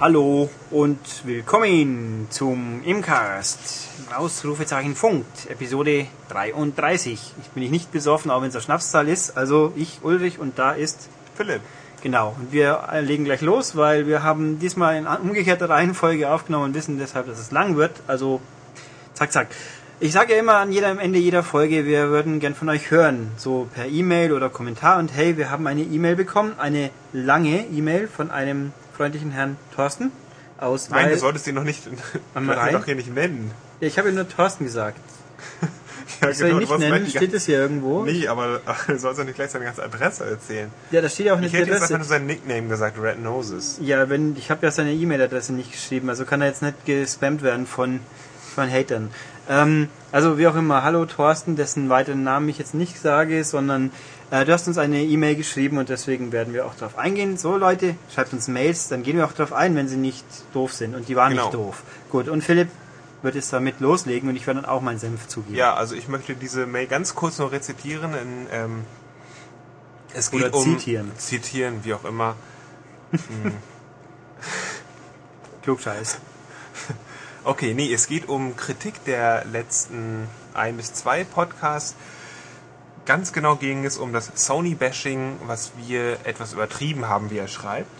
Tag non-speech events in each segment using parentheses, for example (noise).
Hallo und willkommen zum Imcast. Ausrufezeichen Funkt, Episode 33. Ich bin nicht besoffen, auch wenn es der Schnapszahl ist. Also ich, Ulrich, und da ist Philipp. Genau, und wir legen gleich los, weil wir haben diesmal in umgekehrter Reihenfolge aufgenommen und wissen deshalb, dass es lang wird. Also, zack, zack. Ich sage ja immer an jedem Ende jeder Folge, wir würden gern von euch hören, so per E-Mail oder Kommentar. Und hey, wir haben eine E-Mail bekommen, eine lange E-Mail von einem freundlichen Herrn Thorsten aus Nein, du solltest ihn noch nicht, (laughs) du (laughs) ihn doch hier nicht nennen. Ja, ich habe ihm nur Thorsten gesagt. (laughs) Ja, Ich soll ihn du nicht nennen, steht es hier irgendwo. Nee, aber du sollst ja nicht gleich seine ganze Adresse erzählen. Ja, da steht ja auch Ich nicht hätte die jetzt einfach Adresse. nur seinen Nickname gesagt, Red Noses. Ja, wenn ich habe ja seine E-Mail-Adresse nicht geschrieben, also kann er jetzt nicht gespammt werden von von Hatern. Ähm, also wie auch immer, hallo Thorsten, dessen weiteren Namen ich jetzt nicht sage, sondern äh, du hast uns eine E-Mail geschrieben und deswegen werden wir auch darauf eingehen. So Leute, schreibt uns Mails, dann gehen wir auch darauf ein, wenn sie nicht doof sind und die waren Genau. nicht doof. Gut, und Philipp wird es damit loslegen und ich werde dann auch meinen Senf zugeben. Ja, also ich möchte diese Mail ganz kurz noch rezitieren. In, ähm, es geht Oder um zitieren. zitieren, wie auch immer. (laughs) Klugscheiß. Okay, nee, es geht um Kritik der letzten ein bis zwei Podcasts. Ganz genau ging es um das Sony-Bashing, was wir etwas übertrieben haben, wie er schreibt.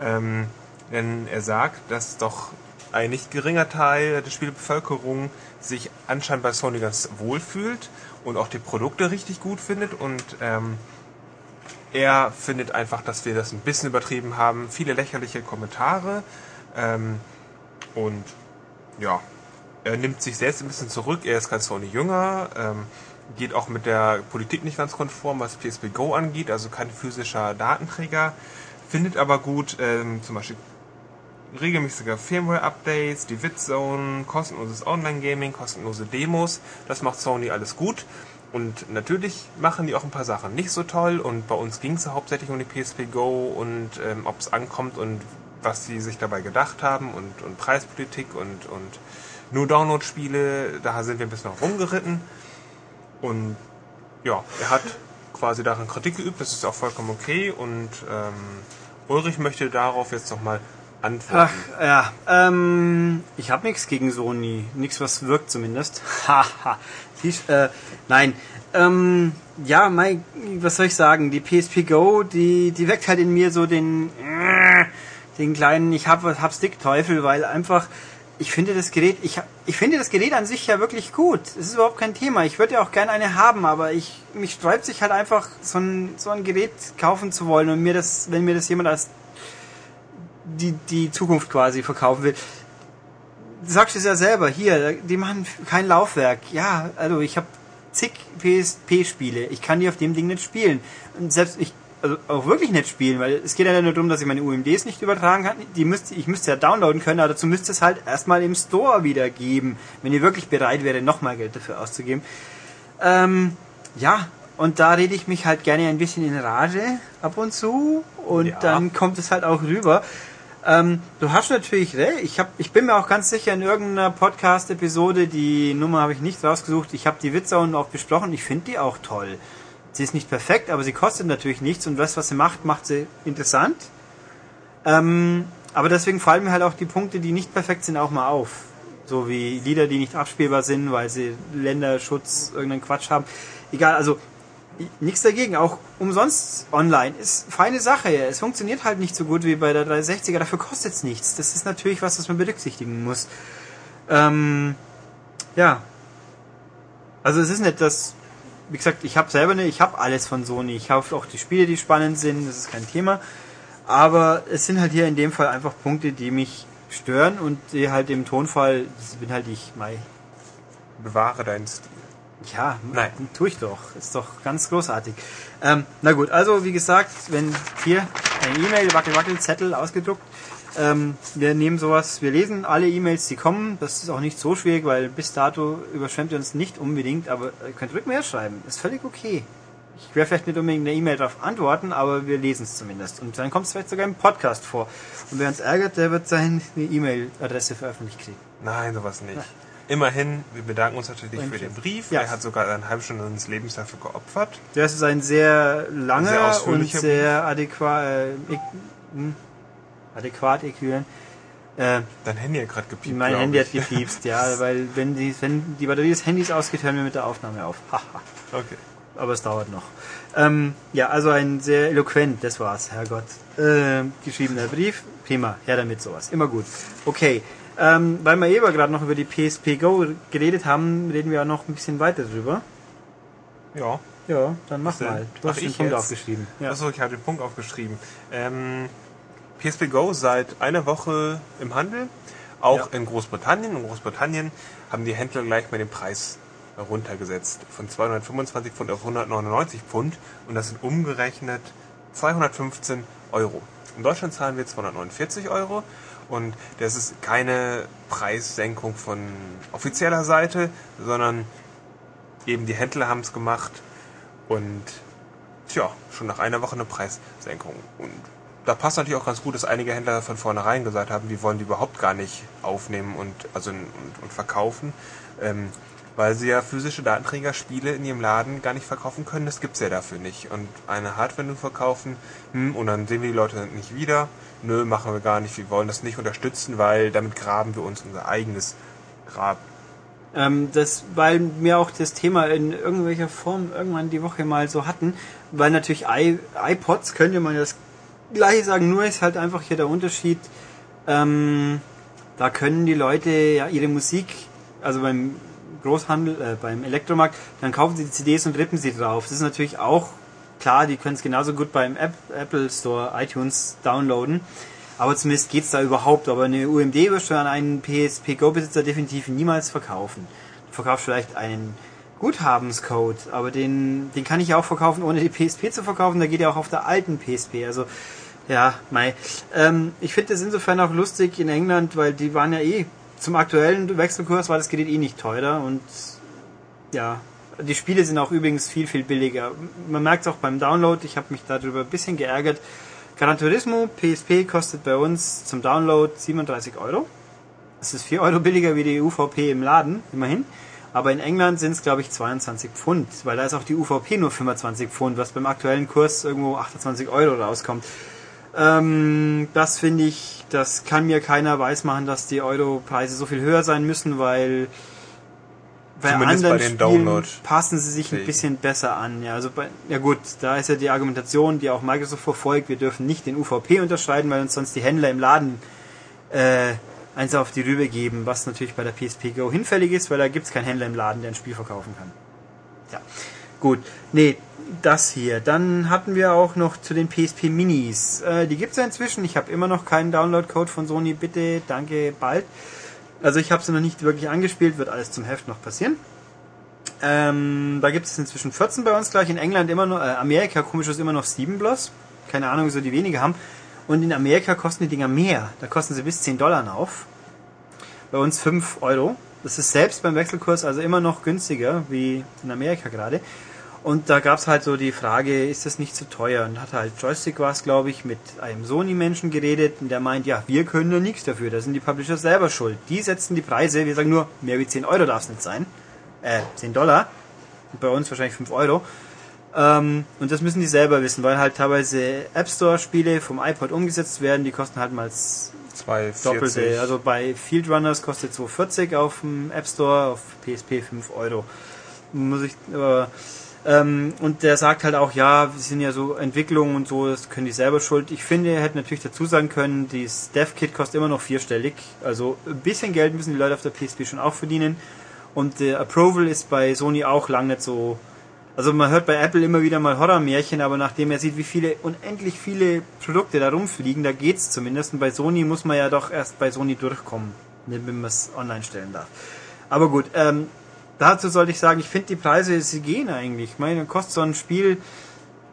Ähm, denn er sagt, dass doch ein nicht geringer Teil der Spielbevölkerung sich anscheinend bei Sony ganz wohl fühlt und auch die Produkte richtig gut findet und ähm, er findet einfach, dass wir das ein bisschen übertrieben haben. Viele lächerliche Kommentare ähm, und ja, er nimmt sich selbst ein bisschen zurück. Er ist kein Sony jünger, ähm, geht auch mit der Politik nicht ganz konform, was PSP Go angeht, also kein physischer Datenträger. Findet aber gut, ähm, zum Beispiel regelmäßige Firmware-Updates, die VidZone, kostenloses Online-Gaming, kostenlose Demos. Das macht Sony alles gut. Und natürlich machen die auch ein paar Sachen nicht so toll. Und bei uns ging es hauptsächlich um die PSP Go und ähm, ob es ankommt und was sie sich dabei gedacht haben und, und Preispolitik und, und nur Download-Spiele. Da sind wir ein bisschen rumgeritten. Und ja, er hat quasi daran Kritik geübt. Das ist auch vollkommen okay. Und ähm, Ulrich möchte darauf jetzt nochmal antworten. Ach, ja. Ähm, ich habe nichts gegen Sony. Nichts, was wirkt zumindest. (laughs) Haha. Äh, nein. Ähm, ja, mein, was soll ich sagen? Die PSP Go, die, die weckt halt in mir so den, äh, den kleinen, ich hab, hab Stick-Teufel, weil einfach, ich finde das Gerät, ich, ich finde das Gerät an sich ja wirklich gut. Es ist überhaupt kein Thema. Ich würde ja auch gerne eine haben, aber ich, mich sträubt sich halt einfach, so ein, so ein Gerät kaufen zu wollen und mir das, wenn mir das jemand als die, die Zukunft quasi verkaufen will. Du sagst es ja selber, hier, die machen kein Laufwerk. Ja, also ich habe zig PSP-Spiele. Ich kann die auf dem Ding nicht spielen. Und selbst ich, also auch wirklich nicht spielen, weil es geht ja nur darum, dass ich meine UMDs nicht übertragen kann. Die müsste, ich müsste ja downloaden können, aber dazu müsste es halt erstmal im Store wieder geben, wenn ihr wirklich bereit wäre, nochmal Geld dafür auszugeben. Ähm, ja, und da rede ich mich halt gerne ein bisschen in Rage ab und zu und Ja. dann kommt es halt auch rüber. Ähm, du hast natürlich recht. Ich, hab, ich bin mir auch ganz sicher in irgendeiner Podcast-Episode, die Nummer habe ich nicht rausgesucht, ich habe die Witzauen auch besprochen. Ich finde die auch toll. Sie ist nicht perfekt, aber sie kostet natürlich nichts und das, was sie macht, macht sie interessant. Ähm, aber deswegen fallen mir halt auch die Punkte, die nicht perfekt sind, auch mal auf. So wie Lieder, die nicht abspielbar sind, weil sie Länderschutz, irgendeinen Quatsch haben. Egal, also nichts dagegen. Auch umsonst online ist feine Sache. Es funktioniert halt nicht so gut wie bei der 360er. Dafür kostet es nichts. Das ist natürlich was, was man berücksichtigen muss. Ähm, ja. Also es ist nicht das. Wie gesagt, ich habe selber eine, ich habe alles von Sony. Ich habe auch die Spiele, die spannend sind. Das ist kein Thema. Aber es sind halt hier in dem Fall einfach Punkte, die mich stören und die halt im Tonfall, das bin halt ich, Mai. Bewahre deinen Stil. Ja, Nein. tue ich doch. Ist doch ganz großartig. Ähm, na gut, also wie gesagt, wenn hier eine E-Mail, wackel, wackel, Zettel ausgedruckt, ähm, wir nehmen sowas, wir lesen alle E-Mails, die kommen. Das ist auch nicht so schwierig, weil bis dato überschwemmt ihr uns nicht unbedingt, aber ihr könnt Rückmeldung schreiben. Ist völlig okay. Ich werde vielleicht nicht unbedingt eine E-Mail darauf antworten, aber wir lesen es zumindest. Und dann kommt es vielleicht sogar im Podcast vor. Und wer uns ärgert, der wird seine E-Mail-Adresse veröffentlicht kriegen. Nein, sowas nicht. Immerhin, wir bedanken uns natürlich für den Brief. Ja. Er hat sogar eine halbe Stunde seines Lebens dafür geopfert. Das ist ein sehr langer Sehr und sehr adäquat, äh, hm, adäquat äquivalent. Äh, Dein Handy hat gerade gepiept. mein Handy ich. hat gepiepst, ja, (laughs) weil wenn die, wenn die Batterie des Handys ausgeht, hören wir mit der Aufnahme auf. Haha. Okay. aber es dauert noch. Ähm, ja, also ein sehr eloquent, das war's, Herrgott. Äh, geschriebener Brief, prima, her damit sowas, immer gut. Okay, ähm, weil wir eben gerade noch über die PSP Go geredet haben, reden wir auch noch ein bisschen weiter drüber. Ja. Ja, dann mach mal. Du Ach, hast den Punkt jetzt? aufgeschrieben. Ja. Achso, ich habe den Punkt aufgeschrieben. Ähm, PSP Go seit einer Woche im Handel, auch Ja. in Großbritannien. In Großbritannien haben die Händler gleich mal den Preis runtergesetzt von 225 Pfund auf 199 Pfund und das sind umgerechnet 215 Euro. In Deutschland zahlen wir 249 Euro und das ist keine Preissenkung von offizieller Seite, sondern eben die Händler haben es gemacht und tja, schon nach einer Woche eine Preissenkung. Und da passt natürlich auch ganz gut, dass einige Händler von vornherein gesagt haben, wir wollen die überhaupt gar nicht aufnehmen und, also, und, und verkaufen, ähm, weil sie ja physische Datenträgerspiele in ihrem Laden gar nicht verkaufen können. Das gibt's ja dafür nicht. Und eine Hardware nur verkaufen, hm, und dann sehen wir die Leute nicht wieder. Nö, machen wir gar nicht. Wir wollen das nicht unterstützen, weil damit graben wir uns unser eigenes Grab. Ähm, das, weil wir auch das Thema in irgendwelcher Form irgendwann die Woche mal so hatten, weil natürlich I, iPods könnte man das gleiche sagen, nur ist halt einfach hier der Unterschied, ähm, da können die Leute ja ihre Musik, also beim Großhandel, äh, beim Elektromarkt, dann kaufen sie die CDs und rippen sie drauf. Das ist natürlich auch klar, die können es genauso gut beim App, Apple Store, iTunes downloaden. Aber zumindest geht's da überhaupt. Aber eine UMD wirst du an einen PSP Go-Besitzer definitiv niemals verkaufen. Du verkaufst vielleicht einen Guthabenscode, aber den, den kann ich ja auch verkaufen, ohne die PSP zu verkaufen. Da geht ja auch auf der alten PSP. Also, ja, mei. Ähm, ich finde das insofern auch lustig in England, weil die waren ja eh zum aktuellen Wechselkurs war das Gerät eh nicht teurer und ja, die Spiele sind auch übrigens viel, viel billiger. Man merkt es auch beim Download, ich habe mich darüber ein bisschen geärgert. Gran Turismo PSP kostet bei uns zum Download 37 Euro. Das ist 4 Euro billiger wie die UVP im Laden, immerhin. Aber in England sind es, glaube ich, 22 Pfund, weil da ist auch die UVP nur 25 Pfund, was beim aktuellen Kurs irgendwo 28 Euro rauskommt. Ähm, das finde ich, das kann mir keiner weismachen, dass die Europreise so viel höher sein müssen, weil bei Zumindest anderen bei den Spielen Download- passen sie sich ein bisschen besser an. Ja, also bei, ja gut, da ist ja die Argumentation, die auch Microsoft verfolgt, wir dürfen nicht den UVP unterscheiden, weil uns sonst die Händler im Laden äh, eins auf die Rübe geben, was natürlich bei der PSP Go hinfällig ist, weil da gibt's keinen Händler im Laden, der ein Spiel verkaufen kann. Ja, gut. Nee, das hier. Dann hatten wir auch noch zu den PSP Minis. Äh, die gibt's ja inzwischen. Ich habe immer noch keinen Download-Code von Sony. Bitte, danke, bald. Also ich habe sie noch nicht wirklich angespielt, wird alles zum Heft noch passieren. Ähm, da gibt es inzwischen 14 bei uns gleich. In England immer noch, äh, Amerika komisch ist immer noch 7 bloß. Keine Ahnung, wieso die weniger haben. Und in Amerika kosten die Dinger mehr. Da kosten sie bis 10 Dollar auf. Bei uns 5 Euro. Das ist selbst beim Wechselkurs also immer noch günstiger wie in Amerika gerade. Und da gab's halt so die Frage, ist das nicht zu teuer? Und hat halt Joystick war es, glaube ich, mit einem Sony-Menschen geredet und der meint, ja, wir können da nichts dafür, da sind die Publisher selber schuld. Die setzen die Preise, wir sagen nur, mehr wie 10 Euro darf es nicht sein. Äh, 10 Dollar. Bei uns wahrscheinlich 5 Euro. Ähm, und das müssen die selber wissen, weil halt teilweise App Store-Spiele vom iPod umgesetzt werden, die kosten halt mal das 2,40. Doppelte. Also bei Field Runners kostet 2,40 auf dem App Store, auf PSP 5 Euro. Muss ich, aber, ähm, und der sagt halt auch, ja, wir sind ja so Entwicklungen und so, das können die selber schuld. Ich finde, er hätte natürlich dazu sagen können, das Dev-Kit kostet immer noch vierstellig. Also ein bisschen Geld müssen die Leute auf der PSP schon auch verdienen. Und der Approval ist bei Sony auch lang nicht so. Also man hört bei Apple immer wieder mal Horrormärchen, aber nachdem er sieht, wie viele unendlich viele Produkte da rumfliegen, da geht's zumindest. Und bei Sony muss man ja doch erst bei Sony durchkommen, wenn man es online stellen darf. Aber gut, ähm, dazu sollte ich sagen, ich finde die Preise, sie gehen eigentlich. Ich meine, kostet so ein Spiel,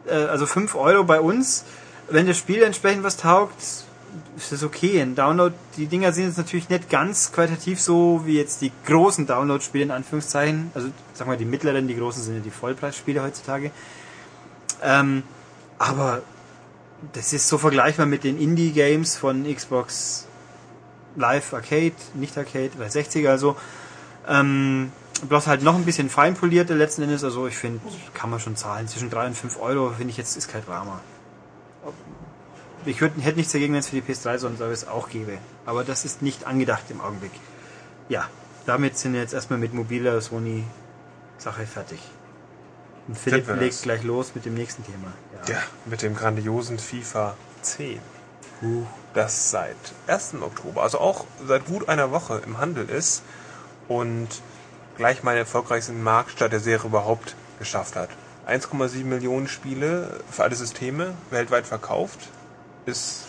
äh, also 5 Euro bei uns. Wenn das Spiel entsprechend was taugt, ist das okay. Ein Download, die Dinger sind jetzt natürlich nicht ganz qualitativ so wie jetzt die großen Download-Spiele in Anführungszeichen. Also sagen wir die mittleren, die großen sind ja die Vollpreisspiele heutzutage. Ähm, aber das ist so vergleichbar mit den Indie-Games von Xbox Live Arcade, nicht Arcade, 360 also. Ähm, bloß halt noch ein bisschen feinpolierte letzten Endes. Also ich finde, kann man schon zahlen. Zwischen 3 und 5 Euro finde ich jetzt ist kein Drama. ich würd, hätte nichts dagegen, wenn es für die PS3 so einen Service auch gäbe. Aber das ist nicht angedacht im Augenblick. Ja, damit sind wir jetzt erstmal mit mobiler Sony Sache fertig. Und Philipp legt das. gleich los mit dem nächsten Thema. Ja, mit dem grandiosen FIFA 10. Huh. Das seit 1. Oktober, also auch seit gut einer Woche im Handel ist und gleich mal den erfolgreichsten Marktstart der Serie überhaupt geschafft hat. 1,7 Millionen Spiele für alle Systeme weltweit verkauft. Ist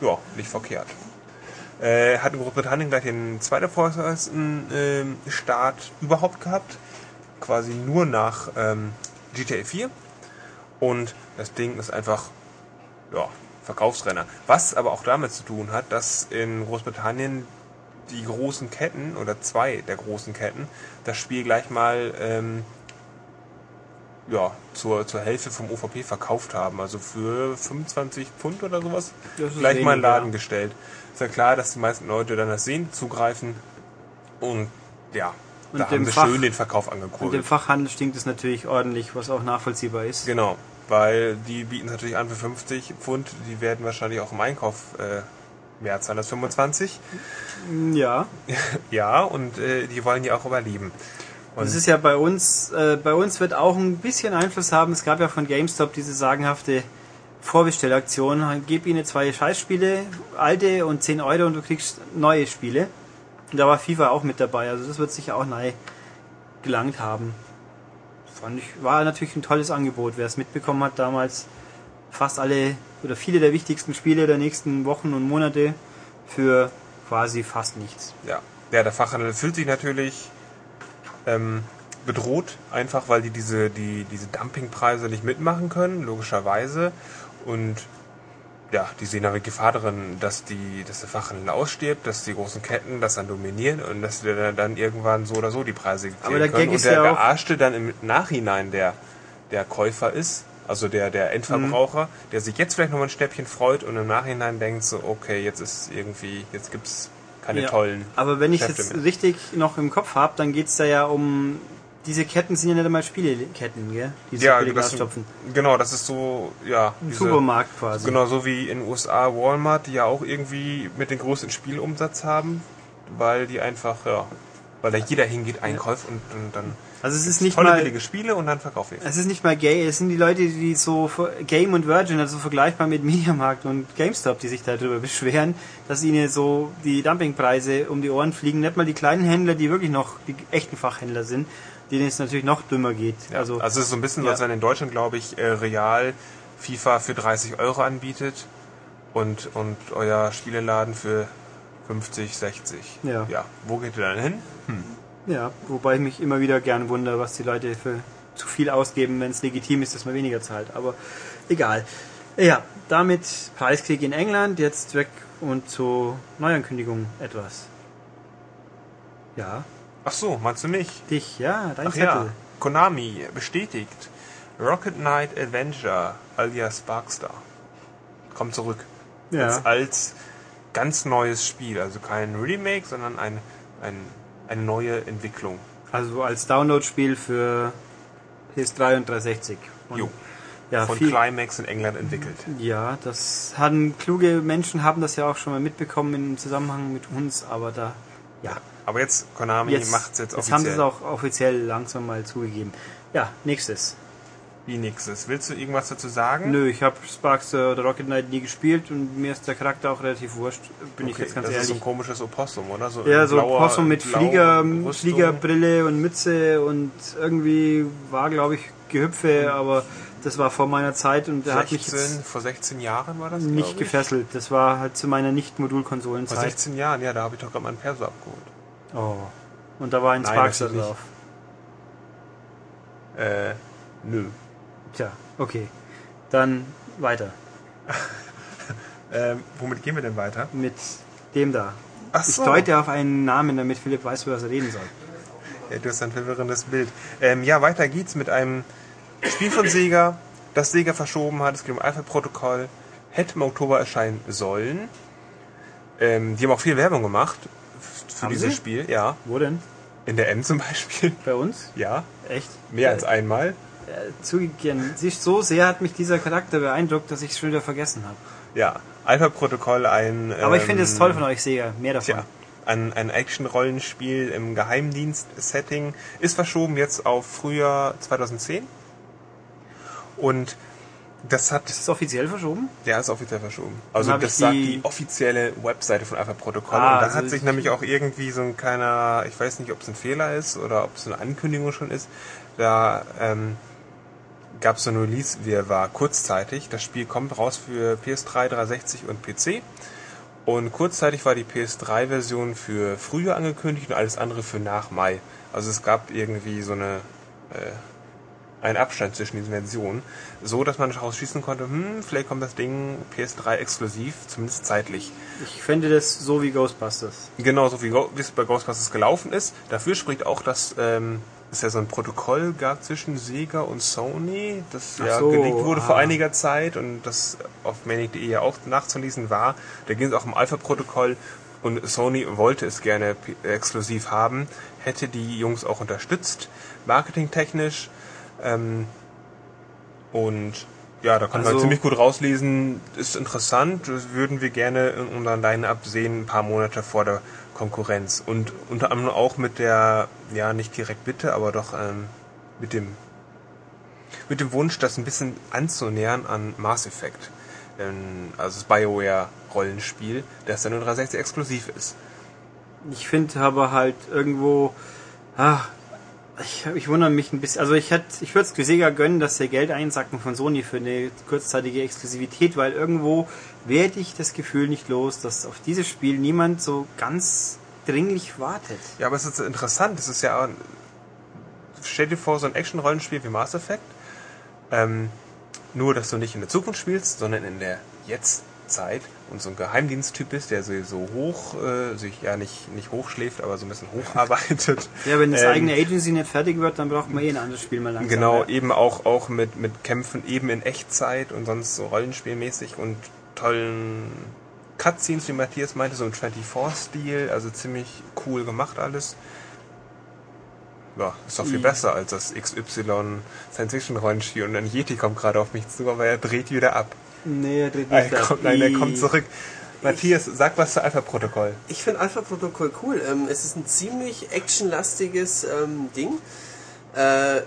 ja nicht verkehrt. Äh, hat in Großbritannien gleich den zweiterfolgreichsten ähm, Start überhaupt gehabt. Quasi nur nach ähm, GTA 4. Und das Ding ist einfach ja, Verkaufsrenner. Was aber auch damit zu tun hat, dass in Großbritannien die großen Ketten oder zwei der großen Ketten das Spiel gleich mal ähm, ja, zur, zur Hälfte vom OVP verkauft haben. Also für 25 Pfund oder sowas gleich mal in den. Laden gestellt. Ist ja klar, dass die meisten Leute dann das sehen, zugreifen und ja, Und da dem haben sie Fach- schön den Verkauf Und angekurbelt. im Fachhandel stinkt es natürlich ordentlich, was auch nachvollziehbar ist. Genau, weil die bieten es natürlich an für 50 Pfund. Die werden wahrscheinlich auch im Einkauf äh, mehr zahlen als 25. Ja. (laughs) Ja, und äh, die wollen ja auch überleben. Und Das ist ja bei uns, äh, bei uns wird auch ein bisschen Einfluss haben. Es gab ja von GameStop diese sagenhafte Vorbestellaktion. Gib ihnen zwei Scheißspiele, alte und 10 Euro und du kriegst neue Spiele. Und da war FIFA auch mit dabei. Also das wird sicher auch neu gelangt haben. Fand ich, war natürlich ein tolles Angebot. Wer es mitbekommen hat damals, fast alle oder viele der wichtigsten Spiele der nächsten Wochen und Monate für quasi fast nichts. ja, ja, der Fachhandel fühlt sich natürlich ähm, bedroht, einfach weil die diese, die, diese Dumpingpreise nicht mitmachen können, logischerweise. Und ja, die sehen aber Gefahr darin, dass, die, dass der Fachhandel ausstirbt, dass die großen Ketten das dann dominieren und dass wir dann- irgendwann so oder so die Preise der können. Und der ja Gearschte dann im Nachhinein der, der Käufer ist, also der, der Endverbraucher, der sich jetzt vielleicht noch mal ein Schnäppchen freut und im Nachhinein denkt so, okay, jetzt ist irgendwie, jetzt gibt's keine Ja, tollen Aber wenn ich Geschäfte jetzt mehr. richtig noch im Kopf habe, dann geht's da ja um. Diese Ketten sind ja nicht einmal Spieleketten, gell? Die Ja, billig das, ausstopfen. genau, das ist so, ja. Ein diese- Supermarkt quasi. Genau, so wie in den USA Walmart, die ja auch irgendwie mit den größten Spielumsatz haben, weil die einfach, ja, weil da jeder hingeht, einkauft und, und dann Also es ist nicht tolle mal. billige Spiele und dann verkauft ihr. Es ist nicht mal gay, es sind die Leute, die so Game und Virgin, also vergleichbar mit Mediamarkt und GameStop, die sich darüber beschweren, dass ihnen so die Dumpingpreise um die Ohren fliegen. Nicht mal die kleinen Händler, die wirklich noch die echten Fachhändler sind, denen es natürlich noch dümmer geht. Also, Also, also es ist so ein bisschen, ja. als wenn in Deutschland, glaube ich, äh, Real FIFA für 30 Euro anbietet und, und euer Spieleladen für 50, 60. Ja. ja. Wo geht ihr dann hin? Ja, wobei ich mich immer wieder gern wundere, was die Leute für zu viel ausgeben, wenn es legitim ist, dass man weniger zahlt. Aber egal. Ja, damit Preiskrieg in England, jetzt weg und zu Neuankündigungen etwas. Ja, Ach so, meinst du nicht? dich, ja, dein Ach Zettel. ja, Konami bestätigt. Rocket Knight Avenger alias Sparkstar kommt zurück. Ja. Als, als ganz neues Spiel. Also kein Remake, sondern ein, ein, eine neue Entwicklung. Also als Download-Spiel für PS3 und 360. Und Jo. ja, Von viel, Climax in England entwickelt. ja, das haben kluge Menschen haben das ja auch schon mal mitbekommen im Zusammenhang mit uns, aber da ja. Aber jetzt, Konami macht es jetzt jetzt haben sie offiziell. es auch offiziell langsam mal zugegeben. Ja, nächstes. Wie nächstes. Willst du irgendwas dazu sagen? Nö, ich habe Sparks äh, oder Rocket Knight nie gespielt und mir ist der Charakter auch relativ wurscht, bin ich Okay, jetzt ganz das ist so ein ehrlich. komisches Opossum, oder? So Ja, so blauer- Possum mit Flieger, Rüstung. Fliegerbrille und Mütze und irgendwie war, glaube ich, Gehüpfe, aber das war vor meiner Zeit und der hat mich 16, jetzt vor 16 Jahren war das, nicht ich. gefesselt. Das war halt zu meiner Vor Nicht-Modulkonsolenzeit. 16 Jahren, ja, da habe ich doch gerade meinen Perso abgeholt. Oh. Und da war ein Sparks drauf. Äh, nö. Tja, okay. Dann weiter (laughs) Ähm, womit gehen wir denn weiter? mit dem da. Ach Ich so. deute auf einen Namen, damit Philipp weiß, was er reden soll. Ja, du hast ein verwirrendes Bild. Ähm, ja, weiter geht's mit einem Spiel von Sega, das Sega verschoben hat. Es geht um Alpha-Protokoll. Hätte im Oktober erscheinen sollen. Ähm, die haben auch viel Werbung gemacht für Haben dieses sie? Spiel. Ja, Wo denn? in der M zum Beispiel. Bei uns? Ja, Echt? mehr als einmal. Äh, zugegeben, so sehr hat mich dieser Charakter beeindruckt, dass ich es schon wieder vergessen habe. Ja, Alpha-Protokoll, ein... Aber ich finde ähm, es toll von euch, Sega. Mehr davon. Tja, ein, ein Action-Rollenspiel im Geheimdienst-Setting ist verschoben jetzt auf Frühjahr 2010. Und das hat... Ist es offiziell verschoben? Der ist offiziell verschoben. Also das ich sagt die- die offizielle Webseite von Alpha Protokoll. Ah, und da also hat sich ich- nämlich auch irgendwie so ein kleiner, ich weiß nicht, ob es ein Fehler ist oder ob es eine Ankündigung schon ist. Da ähm, gab es so ein Release, wir war kurzzeitig. Das Spiel kommt raus für PS3, 360 und PC. Und kurzzeitig war die PS3-Version für früher angekündigt und alles andere für nach Mai. Also es gab irgendwie so eine äh, einen Abstand zwischen diesen Versionen, so dass man daraus schließen konnte, hm, vielleicht kommt das Ding PS3 exklusiv, zumindest zeitlich. Ich fände das so wie Ghostbusters. Genauso wie Go- wie es bei Ghostbusters gelaufen ist. Dafür spricht auch, dass ähm, es ja so ein Protokoll gab zwischen Sega und Sony, das Ach ja so, geleakt wurde vor ah. einiger Zeit und das auf manic.de ja auch nachzulesen war. Da ging es auch um Alpha-Protokoll und Sony wollte es gerne exklusiv haben, hätte die Jungs auch unterstützt, marketingtechnisch. Ähm, und ja, da kann man Also- ziemlich gut rauslesen, ist interessant, das würden wir gerne in unserem Line-Up sehen, ein paar Monate vor der Konkurrenz. Und unter anderem auch mit der, ja, nicht direkt Bitte, aber doch ähm, mit dem mit dem Wunsch, das ein bisschen anzunähern an Mass Effect. Ähm, also das BioWare-Rollenspiel, das dann nur 360 exklusiv ist. Ich finde aber halt irgendwo, ah, ich, ich wundere mich ein bisschen. Also ich hätte, ich würde es Sega gönnen, dass sie Geld einsacken von Sony für eine kurzzeitige Exklusivität, weil irgendwo werde ich das Gefühl nicht los, dass auf dieses Spiel niemand so ganz dringlich wartet. Ja, aber es ist interessant. Es ist ja. Stell dir vor, so ein Action-Rollenspiel wie Mass Effect. Ähm, nur, dass du nicht in der Zukunft spielst, sondern in der Jetztzeit und so ein Geheimdiensttyp bist, der so hoch, äh, sich ja nicht, nicht hochschläft, aber so ein bisschen hocharbeitet. (laughs) Ja, wenn das Ähm, eigene Agency nicht fertig wird, dann braucht man eh ein anderes Spiel mal langsam. Genau, ja. eben auch, auch mit, mit Kämpfen eben in Echtzeit und sonst so rollenspielmäßig und tollen Cutscenes, wie Matthias meinte, so im 24-Stil, also ziemlich cool gemacht alles. Ja, ist doch viel Ja. besser als das XY Science-Fiction-Rollenspiel und ein Yeti kommt gerade auf mich zu, aber er dreht wieder ab. Nee, er dreht nicht ab. kommt, nein, er kommt zurück. Matthias, sag was zu Alpha-Protokoll. Ich finde Alpha-Protokoll cool. Ähm, es ist ein ziemlich actionlastiges ähm, Ding. Äh,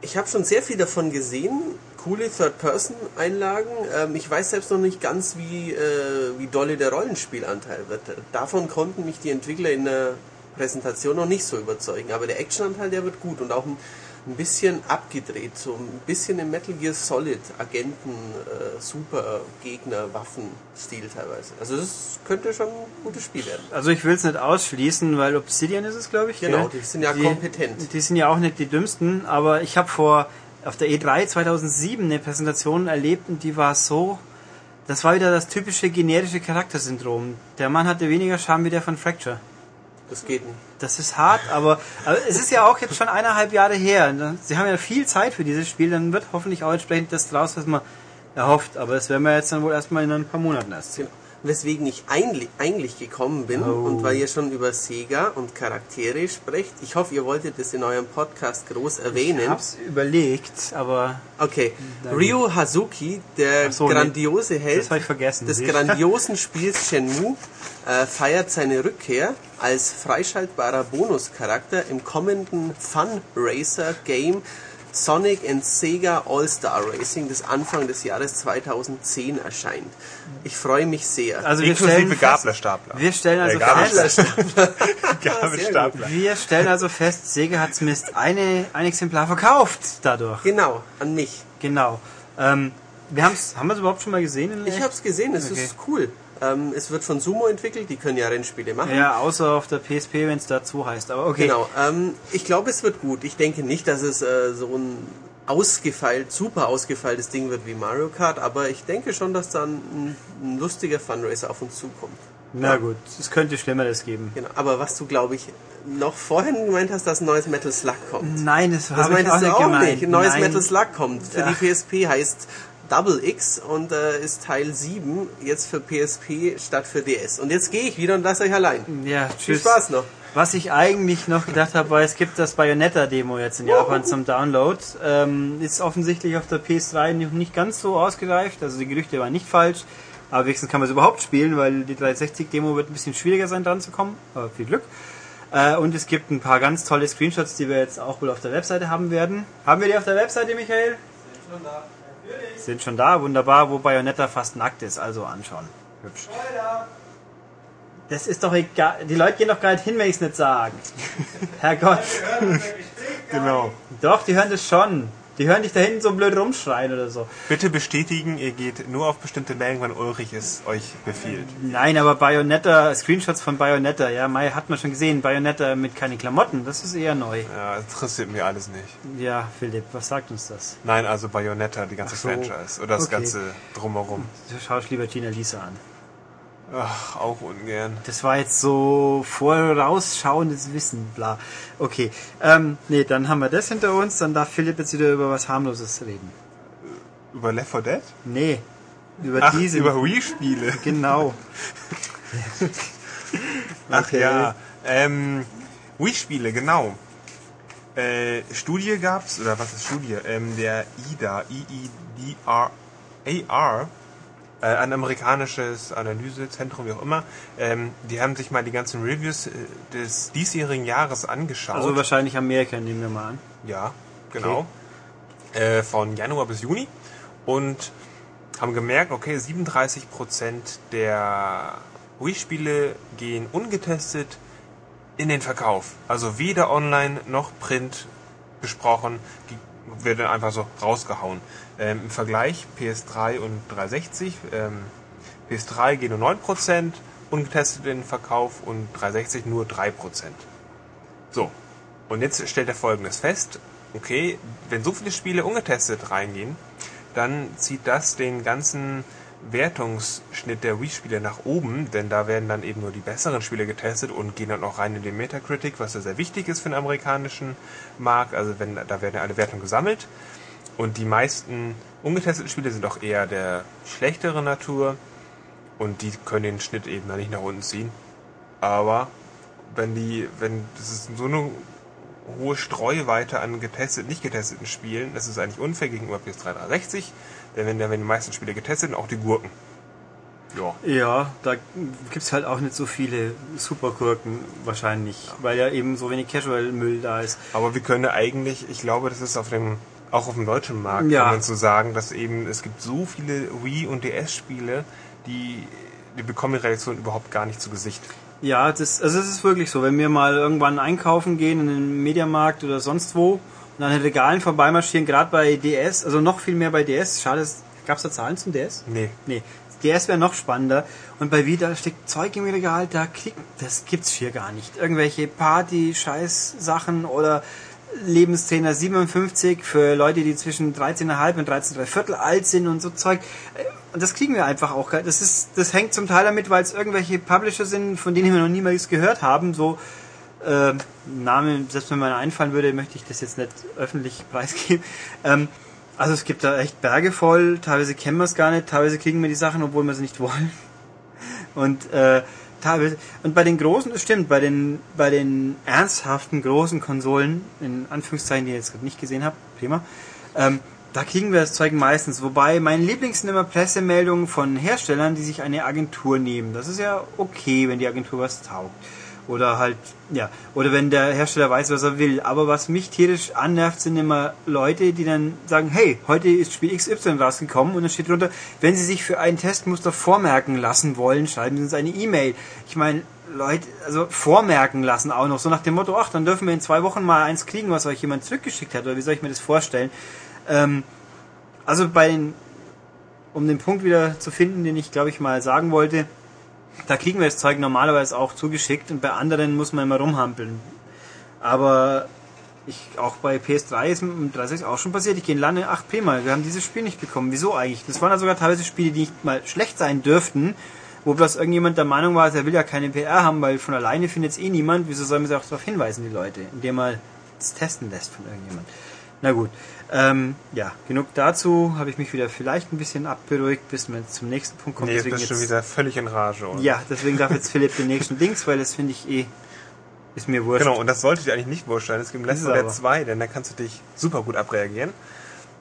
ich habe schon sehr viel davon gesehen. Coole Third-Person-Einlagen. Ähm, ich weiß selbst noch nicht ganz, wie, äh, wie dolle der Rollenspielanteil wird. Davon konnten mich die Entwickler in der Präsentation noch nicht so überzeugen. Aber der Actionanteil, der wird gut und auch ein, ein bisschen abgedreht. So ein bisschen im Metal Gear Solid Agenten, äh, Super Gegner, Waffen-Stil teilweise. Also das könnte schon ein gutes Spiel werden. Also ich will es nicht ausschließen, weil Obsidian ist es, glaube ich. Genau, gell? die sind ja kompetent. Die sind ja auch nicht die dümmsten, aber ich habe vor auf der E3 2007 eine Präsentation erlebt und die war so, das war wieder das typische generische Charaktersyndrom. Der Mann hatte weniger Charme wie der von Fracture. Das geht nicht. Das ist hart, aber, aber es ist ja auch jetzt schon eineinhalb Jahre her. Sie haben ja viel Zeit für dieses Spiel, dann wird hoffentlich auch entsprechend das draus, was man erhofft. Aber das werden wir jetzt dann wohl erstmal in ein paar Monaten erst sehen. Genau. Weswegen ich eigentlich, gekommen bin Oh. und weil ihr schon über Sega und Charaktere sprecht, ich hoffe, ihr wolltet das in eurem Podcast groß Ich erwähnen. hab's überlegt, aber Okay. Ryu Hazuki, der so, grandiose Held ich des grandiosen Spiels Shenmue, äh, feiert seine Rückkehr als freischaltbarer Bonuscharakter im kommenden Fun Racer Game Sonic and Sega All-Star Racing, das Anfang des Jahres 2010 erscheint. Ich freue mich sehr. Also wir stellen Gablerstapler. wir stellen also Äh, Gabelstapler. fest, (laughs) Gabelstapler. wir stellen also fest, Sega hat zumindest eine, ein Exemplar verkauft dadurch. Genau, an mich. Genau. Ähm, wir haben's, haben wir es überhaupt schon mal gesehen? In Ich habe es gesehen, es Okay. ist cool. Ähm, es wird von Sumo entwickelt, die können ja Rennspiele machen. ja, außer auf der PSP, wenn es dazu heißt. Aber okay. Genau. Ähm, ich glaube, es wird gut. Ich denke nicht, dass es äh, so ein ausgefeilt, super ausgefeiltes Ding wird wie Mario Kart, aber ich denke schon, dass dann ein, ein lustiger Funracer auf uns zukommt. Na gut, es könnte Schlimmeres geben. Genau. Aber was du, glaube ich, noch vorhin gemeint hast, dass ein neues Metal Slug kommt. Nein, das, Das habe ich auch meintest du nicht auch gemeint. nicht. Ein neues Nein. Metal Slug kommt. Für Ja. die PSP heißt Double X und äh, ist Teil 7 jetzt für PSP statt für DS. Und jetzt gehe ich wieder und lasse euch allein. Ja, Viel tschüss. Spaß noch. Was ich eigentlich noch gedacht habe, war, es gibt das Bayonetta-Demo jetzt in Japan zum Download. Ähm, ist offensichtlich auf der PS3 noch nicht ganz so ausgereift, also die Gerüchte waren nicht falsch. Aber wenigstens kann man es überhaupt spielen, weil die 360-Demo wird ein bisschen schwieriger sein, dran zu kommen. Aber viel Glück. Äh, und es gibt ein paar ganz tolle Screenshots, die wir jetzt auch wohl auf der Webseite haben werden. Haben wir die auf der Webseite, Michael? Sind schon da. Sind schon da, wunderbar, wo Bayonetta fast nackt ist, also anschauen. Hübsch. Das ist doch egal. Die Leute gehen doch gar nicht hin, wenn ich es nicht sage. (laughs) Herrgott. (laughs) Genau. Doch, die hören das schon. Die hören dich da hinten so blöd rumschreien oder so. Bitte bestätigen, ihr geht nur auf bestimmte Mengen, wenn Ulrich es euch befiehlt. Nein, aber Bayonetta, Screenshots von Bayonetta, ja, Mai hat man schon gesehen. Bayonetta mit keine Klamotten, das ist eher neu. Ja, das interessiert mich alles nicht. Ja, Philipp, was sagt uns das? Nein, also Bayonetta, die ganze so. Franchise. Oder das Okay. ganze Drumherum. Du schaust lieber Gina Lisa an. Ach, auch ungern. Das war jetzt so vorausschauendes Wissen, bla. Okay, ähm, nee, dann haben wir das hinter uns, dann darf Philipp jetzt wieder über was harmloses reden. Über Left 4 Dead? Nee, über Ach, diese. über Wii-Spiele. Genau. (laughs) Ach Okay. ja. Ähm, Wii-Spiele, genau. Äh, Studie gab's, oder was ist Studie? Ähm, der IDA, I-I-D-R, A-R, äh, ein amerikanisches Analysezentrum, wie auch immer, ähm, die haben sich mal die ganzen Reviews äh, des diesjährigen Jahres angeschaut. Also wahrscheinlich Amerika, nehmen wir mal an. Ja, genau. Äh, von Januar bis Juni. Und haben gemerkt, okay, 37% der Wii-Spiele gehen ungetestet in den Verkauf. Also weder online noch print besprochen, wird dann einfach so rausgehauen. Ähm, Im Vergleich PS3 und 360, ähm, PS3 gehen nur 9% ungetestet in den Verkauf und 360 nur 3%. So, und jetzt stellt er folgendes fest. Okay, wenn so viele Spiele ungetestet reingehen, dann zieht das den ganzen Wertungsschnitt der Wii-Spiele nach oben, denn da werden dann eben nur die besseren Spiele getestet und gehen dann auch rein in den Metacritic, was ja sehr wichtig ist für den amerikanischen Markt. Also wenn da werden ja alle Wertungen gesammelt und die meisten ungetesteten Spiele sind auch eher der schlechtere Natur und die können den Schnitt eben dann nicht nach unten ziehen. Aber wenn die, wenn das ist so eine hohe Streuweite an getestet, nicht getesteten Spielen, das ist eigentlich unfair gegenüber PS3 360, denn wenn, wenn die meisten Spiele getestet sind, auch die Gurken. Ja. Ja, da gibt's halt auch nicht so viele Supergurken wahrscheinlich, weil ja eben so wenig Casual-Müll da ist. Aber wir können ja eigentlich, ich glaube, das ist auf dem, auch auf dem deutschen Markt, Ja. kann man so sagen, dass eben, es gibt so viele Wii- und DS-Spiele, die, die bekommen die Reaktion überhaupt gar nicht zu Gesicht. Ja, das, also es ist wirklich so, wenn wir mal irgendwann einkaufen gehen in den Mediamarkt oder sonst wo und an den Regalen vorbeimarschieren, gerade bei DS, also noch viel mehr bei DS, schade, gab es da Zahlen zum DS? Nee. Nee, DS wäre noch spannender. Und bei Vita steckt Zeug im Regal, da kriegt, das gibt's hier gar nicht. Irgendwelche Party-Scheiß-Sachen oder Lebenszehner 57 für Leute, die zwischen 13,5 und 13,3 Viertel alt sind und so Zeug. Äh, Und das kriegen wir einfach auch. Das ist, das hängt zum Teil damit, weil es irgendwelche Publisher sind, von denen wir noch niemals gehört haben. So, äh, Name, selbst wenn mir einer einfallen würde, möchte ich das jetzt nicht öffentlich (laughs) preisgeben. Ähm, also es gibt da echt Berge voll, teilweise kennen wir es gar nicht, teilweise kriegen wir die Sachen, obwohl wir sie nicht wollen. Und äh, teilweise und bei den großen, das stimmt, bei den bei den ernsthaften großen Konsolen, in Anführungszeichen, die ich jetzt gerade nicht gesehen habe, prima, ähm, da kriegen wir das Zeug meistens. Wobei mein Lieblings sind immer Pressemeldungen von Herstellern, die sich eine Agentur nehmen. Das ist ja okay, wenn die Agentur was taugt. Oder halt, ja, oder wenn der Hersteller weiß, was er will. Aber was mich tierisch annervt, sind immer Leute, die dann sagen, hey, heute ist Spiel XY rausgekommen und dann steht drunter, wenn Sie sich für ein Testmuster vormerken lassen wollen, schreiben Sie uns eine E-Mail. Ich meine, Leute, also vormerken lassen auch noch, so nach dem Motto, ach, dann dürfen wir in zwei Wochen mal eins kriegen, was euch jemand zurückgeschickt hat, oder wie soll ich mir das vorstellen? Ähm, also bei den, um den Punkt wieder zu finden, den ich glaube ich mal sagen wollte, da kriegen wir das Zeug normalerweise auch zugeschickt und bei anderen muss man immer rumhampeln. Aber ich, auch bei PS3 ist mit dem 360 auch schon passiert. Ich gehe in Lande, ach prima, wir haben dieses Spiel nicht bekommen. Wieso eigentlich? Das waren ja sogar teilweise Spiele, die nicht mal schlecht sein dürften, wo bloß irgendjemand der Meinung war, er will ja keine PR haben, weil von alleine findet es eh niemand. Wieso soll man sie auch darauf hinweisen, die Leute, indem man es testen lässt von irgendjemand? Na gut, ähm, ja, genug dazu. Habe ich mich wieder vielleicht ein bisschen abberuhigt, bis wir zum nächsten Punkt kommen. Nee, Deswegen bist schon wieder völlig in Rage, oder? ja, deswegen darf jetzt Philipp den nächsten Dings, weil das finde ich eh, ist mir wurscht. Genau, und das sollte dir eigentlich nicht wurscht sein. Es gibt Ist Left es 4 Dead aber. 2, denn da kannst du dich super gut abreagieren.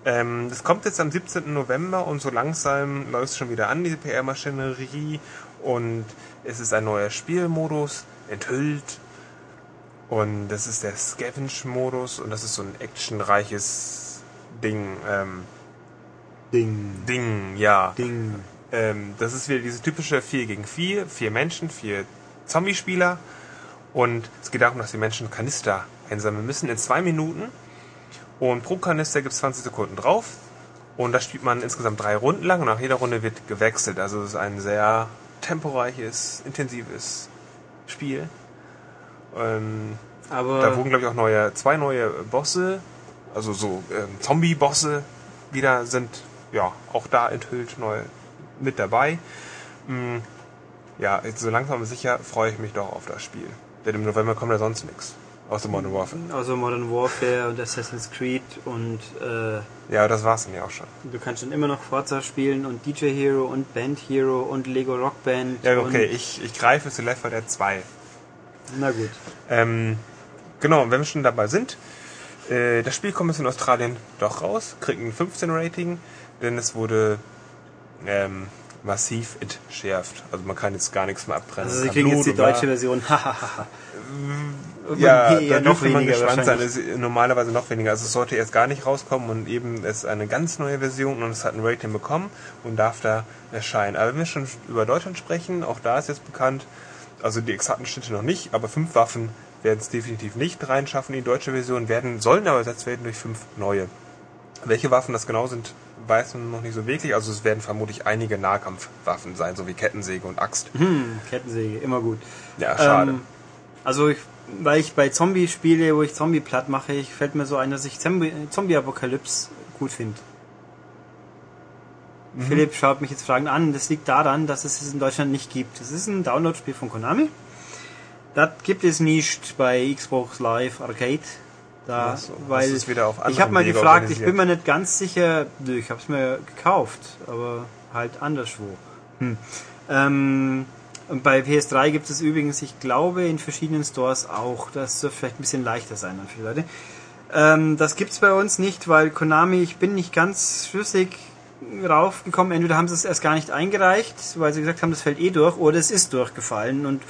Ähm, das kommt jetzt am 17. November und so langsam läuft es schon wieder an, diese PR-Maschinerie. Und es ist ein neuer Spielmodus, enthüllt. Und das ist der Scavenge-Modus und das ist so ein actionreiches Ding. Ähm, Ding. Ding, ja. Ding. Ähm, das ist wieder diese typische 4 gegen 4, vier Menschen, vier Zombie-Spieler. Und es geht darum, dass die Menschen Kanister einsammeln müssen in zwei Minuten. Und pro Kanister gibt es 20 Sekunden drauf. Und das spielt man insgesamt drei Runden lang und nach jeder Runde wird gewechselt. Also es ist ein sehr temporeiches, intensives Spiel. Ähm, Aber da wurden, glaube ich, auch neue, zwei neue Bosse, also so ähm, Zombie-Bosse wieder sind ja auch da enthüllt, neu mit dabei. Mm, ja, jetzt so langsam aber sicher freue ich mich doch auf das Spiel. Denn im November kommt ja sonst nichts. Außer Modern Warfare. also Modern Warfare und Assassin's Creed und äh, Ja, das war's dann ja auch schon. du kannst dann immer noch Forza spielen und DJ Hero und Band Hero und Lego Rock Band. Ja, okay, Und, ich, ich greife zu Left 4 Dead 2. na gut. Ähm, genau, wenn wir schon dabei sind, äh, das Spiel kommt jetzt in Australien doch raus, kriegt ein 15 Rating, denn es wurde ähm, massiv entschärft. Also man kann jetzt gar nichts mehr abbrennen. Also sie kriegen Blut jetzt die deutsche Version. (laughs) Hahaha. Ja, dürfte man weniger gespannt sein. ist normalerweise noch weniger. Also es sollte erst gar nicht rauskommen und eben es ist eine ganz neue Version und es hat ein Rating bekommen und darf da erscheinen. Aber wenn wir schon über Deutschland sprechen, auch da ist jetzt bekannt, also die exakten Schnitte noch nicht, aber fünf Waffen werden es definitiv nicht reinschaffen in die deutsche Version, werden, sollen aber ersetzt werden durch fünf neue. Welche Waffen das genau sind, weiß man noch nicht so wirklich. Also es werden vermutlich einige Nahkampfwaffen sein, so wie Kettensäge und Axt. Hm, Kettensäge, immer gut. Ja, schade. Ähm, also ich, weil ich bei Zombie spiele, wo ich Zombie platt mache, ich fällt mir so ein, dass ich Zombie- Zombie-Apokalypse gut finde. Mhm. Philipp schaut mich jetzt fragend an. Das liegt daran, dass es es in Deutschland nicht gibt. Es ist ein Download-Spiel von Konami. Das gibt es nicht bei Xbox Live Arcade. Da, so, weil ich habe mal Wege gefragt, ich bin mir nicht ganz sicher. Ich habe es mir gekauft, aber halt anderswo. Hm. Ähm, und bei PS3 gibt es übrigens, ich glaube, in verschiedenen Stores auch. Das dürfte vielleicht ein bisschen leichter sein dann für die Leute. Ähm, das gibt's bei uns nicht, weil Konami, ich bin nicht ganz schlüssig raufgekommen. Entweder haben sie es erst gar nicht eingereicht, weil sie gesagt haben, das fällt eh durch, oder es ist durchgefallen. Und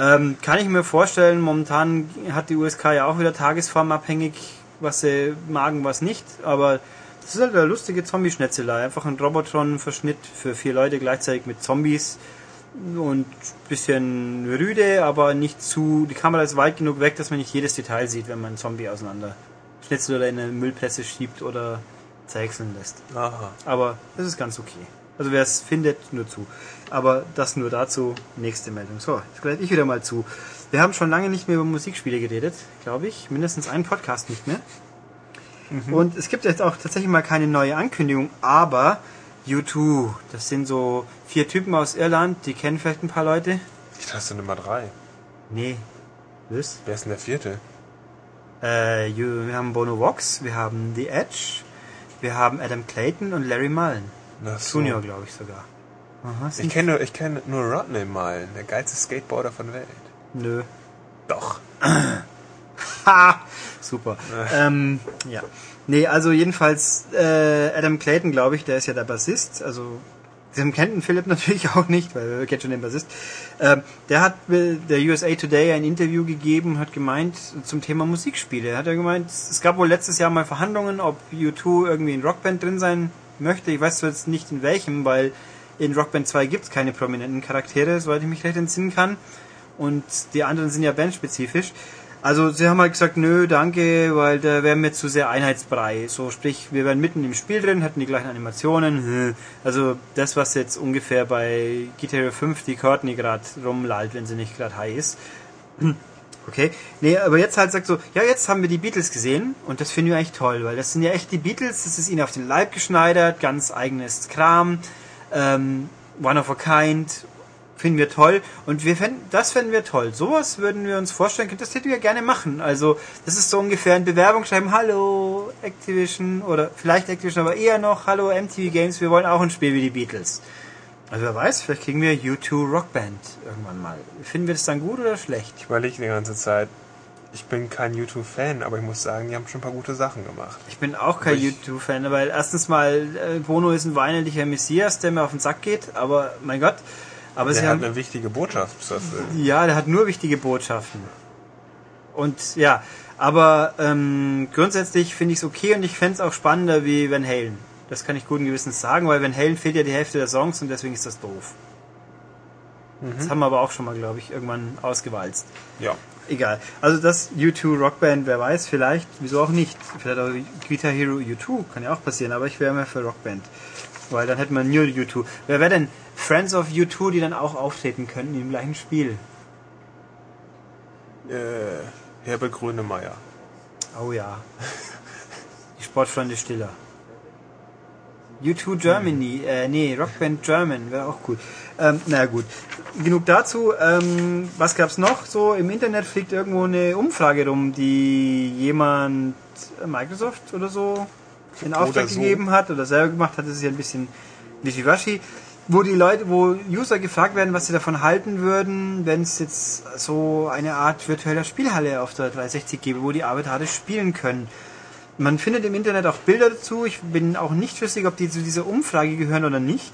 ähm, kann ich mir vorstellen, momentan hat die USK ja auch wieder tagesformabhängig, was sie magen, was nicht. Aber das ist halt eine lustige Zombie-Schnetzelei. Einfach ein Robotron-Verschnitt für vier Leute gleichzeitig mit Zombies und bisschen rüde, aber nicht zu. Die Kamera ist weit genug weg, dass man nicht jedes Detail sieht, wenn man einen Zombie auseinander schnitzelt oder in eine Müllpresse schiebt oder zerhäckseln lässt. Aha. Aber das ist ganz okay. Also wer es findet, nur zu. Aber das nur dazu. Nächste Meldung. So, jetzt gleich ich wieder mal zu. Wir haben schon lange nicht mehr über Musikspiele geredet, glaube ich. Mindestens einen Podcast nicht mehr. Und es gibt jetzt auch tatsächlich mal keine neue Ankündigung, aber U2, das sind so vier Typen aus Irland, die kennen vielleicht ein paar Leute. Ich dachte, das sind Nummer drei. Nee. Was? Wer ist denn der vierte? Äh, wir haben Bono Vox, wir haben The Edge, wir haben Adam Clayton und Larry Mullen. So. Junior, glaube ich sogar. Aha, Ich kenne nur, ich kenne nur Rodney Mullen, der geilste Skateboarder von Welt. Nö. Doch. (clears throat) Ha! Super. ähm, ja. Nee, also jedenfalls äh, Adam Clayton, glaube ich, der ist ja der Bassist. Also Sie kennt den Philipp (laughs) natürlich auch nicht, weil er kennt schon den Bassist. Ähm, der hat äh, der USA Today ein Interview gegeben hat gemeint zum Thema Musikspiele. Er hat ja gemeint, es gab wohl letztes Jahr mal Verhandlungen, ob U2 irgendwie in Rockband drin sein möchte. Ich weiß zwar jetzt nicht in welchem, weil in Rockband 2 gibt es keine prominenten Charaktere, soweit ich mich recht entsinnen kann. Und die anderen sind ja bandspezifisch. Also sie haben halt gesagt, nö, danke, weil da wären wir zu sehr einheitsbrei. So sprich, wir wären mitten im Spiel drin, hätten die gleichen Animationen. Also das, was jetzt ungefähr bei Hero 5 die Courtney gerade rumlallt, wenn sie nicht gerade high ist. (clears throat) Okay. Nee, aber jetzt halt sagt so, ja, jetzt haben wir die Beatles gesehen und das finden wir eigentlich toll, weil das sind ja echt die Beatles, das ist ihnen auf den Leib geschneidert, ganz eigenes Kram, ähm, One of a Kind, finden wir toll und wir fänden, das fänden wir toll. Sowas würden wir uns vorstellen, das hätten wir gerne machen. Also, das ist so ungefähr ein Bewerbungsschreiben, hallo Activision oder vielleicht Activision, aber eher noch, hallo MTV Games, wir wollen auch ein Spiel wie die Beatles. Also wer weiß, vielleicht kriegen wir U2 Rockband irgendwann mal. Finden wir das dann gut oder schlecht? Ich überlege die ganze Zeit. Ich bin kein YouTube-Fan, aber ich muss sagen, die haben schon ein paar gute Sachen gemacht. Ich bin auch kein YouTube-Fan, weil erstens mal äh, Bono ist ein weinerlicher Messias, der mir auf den Sack geht, aber mein Gott. Aber sie Der hat haben, eine wichtige Botschaft zu erfüllen. ja, der hat nur wichtige Botschaften. Und ja, aber ähm, grundsätzlich finde ich es okay und ich fände es auch spannender wie Van Halen. Das kann ich guten Gewissens sagen, weil Van Halen fehlt ja die Hälfte der Songs und deswegen ist das doof. Das haben wir aber auch schon mal, glaube ich, irgendwann ausgewalzt. Ja. Egal. Also das U2 Rockband, wer weiß, vielleicht, wieso auch nicht. Vielleicht auch Guitar Hero U2, kann ja auch passieren, aber ich wäre mehr für Rockband. Weil dann hätte man nur U2. Wer wäre denn Friends of U2, die dann auch auftreten könnten im gleichen Spiel? Äh, Herbert Grönemeyer. Oh ja. Die Sportfreunde Stiller. U2 Germany, äh, nee, Rockband German, wäre auch cool. Ähm, na gut, genug dazu. Ähm, was gab's noch? So, im Internet fliegt irgendwo eine Umfrage rum, die jemand, äh, Microsoft oder so, in Auftrag so. gegeben hat oder selber gemacht hat. Das ist ja ein bisschen wischiwaschi. Wo die Leute, wo User gefragt werden, was sie davon halten würden, wenn es jetzt so eine Art virtueller Spielhalle auf der 360 gäbe, wo die Arbeiter spielen können. Man findet im Internet auch Bilder dazu. Ich bin auch nicht schlüssig, ob die zu dieser Umfrage gehören oder nicht.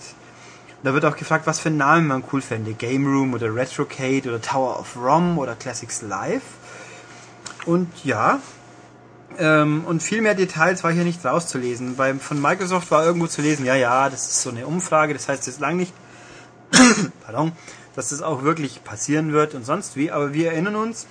Da wird auch gefragt, was für einen Namen man cool fände. Game Room oder Retrocade oder Tower of Rom oder Classics Live. Und ja, ähm, und viel mehr Details war hier nicht rauszulesen. Beim, von Microsoft war irgendwo zu lesen, ja, ja, das ist so eine Umfrage, das heißt jetzt lang nicht, (coughs) pardon, dass das auch wirklich passieren wird und sonst wie. Aber wir erinnern uns,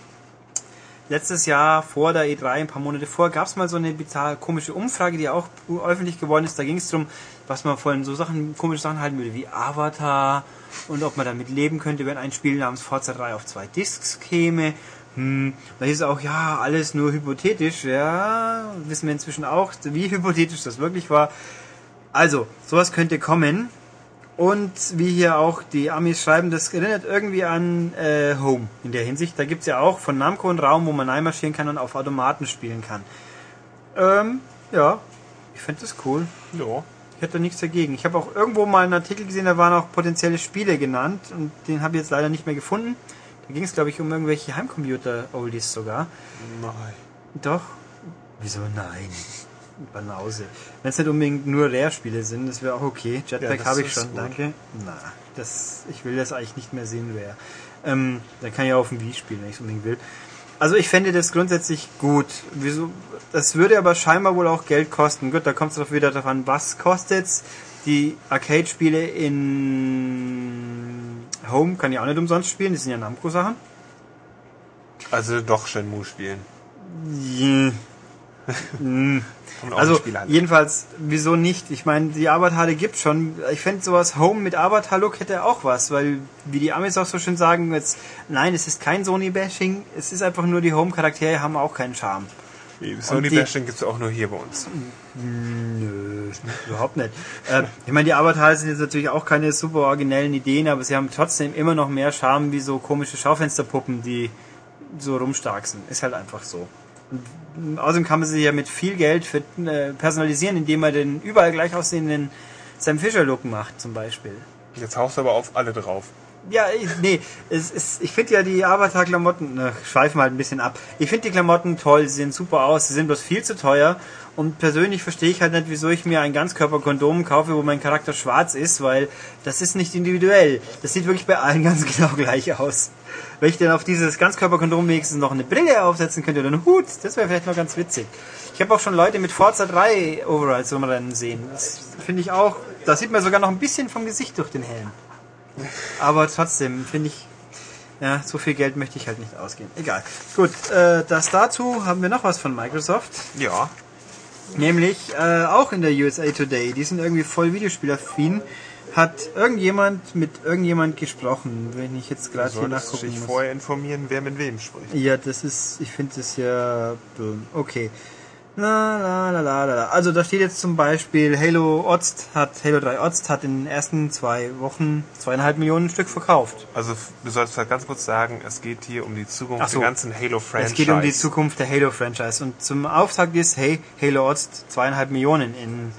letztes Jahr vor der E3, ein paar Monate vor, gab es mal so eine bizarre, komische Umfrage, die auch öffentlich geworden ist. Da ging es darum, was man von so Sachen, komische Sachen halten würde, wie Avatar und ob man damit leben könnte, wenn ein Spiel namens Forza 3 auf zwei Discs käme. Hm, da hieß es auch, ja, alles nur hypothetisch. Ja, wissen wir inzwischen auch, wie hypothetisch das wirklich war. Also, sowas könnte kommen. Und wie hier auch die Amis schreiben, das erinnert irgendwie an äh, Home in der Hinsicht. Da gibt's ja auch von Namco einen Raum, wo man reinmarschieren kann und auf Automaten spielen kann. Ähm, ja, ich finde das cool. Ja. Ich hätte da nichts dagegen. Ich habe auch irgendwo mal einen Artikel gesehen, da waren auch potenzielle Spiele genannt und den habe ich jetzt leider nicht mehr gefunden. Da ging es, glaube ich, um irgendwelche Heimcomputer-Oldies sogar. Nein. Doch. Wieso nein? Banause. Wenn es nicht unbedingt nur Rare-Spiele sind, das wäre auch okay. Ja, Jetpack das habe ich schon, gut. danke. Na, das, ich will das eigentlich nicht mehr sehen, Rare. Ähm, dann kann ich auch auf dem Wii spielen, wenn ich es unbedingt will. Also ich fände das grundsätzlich gut. Wieso? Das würde aber scheinbar wohl auch Geld kosten. Gut, da kommt es doch wieder darauf an, was kostet's. Die Arcade-Spiele in Home kann ich auch nicht umsonst spielen, die sind ja Namco-Sachen. Also doch Shenmue spielen. Yeah. Auch Also jedenfalls, wieso nicht? Ich meine, die Avatar gibt schon. Ich fände sowas Home mit Avatar-Look hätte auch was, weil wie die Amis auch so schön sagen, jetzt nein, es ist kein Sony-Bashing, es ist einfach nur die Home-Charaktere haben auch keinen Charme. Die Sony die- Bashing gibt's auch nur hier bei uns. Nö, überhaupt nicht. äh, ich meine, die Avatare sind jetzt natürlich auch keine super originellen Ideen, aber sie haben trotzdem immer noch mehr Charme wie so komische Schaufensterpuppen, die so rumstarksen. Ist halt einfach so. Außerdem kann man sie ja mit viel Geld für, äh, personalisieren, indem man den überall gleich aussehenden Sam Fisher Look macht, zum Beispiel. Jetzt haust du aber auf alle drauf. Ja, ich, nee, es ist, ich finde ja die Avatar-Klamotten, schweifen halt ein bisschen ab. Ich finde die Klamotten toll, sie sehen super aus, sie sind bloß viel zu teuer. Und persönlich verstehe ich halt nicht, wieso ich mir ein Ganzkörperkondom kaufe, wo mein Charakter schwarz ist, weil das ist nicht individuell. Das sieht wirklich bei allen (laughs) ganz genau gleich aus. Wenn ich denn auf dieses Ganzkörperkondom wenigstens noch eine Brille aufsetzen könnte oder einen Hut, das wäre vielleicht noch ganz witzig. Ich habe auch schon Leute mit Forza 3 Overalls rumrennen sehen. Das finde ich auch, da sieht man sogar noch ein bisschen vom Gesicht durch den Helm. Aber trotzdem finde ich, ja, so viel Geld möchte ich halt nicht ausgeben. Egal. Gut, äh, das dazu haben wir noch was von Microsoft. Ja. Nämlich äh, auch in der USA Today. Die sind irgendwie voll Videospielaffin. Hat irgendjemand mit irgendjemand gesprochen, wenn ich jetzt gerade hier nachgucken dich muss. vorher informieren, wer mit wem spricht. Ja, das ist, ich finde das ja, okay. La, la, la, la, la. Also da steht jetzt zum Beispiel, Halo Ozt hat, Halo 3 Ozt hat in den ersten zwei Wochen zweieinhalb Millionen Stück verkauft. Also du solltest halt ganz kurz sagen, es geht hier um die Zukunft so. der ganzen Halo-Franchise. Es geht um die Zukunft der Halo-Franchise. Und zum Auftakt ist, hey, Halo Ozt zweieinhalb Millionen in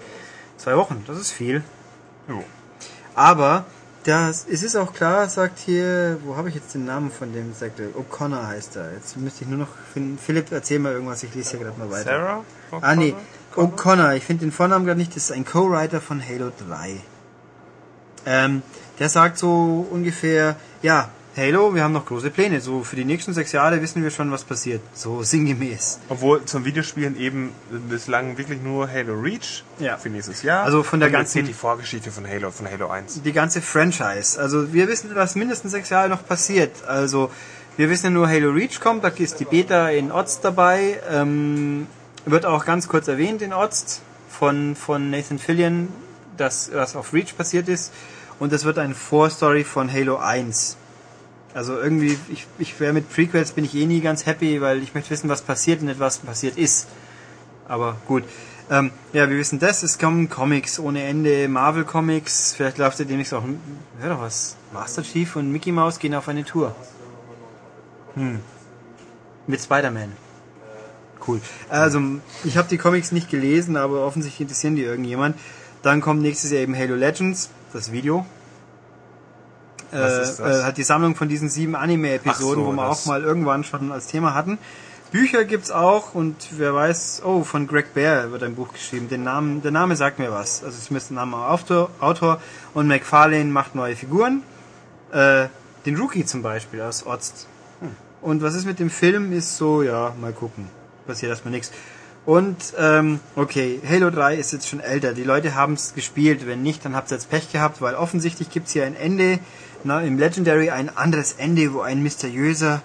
zwei Wochen. Das ist viel. Jo. Aber Das, es ist auch klar, sagt hier, wo habe ich jetzt den Namen von dem, sagt er, O'Connor heißt er. Jetzt müsste ich nur noch finden. Philipp, erzähl mal irgendwas, ich lese hier gerade mal weiter. Sarah? Ah, nee, O'Connor? O'Connor, ich finde den Vornamen gerade nicht, das ist ein Co-Writer von Halo 3. Ähm, der sagt so ungefähr, ja, Halo, wir haben noch große Pläne. So für die nächsten sechs Jahre wissen wir schon, was passiert. So sinngemäß. Obwohl zum Videospielen eben bislang wirklich nur Halo Reach Ja. für nächstes Jahr. Also von der Und ganzen- die Vorgeschichte von Halo, von Halo 1. Die ganze Franchise. Also wir wissen, was mindestens sechs Jahre noch passiert. Also wir wissen ja nur, Halo Reach kommt, da ist die Beta in Oz dabei. Ähm, wird auch ganz kurz erwähnt in Oz von, von Nathan Fillion, das, was auf Reach passiert ist. Und das wird eine Vorstory von Halo 1. Also irgendwie, ich, ich wäre mit Prequels bin ich eh nie ganz happy, weil ich möchte wissen, was passiert und nicht was passiert ist. Aber gut. Ähm, ja, wir wissen das. Es kommen Comics ohne Ende, Marvel Comics. Vielleicht läuft ja demnächst auch, hör doch was. Master Chief und Mickey Mouse gehen auf eine Tour. Hm. Mit Spider-Man. Cool. Also, ich habe die Comics nicht gelesen, aber offensichtlich interessieren die irgendjemand. Dann kommt nächstes Jahr eben Halo Legends, das Video. Äh, äh, hat die Sammlung von diesen sieben Anime-Episoden, so, wo wir auch mal irgendwann schon als Thema hatten. Bücher gibt's auch und wer weiß, oh, von Greg Bear wird ein Buch geschrieben. Den Namen, der Name sagt mir was. Also es müsste ein Name Autor, Autor und McFarlane macht neue Figuren. Äh, den Rookie zum Beispiel aus Ozt. Und was ist mit dem Film, ist so, ja, mal gucken. Passiert erstmal nichts. Und, ähm, okay, Halo 3 ist jetzt schon älter. Die Leute haben es gespielt. Wenn nicht, dann habt ihr jetzt Pech gehabt, weil offensichtlich gibt's hier ein Ende, na, im Legendary ein anderes Ende, wo ein mysteriöser,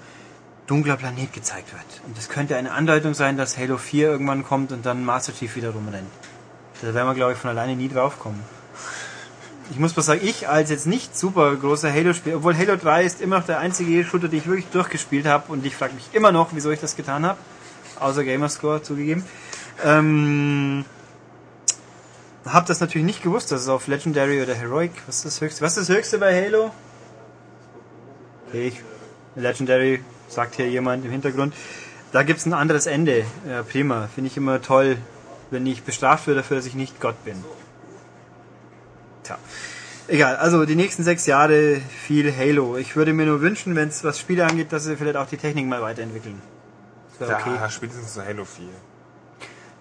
dunkler Planet gezeigt wird. Und das könnte eine Andeutung sein, dass Halo 4 irgendwann kommt und dann Master Chief wieder rumrennt. Da werden wir, glaube ich, von alleine nie drauf kommen. Ich muss mal sagen, ich als jetzt nicht super großer Halo-Spieler, obwohl Halo 3 ist immer noch der einzige Shooter, den ich wirklich durchgespielt habe und ich frage mich immer noch, wieso ich das getan habe. Außer Gamerscore zugegeben. Ähm, hab das natürlich nicht gewusst, dass es auf Legendary oder Heroic, was ist das höchste? Was ist das höchste bei Halo? Okay, ich, Legendary, sagt hier jemand im Hintergrund. Da gibt's ein anderes Ende. Ja, prima. Finde ich immer toll, wenn ich bestraft werde dafür, dass ich nicht Gott bin. Tja. Egal, also die nächsten sechs Jahre viel Halo. Ich würde mir nur wünschen, wenn es was Spiele angeht, dass sie vielleicht auch die Technik mal weiterentwickeln. Wäre okay. Ja, spätestens zu Halo 4.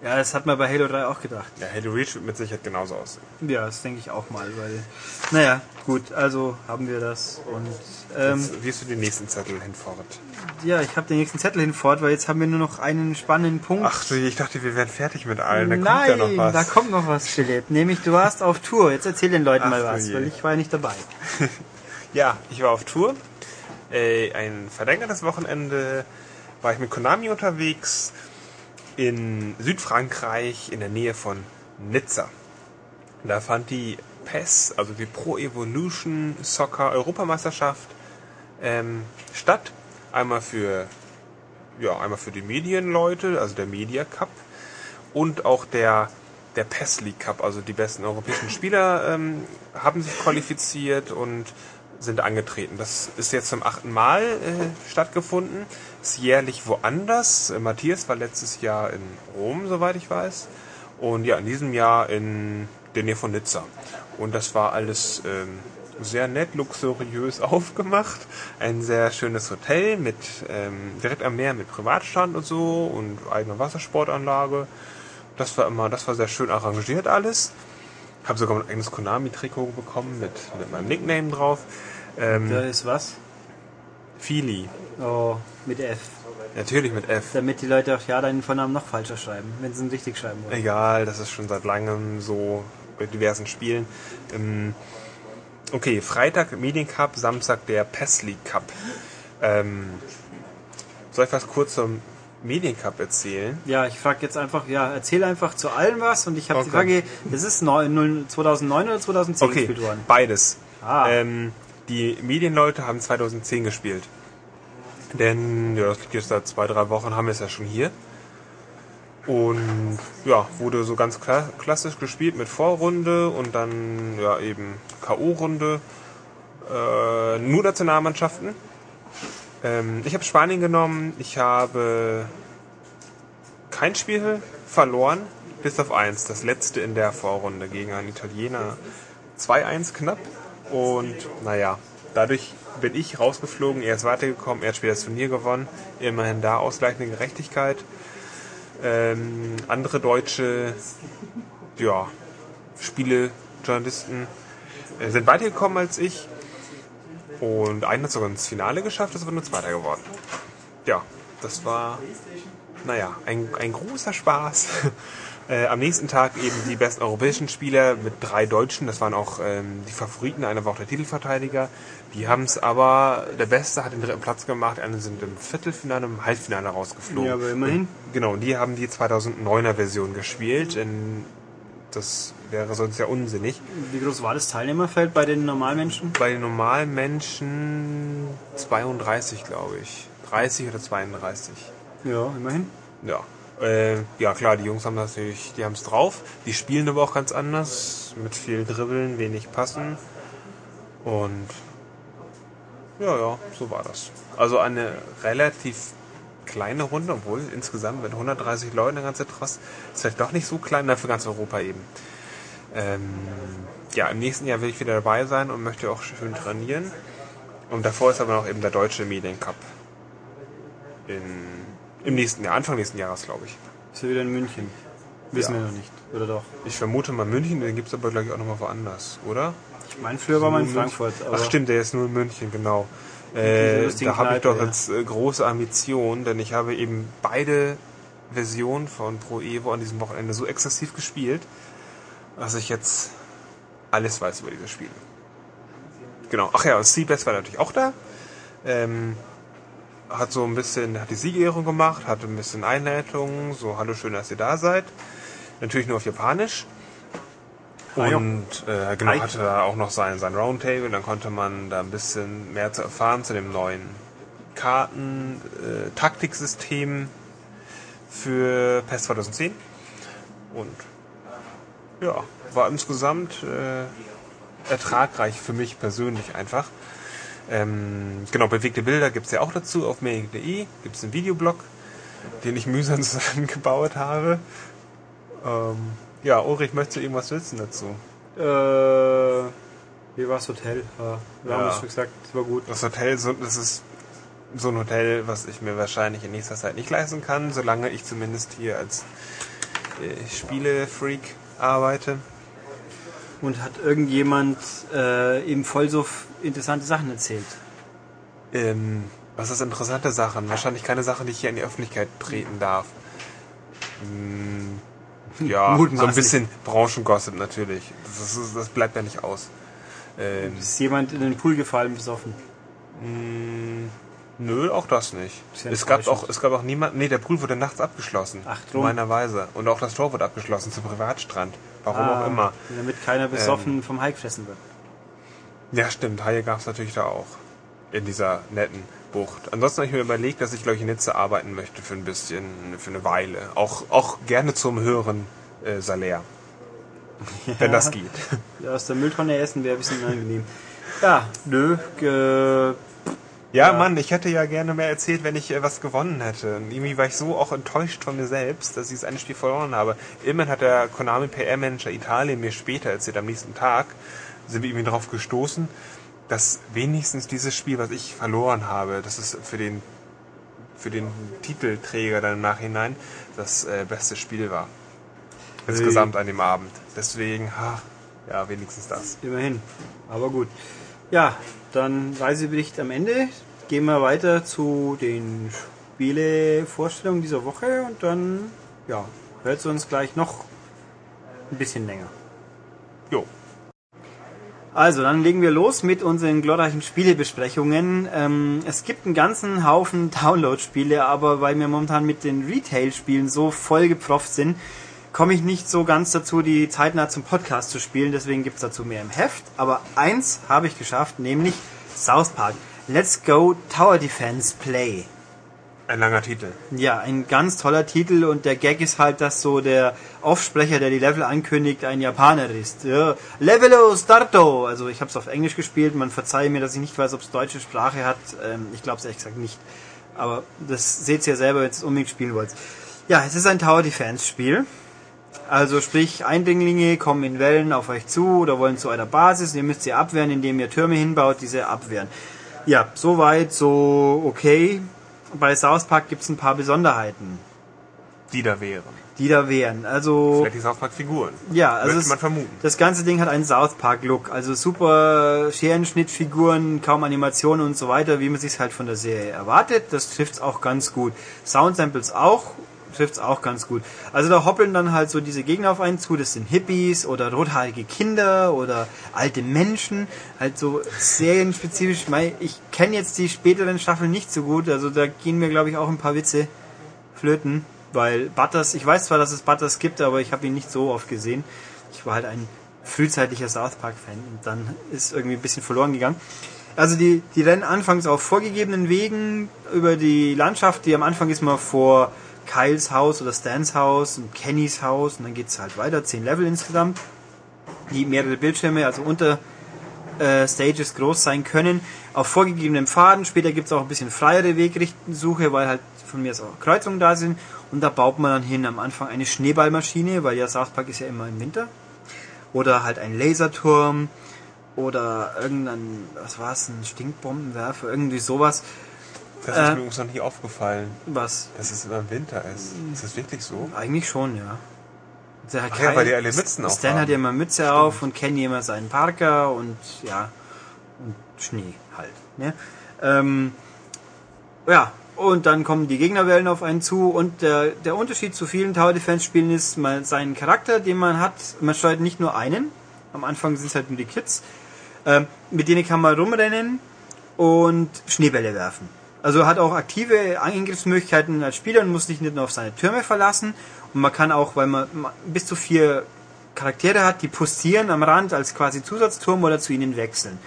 Ja, das hat man bei Halo 3 auch gedacht. Ja, Halo Reach wird mit Sicherheit genauso aussehen. Ja, das denke ich auch mal, weil. Naja, gut, also haben wir das. Und ähm, Jetzt wirst du den nächsten Zettel hinfort. ja, ich habe den nächsten Zettel hinfort, weil jetzt haben wir nur noch einen spannenden Punkt. Ach du, ich dachte, wir wären fertig mit allen. Da Nein, kommt ja noch was. da kommt noch was, Philipp. Nämlich, du warst auf Tour. Jetzt erzähl den Leuten Ach mal was, je. weil ich war ja nicht dabei. (laughs) Ja, ich war auf Tour. Äh, ein verlängertes Wochenende war ich mit Konami unterwegs in Südfrankreich in der Nähe von Nizza. Da fand die PES, also die Pro Evolution Soccer Europameisterschaft, ähm, statt. Einmal für, ja, einmal für die Medienleute, also der Media Cup und auch der, der PES League Cup, also die besten europäischen Spieler ähm, haben sich qualifiziert und sind angetreten. Das ist jetzt zum achten Mal äh, stattgefunden. Ist jährlich woanders. Äh, Matthias war letztes Jahr in Rom, soweit ich weiß. Und ja, in diesem Jahr in der Nähe von Nizza. Und das war alles ähm, sehr nett, luxuriös (laughs) aufgemacht. Ein sehr schönes Hotel mit ähm, direkt am Meer mit Privatstand und so und eigener Wassersportanlage. Das war immer, das war sehr schön arrangiert alles. Habe sogar mein eigenes Konami-Trikot bekommen mit, mit meinem Nickname drauf. Ähm, Da ist was? Fili. Oh, mit F. Natürlich mit F. Damit die Leute auch ja deinen Vornamen noch falscher schreiben, wenn sie ihn richtig schreiben wollen. Egal, das ist schon seit langem so bei diversen Spielen. Ähm, okay, Freitag Mediencup, Samstag der Pesli Cup. Ähm, soll ich was kurz zum Mediencup erzählen? Ja, ich frage jetzt einfach, ja, erzähl einfach zu allem was und ich habe die Okay. Frage, das ist neu- null- 2009 oder 2010 Okay, gespielt worden? beides. Ah. Ähm, die Medienleute haben 2010 gespielt. Denn, ja, das liegt jetzt seit zwei, drei Wochen, haben wir es ja schon hier. Und ja, wurde so ganz kla klassisch gespielt mit Vorrunde und dann ja eben K.O.-Runde. Äh, nur Nationalmannschaften. Ähm, ich habe Spanien genommen. Ich habe kein Spiel verloren, bis auf eins. Das letzte in der Vorrunde gegen einen Italiener. 2-1 knapp. Und naja, dadurch bin ich rausgeflogen, er ist weitergekommen, er hat später das Turnier gewonnen. Immerhin da ausgleichende Gerechtigkeit. Ähm, andere deutsche ja, Spielejournalisten äh, sind weitergekommen als ich. Und einer hat sogar ins Finale geschafft, ist aber nur Zweiter geworden. Ja, das war, naja, ein, ein großer Spaß. (laughs) Äh, am nächsten Tag eben die besten europäischen Spieler mit drei Deutschen. Das waren auch ähm, die Favoriten. Einer war auch der Titelverteidiger. Die haben es aber, der Beste hat den dritten Platz gemacht. Eine sind im Viertelfinale, im Halbfinale rausgeflogen. Ja, aber immerhin. Und, genau, und die haben die 2009er Version gespielt. In, das wäre sonst ja unsinnig. Wie groß war das Teilnehmerfeld bei den Normalmenschen? Bei den normalen Menschen 32, glaube ich. 30 oder 32. Ja, immerhin. Ja. Äh, ja klar, die Jungs haben natürlich, die haben es drauf. Die spielen aber auch ganz anders, mit viel Dribbeln, wenig Passen. Und ja, ja, so war das. Also eine relativ kleine Runde, obwohl insgesamt mit 130 Leuten der ganze Tross ist halt doch nicht so klein, na, für ganz Europa eben. Ähm, ja, im nächsten Jahr will ich wieder dabei sein und möchte auch schön trainieren. Und davor ist aber noch eben der deutsche Mediencup. In, Im nächsten Jahr, Anfang nächsten Jahres, glaube ich. Ist ja wieder in München. Wissen Ja. wir noch nicht. Oder doch? Ich vermute mal München, den gibt es aber glaube ich auch nochmal woanders, oder? Ich meine, früher war man in. Frankfurt. Aber Ach stimmt, der ist nur in München, genau. Äh, da habe ich doch jetzt äh, große Ambitionen, denn ich habe eben beide Versionen von Pro Evo an diesem Wochenende so exzessiv gespielt, dass ich jetzt alles weiß über dieses Spiel. Genau. Ach ja, und Seabass war natürlich auch da. Ähm, hat so ein bisschen, hat die Siegerehrung gemacht, hatte ein bisschen Einleitung, so hallo schön, dass ihr da seid. Natürlich nur auf Japanisch. Ah. Und äh, genau, hatte da auch noch sein, sein Roundtable, dann konnte man da ein bisschen mehr zu erfahren zu dem neuen Karten-Taktiksystem für PES 2010. Und ja, war insgesamt äh, ertragreich für mich persönlich einfach. Ähm, genau, bewegte Bilder gibt's ja auch dazu auf medic.de. Gibt es einen Videoblog, den ich mühsam (laughs) zusammengebaut habe. Ähm, ja, Ulrich, möchtest du irgendwas wissen dazu? Äh, wie war das Hotel? Ja, wir haben Ja. schon gesagt, das war gut. Das Hotel, so- das ist so ein Hotel, was ich mir wahrscheinlich in nächster Zeit nicht leisten kann, solange ich zumindest hier als äh, Spielefreak arbeite. Und hat irgendjemand äh, voll so interessante Sachen erzählt? Ähm, was ist interessante Sachen? Wahrscheinlich keine Sachen, die ich hier in die Öffentlichkeit treten darf. Hm, ja, so ein bisschen Branchengossip natürlich. Das, ist, das bleibt ja nicht aus. Ähm, Ist jemand in den Pool gefallen, besoffen? mh, nö, auch das nicht. Ja Es gab auch, es gab auch niemand. Nee, der Pool wurde nachts abgeschlossen. Ach, drum. Meinerweise. Und auch das Tor wurde abgeschlossen zum Privatstrand. Warum Ah, auch immer. Damit keiner besoffen vom Hai gefressen wird. Ja, stimmt. Haie gab es natürlich da auch. In dieser netten Bucht. Ansonsten habe ich mir überlegt, dass ich, glaube ich, in Nizza arbeiten möchte für ein bisschen, für eine Weile. Auch, auch gerne zum höheren äh, Salär. (laughs) Wenn das geht. Ja, aus der Mülltonne essen wäre ein bisschen (laughs) unangenehm. Ja, nö, ge Ja, Mann, ich hätte ja gerne mehr erzählt, wenn ich äh, was gewonnen hätte. Und irgendwie war ich so auch enttäuscht von mir selbst, dass ich das eine Spiel verloren habe. Immerhin hat der Konami PR-Manager Italien mir später erzählt, am nächsten Tag, sind wir irgendwie darauf gestoßen, dass wenigstens dieses Spiel, was ich verloren habe, das ist für den, für den Titelträger dann im Nachhinein das äh, beste Spiel war. Insgesamt an dem Abend. Deswegen, ha, ja, wenigstens das. immerhin. Aber gut. Ja, dann Reisebericht am Ende. Gehen wir weiter zu den Spielevorstellungen dieser Woche und dann, ja, hört es uns gleich noch ein bisschen länger. Jo. Also, dann legen wir los mit unseren glorreichen Spielebesprechungen. Ähm, es gibt einen ganzen Haufen (laughs) Download-Spiele, aber weil wir momentan mit den Retail-Spielen so vollgepfropft sind, komme ich nicht so ganz dazu, die zeitnah zum Podcast zu spielen. Deswegen gibt's dazu mehr im Heft. Aber eins habe ich geschafft, nämlich South Park. Let's Go Tower Defense Play. Ein langer Titel. Ja, ein ganz toller Titel und der Gag ist halt, dass so der Aufsprecher, der die Level ankündigt, ein Japaner ist. Ja, Levelo Starto! Also ich habe es auf Englisch gespielt, man verzeihe mir, dass ich nicht weiß, ob es deutsche Sprache hat. Ähm, ich glaube es ehrlich gesagt nicht. Aber das seht ihr ja selber, wenn ihr es unbedingt spielen wollt. Ja, es ist ein Tower Defense Spiel. Also sprich, Eindringlinge kommen in Wellen auf euch zu oder wollen zu einer Basis. Ihr müsst sie abwehren, indem ihr Türme hinbaut, diese abwehren. Ja, soweit, so okay. Bei South Park gibt es ein paar Besonderheiten, Die da wären. die da wären. Also Vielleicht die South Park-Figuren. ja, also Würde man vermuten. das ganze Ding hat einen South Park Look, also super Scherenschnittfiguren, kaum Animationen und so weiter, wie man sich halt von der Serie erwartet. Das trifft's auch ganz gut. Sound Samples auch trifft's auch ganz gut. Also da hoppeln dann halt so diese Gegner auf einen zu, das sind Hippies oder rothaarige Kinder oder alte Menschen, halt so serienspezifisch. Ich kenne jetzt die späteren Staffeln nicht so gut, also da gehen mir glaube ich auch ein paar Witze flöten, weil Butters, ich weiß zwar, dass es Butters gibt, aber ich habe ihn nicht so oft gesehen. Ich war halt ein frühzeitlicher South Park Fan und dann ist irgendwie ein bisschen verloren gegangen. Also die, die rennen anfangs auf vorgegebenen Wegen über die Landschaft, die am Anfang ist mal vor Kyles Haus oder Stans Haus und Kennys Haus und dann geht's halt weiter, zehn Level insgesamt, die mehrere Bildschirme, also unter äh, Stages groß sein können, auf vorgegebenen Pfaden. Später gibt's auch ein bisschen freiere Wegrichtensuche, weil halt von mir aus auch Kreuzungen da sind. Und da baut man dann hin am Anfang eine Schneeballmaschine, weil ja South Park ist ja immer im Winter. Oder halt ein Laserturm oder irgendein, was war's, ein Stinkbombenwerfer, irgendwie sowas. Das Äh. ist mir übrigens noch nie aufgefallen, Was dass es immer im Winter ist. Ist das wirklich so? eigentlich schon, ja. Der Ach ja, weil die alle Mützen auf Stan hat ja immer Mütze auf und Kenny immer seinen Parker und ja, und Schnee halt. Ne? Ähm, ja, und dann kommen die Gegnerwellen auf einen zu und der, der Unterschied zu vielen Tower Defense Spielen ist mal seinen Charakter, den man hat. Man steuert nicht nur einen. Am Anfang sind es halt nur die Kids. Ähm, mit denen kann man rumrennen und Schneebälle werfen. Also hat auch aktive Eingriffsmöglichkeiten als Spieler und muss sich nicht nur auf seine Türme verlassen. Und man kann auch, weil man ma- bis zu vier Charaktere hat, die postieren am Rand als quasi Zusatzturm oder zu ihnen wechseln.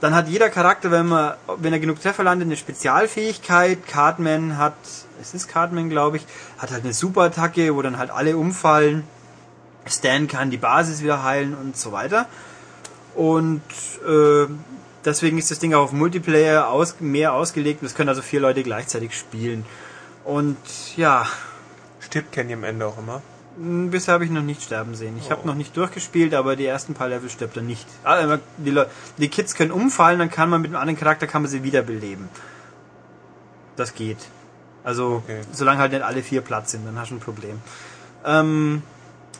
Dann hat jeder Charakter, wenn man, wenn er genug Treffer landet, eine Spezialfähigkeit. Cartman hat, es ist Cartman, glaube ich, hat halt eine Superattacke, wo dann halt alle umfallen. Stan kann die Basis wieder heilen und so weiter. Und äh, deswegen ist das Ding auch auf Multiplayer aus, mehr ausgelegt. Es können also vier Leute gleichzeitig spielen. Und ja, Stirbt Kenny am Ende auch immer? m, bisher habe ich noch nicht sterben sehen. Ich habe Oh. noch nicht durchgespielt, aber die ersten paar Level stirbt er nicht. Ah, Die, Le- die Kids können umfallen, dann kann man mit einem anderen Charakter kann man sie wiederbeleben. Das geht. Also Okay. solange halt nicht alle vier Platz sind, dann hast du ein Problem. Ähm,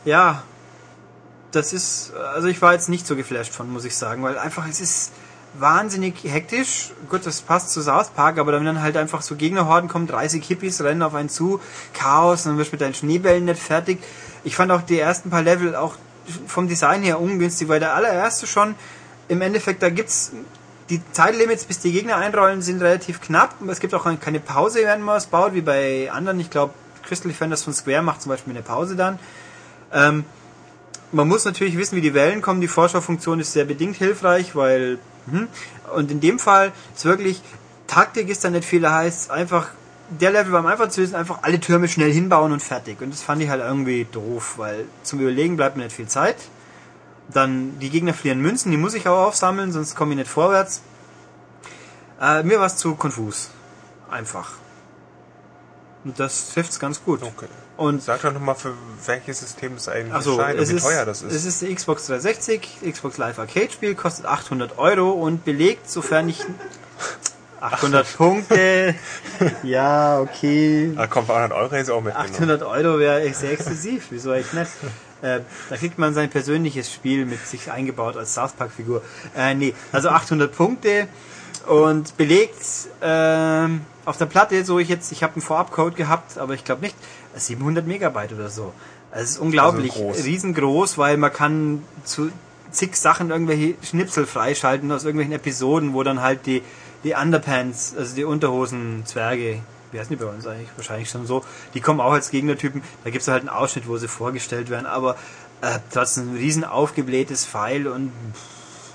ja, das ist, also ich war jetzt nicht so geflasht von, muss ich sagen, weil einfach es ist wahnsinnig hektisch. Gut, das passt zu South Park, aber wenn dann halt einfach so Gegnerhorden kommen, 30 Hippies rennen auf einen zu, Chaos, dann wirst du mit deinen Schneebällen nicht fertig. Ich fand auch die ersten paar Level auch vom Design her ungünstig, weil der allererste schon im Endeffekt, da gibt's die Zeitlimits, bis die Gegner einrollen, sind relativ knapp. Es gibt auch keine Pause, wenn man was baut, wie bei anderen. Ich glaube, Crystal Defenders von Square macht zum Beispiel eine Pause dann. Ähm, man muss natürlich wissen, wie die Wellen kommen. Die Vorschaufunktion ist sehr bedingt hilfreich, weil hm, und in dem Fall ist wirklich Taktik ist da nicht viel, da heißt einfach der Level war am einfachsten zu wissen, einfach alle Türme schnell hinbauen und fertig. Und das fand ich halt irgendwie doof, weil zum Überlegen bleibt mir nicht viel Zeit. Dann die Gegner verlieren Münzen, die muss ich auch aufsammeln, sonst komme ich nicht vorwärts. Äh, mir war es zu konfus. Einfach. Und das trifft's ganz gut. Okay. Und Sag doch nochmal, für welches System es eigentlich Achso, erscheint es und wie ist, teuer das ist. es ist die Xbox 360, Xbox Live Arcade Spiel, kostet 800 Euro und belegt, sofern ich 800 Punkte. (laughs) Ja, okay. ah, kommt 100 Euro ist auch mitgenommen. 800 Euro wäre sehr exklusiv, wieso eigentlich nicht? Äh, da kriegt man sein persönliches Spiel mit sich eingebaut als South Park Figur. Äh, nee, also 800 Punkte und belegt ähm, auf der Platte, so ich jetzt, ich habe einen Vorabcode gehabt, aber ich glaube nicht, 700 Megabyte oder so. Also es ist unglaublich, Also groß. riesengroß, weil man kann zu zig Sachen irgendwelche Schnipsel freischalten aus irgendwelchen Episoden, wo dann halt die, die Underpants, also die Unterhosen Zwerge, wie heißen die bei uns eigentlich? Wahrscheinlich schon so, die kommen auch als Gegnertypen. Da gibt es halt einen Ausschnitt, wo sie vorgestellt werden, aber äh, trotzdem ein riesen aufgeblähtes Pfeil und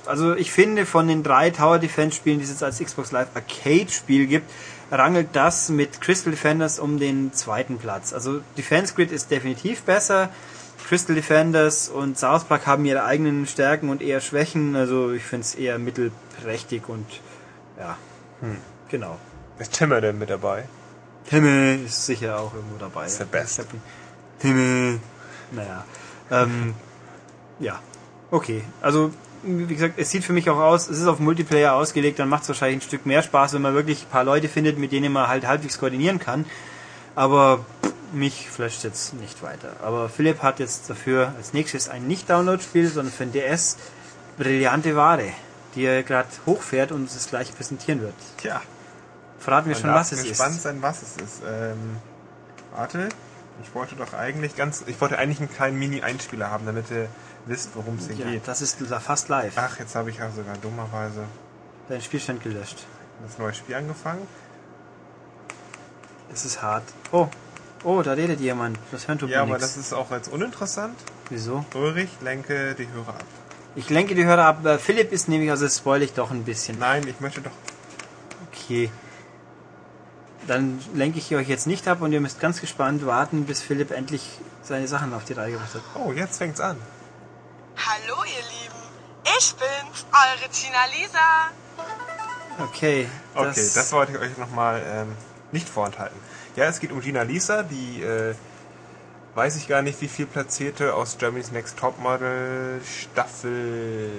also ich finde von den drei Tower Defense Spielen, die es jetzt als Xbox Live Arcade Spiel gibt, rangelt das mit Crystal Defenders um den zweiten Platz. Also Defense Grid ist definitiv besser. Crystal Defenders und South Park haben ihre eigenen Stärken und eher Schwächen. Also ich finde es eher mittelprächtig und ja, genau. Ist Timmer denn mit dabei? Himmel ist sicher auch irgendwo dabei. Ist der Beste. Himmel. Naja. ähm, ja, okay. Also, wie gesagt, es sieht für mich auch aus, es ist auf Multiplayer ausgelegt, dann macht es wahrscheinlich ein Stück mehr Spaß, wenn man wirklich ein paar Leute findet, mit denen man halt halbwegs koordinieren kann. Aber mich flasht jetzt nicht weiter. Aber Philipp hat jetzt dafür als nächstes ein Nicht-Download-Spiel, sondern für den DS brillante Ware, die er gerade hochfährt und uns das gleich präsentieren wird. Tja, Verraten wir schon, was es gespannt ist. sein, was es ist. Ähm, warte, ich wollte doch eigentlich ganz, ich wollte eigentlich einen kleinen Mini-Einspieler haben, damit ihr wisst, worum es hier Ja, geht. das ist fast live. Ach, jetzt habe ich ja sogar dummerweise Dein Spielstand gelöscht. das neue Spiel angefangen. Es ist hart. Oh, oh, da redet jemand. Das hören tut Ja, aber nichts. das ist auch jetzt uninteressant. Wieso? Ulrich, lenke die Hörer ab. Ich lenke die Hörer ab. Philipp ist nämlich, also spoil ich doch ein bisschen. Nein, ich möchte doch. Okay. Dann lenke ich euch jetzt nicht ab und ihr müsst ganz gespannt warten, bis Philipp endlich seine Sachen auf die Reihe gebracht hat. Oh, jetzt fängt's an. Hallo ihr Lieben, ich bin's, eure Tina Lisa. Okay. Okay, das, wollte ich euch nochmal ähm, nicht vorenthalten. Ja, es geht um Gina Lisa, die äh, weiß ich gar nicht, wie viel platzierte aus Germany's Next Topmodel Staffel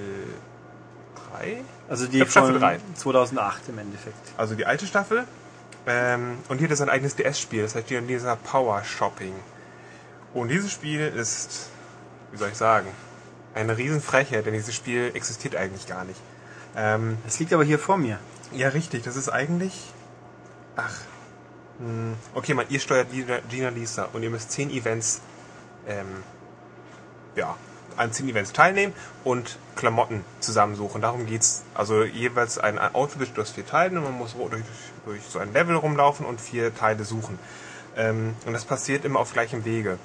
3. also die Staffel von drei. 2008 im Endeffekt. Also die alte Staffel. Ähm, und hier hat er sein eigenes DS-Spiel, das heißt Gina Lisa Power Shopping. Und dieses Spiel ist, wie soll ich sagen, eine Riesenfrechheit, denn dieses Spiel existiert eigentlich gar nicht. Ähm, Das liegt aber hier vor mir. Ja, richtig. Das ist eigentlich. Ach. Hm. Okay, man, ihr steuert Gina, Lisa und ihr müsst 10 Events. Ähm, ja, an 10 Events teilnehmen und Klamotten zusammensuchen. Darum geht's. Also jeweils ein, ein Outfit aus vier Teilen und man muss durch, durch so ein Level rumlaufen und vier Teile suchen. Ähm, und das passiert immer auf gleichem Wege.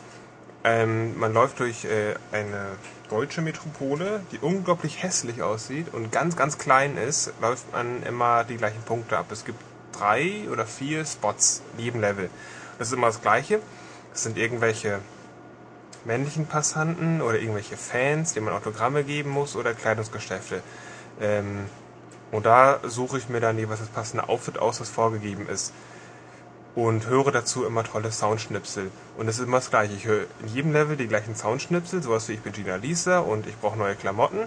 Ähm, man läuft durch äh, eine deutsche Metropole, die unglaublich hässlich aussieht und ganz, ganz klein ist, läuft man immer die gleichen Punkte ab. Es gibt drei oder vier Spots in jedem Level. Das ist immer das Gleiche. Es sind irgendwelche männlichen Passanten oder irgendwelche Fans, denen man Autogramme geben muss oder Kleidungsgeschäfte. Ähm, und da suche ich mir dann jeweils das passende Outfit aus, was vorgegeben ist und höre dazu immer tolle Soundschnipsel. Und es ist immer das gleiche. Ich höre in jedem Level die gleichen Soundschnipsel, sowas wie ich bin Gina Lisa und ich brauche neue Klamotten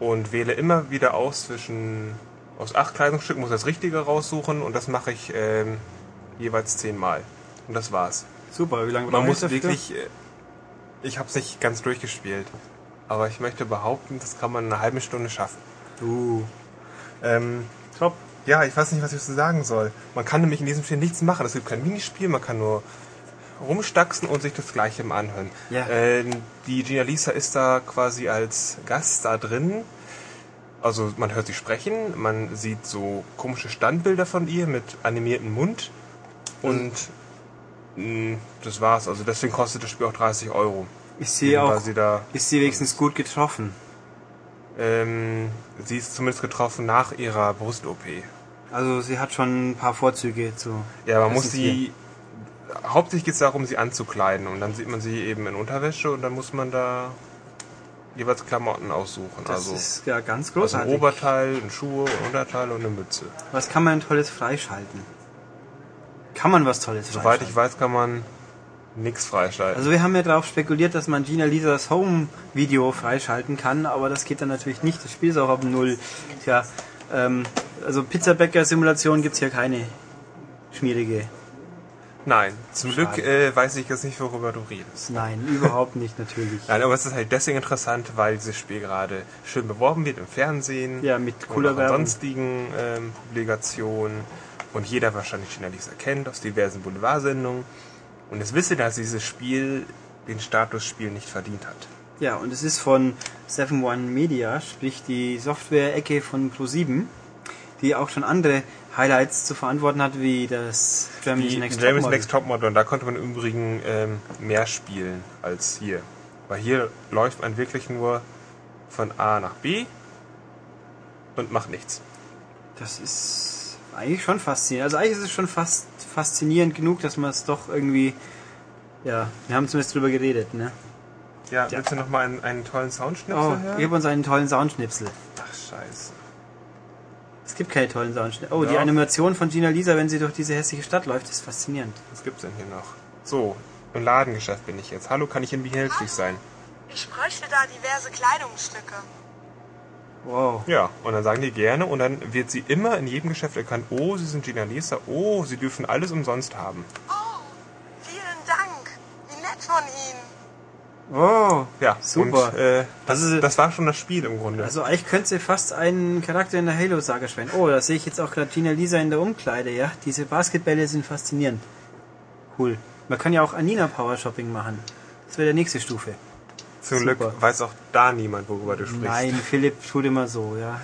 und wähle immer wieder aus zwischen aus acht Kleidungsstücken muss das Richtige raussuchen und das mache ich ähm, jeweils zehnmal. Und das war's. Super, wie lange Man brauche ich muss wirklich. äh, Ich habe es nicht ganz durchgespielt, aber ich möchte behaupten, das kann man in einer halben Stunde schaffen. Uh, Ähm, top. Ja, ich weiß nicht, was ich dazu sagen soll. Man kann nämlich in diesem Spiel nichts machen. Es gibt kein Minispiel, man kann nur rumstaxen und sich das Gleiche mal anhören. Ja. Ähm, die Gina Lisa ist da quasi als Gast da drin. Also man hört sie sprechen, man sieht so komische Standbilder von ihr mit animiertem Mund und mh, das war's. Also deswegen kostet das Spiel auch 30 Euro. Ist sie auch, da ist sie wenigstens gut getroffen? ähm, sie ist zumindest getroffen nach ihrer Brust-OP. Also sie hat schon ein paar Vorzüge zu. Ja, man muss sie. Hauptsächlich geht es darum, sie anzukleiden. Und dann sieht man sie eben in Unterwäsche und dann muss man da jeweils Klamotten aussuchen. Das also, ist ja ganz also ein großartig. Oberteil, ein Schuhe, ein Unterteil und eine Mütze. was kann man Tolles freischalten? Kann man was Tolles Soweit freischalten? ich weiß, kann man nichts freischalten. Also wir haben ja darauf spekuliert, dass man Gina Lisas Home-Video freischalten kann, aber das geht dann natürlich nicht. Das Spiel ist auch auf Null. Tja, ähm, also Pizzabäcker-Simulation gibt's hier keine schmierige. Nein, zum Schade. Glück äh, weiß ich jetzt nicht, worüber du redest. Nein, überhaupt nicht natürlich. (laughs) Nein, aber es ist halt deswegen interessant, weil dieses Spiel gerade schön beworben wird im Fernsehen. Ja, mit cooler Werbung. sonstigen ähm, Publikationen. Und jeder wahrscheinlich Gina Lisa kennt aus diversen Boulevardsendungen. Und es wisse, dass dieses Spiel den Status Spiel nicht verdient hat. Ja, und es ist von 7-One Media, sprich die Software-Ecke von Pro7, die auch schon andere Highlights zu verantworten hat, wie das Germany's Die Next Jeremy's Topmodel. Next Topmodel. Und da konnte man im Übrigen ähm, mehr spielen als hier. Weil hier läuft man wirklich nur von A nach B und macht nichts. Das ist eigentlich schon faszinierend. Also eigentlich ist es schon fast faszinierend genug, dass man es doch irgendwie... Ja, wir haben zumindest drüber geredet, ne? Ja, willst du nochmal einen, einen tollen Soundschnipsel Oh, gib uns einen tollen Soundschnipsel. Ach, scheiße. Es gibt keine tollen Soundschnipsel. Oh, die Ja. Animation von Gina Lisa, wenn sie durch diese hässliche Stadt läuft, ist faszinierend. Was gibt's denn hier noch? So, im Ladengeschäft bin ich jetzt. Hallo, kann ich Ihnen behilflich sein? Ich bräuchte da diverse Kleidungsstücke. Wow. Ja, und dann sagen die gerne und dann wird sie immer in jedem Geschäft erkannt, oh, sie sind Gina Lisa, oh, sie dürfen alles umsonst haben. Oh, vielen Dank. Wie nett von Ihnen. Oh. Ja, Super. Und, äh, das, Also- das war schon das Spiel im Grunde. Also eigentlich könnte sie fast einen Charakter in der Halo-Saga spielen. Oh, da sehe ich jetzt auch gerade Gina Lisa in der Umkleide, ja. Diese Basketbälle sind faszinierend. Cool. Man kann ja auch Anina Power Shopping machen. Das wäre der nächste Stufe. Zum super. Glück weiß auch da niemand, worüber du sprichst. Nein, Philipp tut immer so, ja.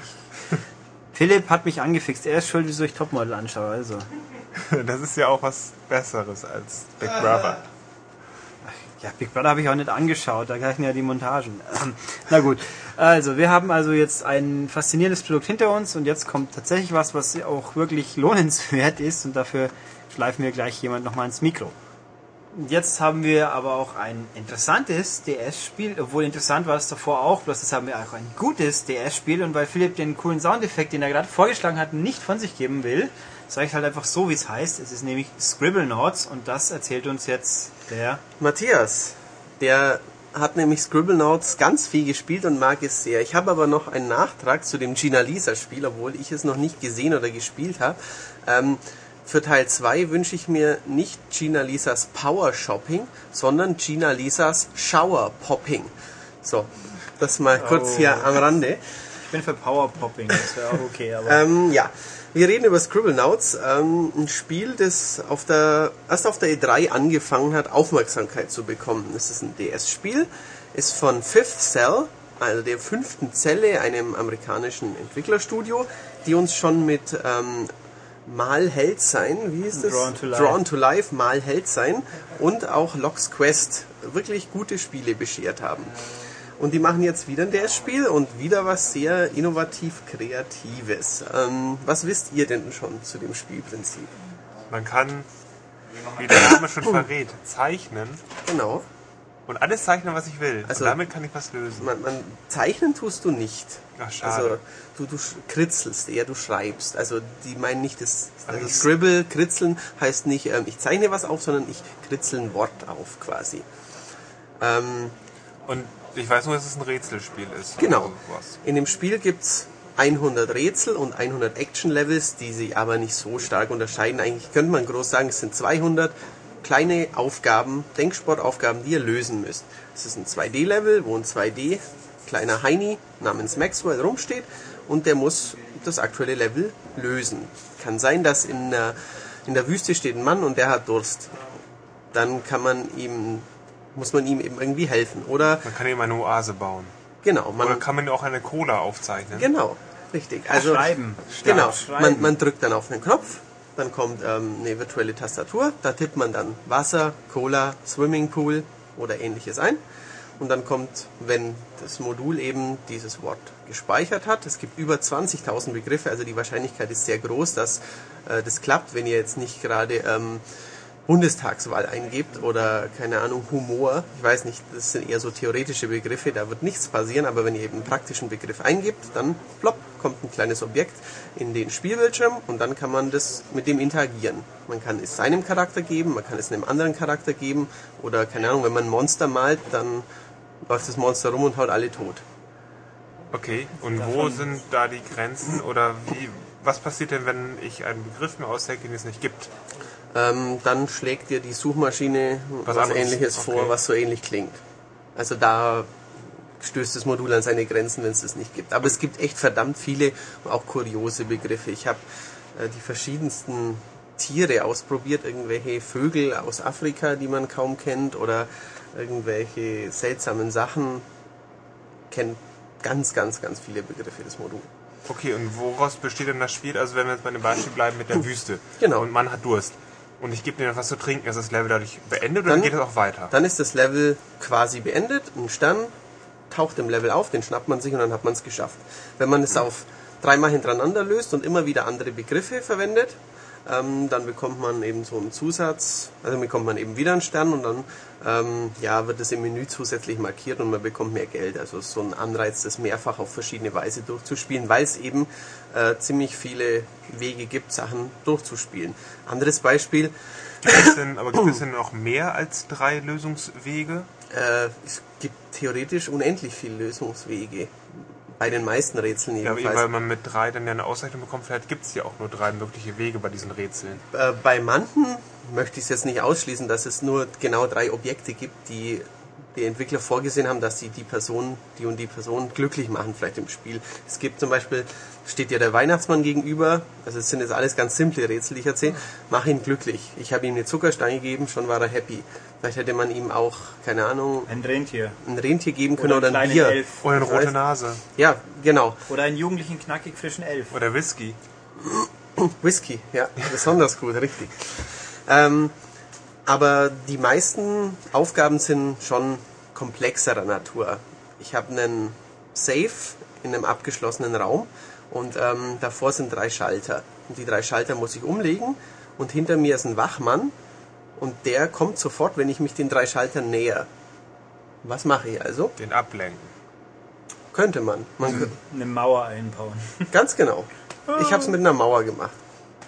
(laughs) Philipp hat mich angefixt. Er ist schuld, wieso ich Topmodel anschaue, also. Das ist ja auch was Besseres als Big Brother. (laughs) Ja, Big Brother habe ich auch nicht angeschaut, da gleichen ja die Montagen. (clears throat) Na gut, also wir haben also jetzt ein faszinierendes Produkt hinter uns und jetzt kommt tatsächlich was, was auch wirklich lohnenswert ist und dafür schleifen wir gleich jemand nochmal ins Mikro. Jetzt haben wir aber auch ein interessantes DS-Spiel, obwohl interessant war es davor auch, bloß jetzt haben wir auch ein gutes DS-Spiel und weil Philipp den coolen Soundeffekt, den er gerade vorgeschlagen hat, nicht von sich geben will, sage ich halt einfach so, wie es heißt. Es ist nämlich Scribblenauts und das erzählt uns jetzt der Matthias, der hat nämlich Scribblenauts ganz viel gespielt und mag es sehr. Ich habe aber noch einen Nachtrag zu dem Gina Lisa Spiel, obwohl ich es noch nicht gesehen oder gespielt habe. Ähm, für Teil 2 wünsche ich mir nicht Gina Lisas Power Shopping, sondern Gina Lisas Shower Popping. So, das mal kurz hier am Rande. Ich bin für Powerpopping, das wäre auch okay, aber. Ähm, ja, wir reden über Scribblenauts, ähm, ein Spiel, das auf der, erst auf der E3 angefangen hat, Aufmerksamkeit zu bekommen. Es ist ein DS-Spiel, ist von Fifth Cell, also der fünften Zelle, einem amerikanischen Entwicklerstudio, die uns schon mit ähm, Mal Held sein, wie ist das? Drawn to Life. Drawn to Life, Mal Held sein und auch Locks Quest wirklich gute Spiele beschert haben. Und die machen jetzt wieder ein DS-Spiel und wieder was sehr innovativ Kreatives. Ähm, was wisst ihr denn schon zu dem Spielprinzip? Man kann, wie der Name schon verrät, zeichnen Genau. und alles zeichnen, was ich will. Also- und damit kann ich was lösen. Man, man zeichnen tust du nicht. Ach, schade. Also du, du kritzelst eher, du schreibst. Also die meinen nicht das, also Scribble, kritzeln heißt nicht, ähm, ich zeichne was auf, sondern ich kritzel ein Wort auf quasi. Ähm, Und ich weiß nur, dass es ein Rätselspiel ist. Genau. sowas. In dem Spiel gibt's 100 Rätsel und 100 Action-Levels, die sich aber nicht so stark unterscheiden. Eigentlich könnte man groß sagen, es sind 200 kleine Aufgaben, Denksportaufgaben, die ihr lösen müsst. Es ist ein 2D-Level, wo ein 2D kleiner Heini namens Maxwell rumsteht und der muss das aktuelle Level lösen. Kann sein, dass in der, in der Wüste steht ein Mann und der hat Durst. Dann kann man ihm, muss man ihm eben irgendwie helfen. Oder, Man kann eben eine Oase bauen. genau, man, Oder kann man auch eine Cola aufzeichnen? Genau, richtig. Also schreiben. Genau, Schreiben. man, man drückt dann auf den Knopf, dann kommt ähm, eine virtuelle Tastatur, da tippt man dann Wasser, Cola, Swimmingpool oder ähnliches ein. Und dann kommt, wenn das Modul eben dieses Wort gespeichert hat, es gibt über 20.000 Begriffe, also die Wahrscheinlichkeit ist sehr groß, dass äh, das klappt, wenn ihr jetzt nicht gerade ähm, Bundestagswahl eingebt oder keine Ahnung, Humor. Ich weiß nicht, das sind eher so theoretische Begriffe, da wird nichts passieren, aber wenn ihr eben einen praktischen Begriff eingibt, dann plopp, kommt ein kleines Objekt in den Spielbildschirm und dann kann man das mit dem interagieren. Man kann es seinem Charakter geben, man kann es einem anderen Charakter geben oder keine Ahnung, wenn man ein Monster malt, dann läuft das Monster rum und haut alle tot. Okay, und wo sind da die Grenzen oder wie, was passiert denn, wenn ich einen Begriff mir ausdenke, den es nicht gibt? Ähm, dann schlägt dir die Suchmaschine was, Was ähnliches vor, okay. was so ähnlich klingt. Also da stößt das Modul an seine Grenzen, wenn es das nicht gibt. Aber es gibt echt verdammt viele, auch kuriose Begriffe. Ich habe äh, die verschiedensten Tiere ausprobiert, irgendwelche Vögel aus Afrika, die man kaum kennt, oder irgendwelche seltsamen Sachen. Kennt ganz, ganz, ganz viele Begriffe, das Modul. Okay, und woraus besteht denn das Spiel? Also wenn wir jetzt bei dem Beispiel bleiben mit der Wüste. Genau. Und man hat Durst. Und ich gebe dir was zu trinken. Ist das Level dadurch beendet oder Dann- geht es auch weiter? Dann ist das Level quasi beendet. Ein Stern taucht im Level auf, den schnappt man sich und dann hat man es geschafft. Wenn man es auf dreimal hintereinander löst und immer wieder andere Begriffe verwendet, Ähm, dann bekommt man eben so einen Zusatz, also bekommt man eben wieder einen Stern und dann ähm, ja, wird es im Menü zusätzlich markiert und man bekommt mehr Geld. Also so ein Anreiz, das mehrfach auf verschiedene Weise durchzuspielen, weil es eben äh, ziemlich viele Wege gibt, Sachen durchzuspielen. Anderes Beispiel, Gibt es denn, aber gibt es denn noch mehr als drei Lösungswege? äh, es gibt theoretisch unendlich viele Lösungswege. Bei den meisten Rätseln Ja, aber eben, jedenfalls. weil man mit drei dann ja eine Auszeichnung bekommt, vielleicht gibt es ja auch nur drei mögliche Wege bei diesen Rätseln. Äh, bei manchen möchte ich es jetzt nicht ausschließen, dass es nur genau drei Objekte gibt, die die Entwickler vorgesehen haben, dass sie die Person, die und die Person glücklich machen, vielleicht im Spiel. Es gibt zum Beispiel, steht dir der Weihnachtsmann gegenüber, also es sind jetzt alles ganz simple Rätsel, die ich erzähle, mach ihn glücklich. Ich habe ihm eine Zuckerstange gegeben, schon war er happy. Vielleicht hätte man ihm auch, keine Ahnung, Ein Rentier. ein Rentier geben können Oder oder, ein Bier. Elf. Oder eine rote Nase. Ja, genau. Oder einen jugendlichen, knackig frischen Elf. Oder Whisky. Whisky, ja, besonders gut, richtig. Ähm, aber die meisten Aufgaben sind schon komplexerer Natur. Ich habe einen Safe in einem abgeschlossenen Raum und ähm, davor sind drei Schalter. Und die drei Schalter muss ich umlegen und hinter mir ist ein Wachmann und der kommt sofort, wenn ich mich den drei Schaltern näher. Was mache ich also? Den ablenken. Könnte man. man Eine Mauer einbauen. Ganz genau. Ich habe es mit einer Mauer gemacht.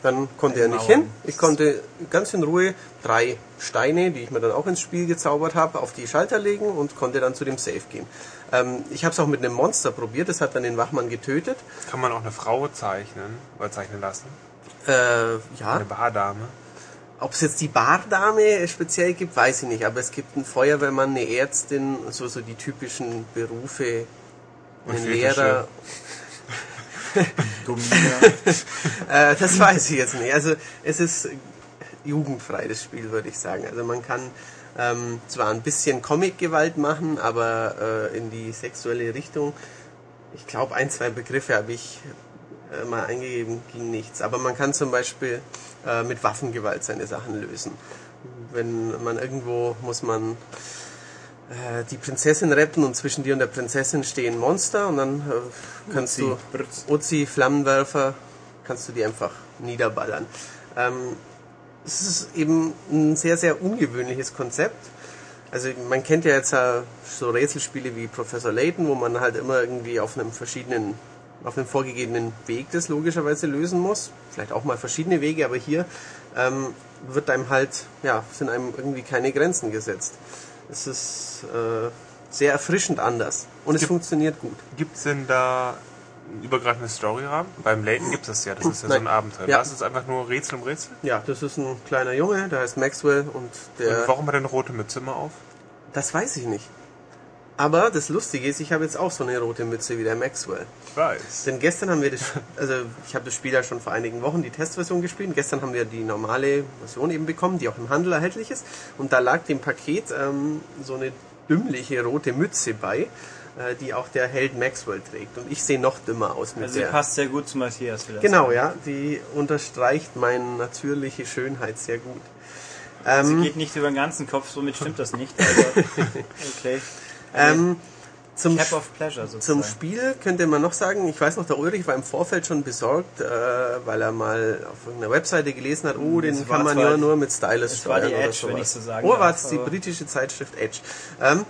Dann konnte er nicht hin. Ich konnte ganz in Ruhe drei Steine, die ich mir dann auch ins Spiel gezaubert habe, auf die Schalter legen und konnte dann zu dem Safe gehen. Ähm, ich habe es auch mit einem Monster probiert. Das hat dann den Wachmann getötet. Kann man auch eine Frau zeichnen oder zeichnen lassen? Äh, ja, Eine Bardame. ob es jetzt die Bardame speziell gibt, weiß ich nicht. Aber es gibt einen Feuerwehrmann, eine Ärztin, so so die typischen Berufe, Und einen. Lehrer. (laughs) (laughs) Äh, das weiß ich jetzt nicht. Also es ist jugendfrei, das Spiel, würde ich sagen. Also man kann ähm, zwar ein bisschen Comic-Gewalt machen, aber äh, in die sexuelle Richtung, ich glaube, ein, zwei Begriffe habe ich äh, mal eingegeben, ging nichts. Aber man kann zum Beispiel äh, mit Waffengewalt seine Sachen lösen. Wenn man irgendwo muss man äh, die Prinzessin retten und zwischen dir und der Prinzessin stehen Monster und dann äh, kannst Uzi. du. Uzi Flammenwerfer kannst du die einfach niederballern. Ähm, es ist eben ein sehr, sehr ungewöhnliches Konzept. Also man kennt ja jetzt äh, so Rätselspiele wie Professor Layton, wo man halt immer irgendwie auf einem verschiedenen, auf einem vorgegebenen Weg das logischerweise lösen muss. Vielleicht auch mal verschiedene Wege, aber hier ähm, wird einem halt, ja, sind einem irgendwie keine Grenzen gesetzt. Es ist äh, sehr erfrischend anders und es gibt- funktioniert gut. Gibt es denn da einen übergreifenden Storyrahmen? Beim Layton gibt es das ja, das ist ja so Nein. ein Abenteuer. Ja. Da ist es einfach nur Rätsel um Rätsel. Ja, das ist ein kleiner Junge, der heißt Maxwell und der. Und warum hat er eine rote Mütze immer auf? Das weiß ich nicht. Aber das Lustige ist, ich habe jetzt auch so eine rote Mütze wie der Maxwell. Ich weiß. Denn gestern haben wir das, also ich habe das Spiel ja schon vor einigen Wochen die Testversion gespielt. Und gestern haben wir die normale Version eben bekommen, die auch im Handel erhältlich ist. Und da lag dem Paket ähm, so eine dümmliche rote Mütze bei, äh, die auch der Held Maxwell trägt. Und ich sehe noch dümmer aus mit Also der. passt sehr gut zu Matthias. Genau, sagen. ja, die unterstreicht meine natürliche Schönheit sehr gut. Sie Ähm, geht nicht über den ganzen Kopf, somit stimmt das nicht. (laughs) Okay. Ähm, zum Pleasure. Zum Spiel könnte man noch sagen, ich weiß noch, der Ulrich war im Vorfeld schon besorgt, äh, weil er mal auf irgendeiner Webseite gelesen hat, oh, den Das war kann man ja nur mit Stylus das war die steuern oder Edge, wenn ich so sagen Oh, war es die britische Zeitschrift Edge. Ähm,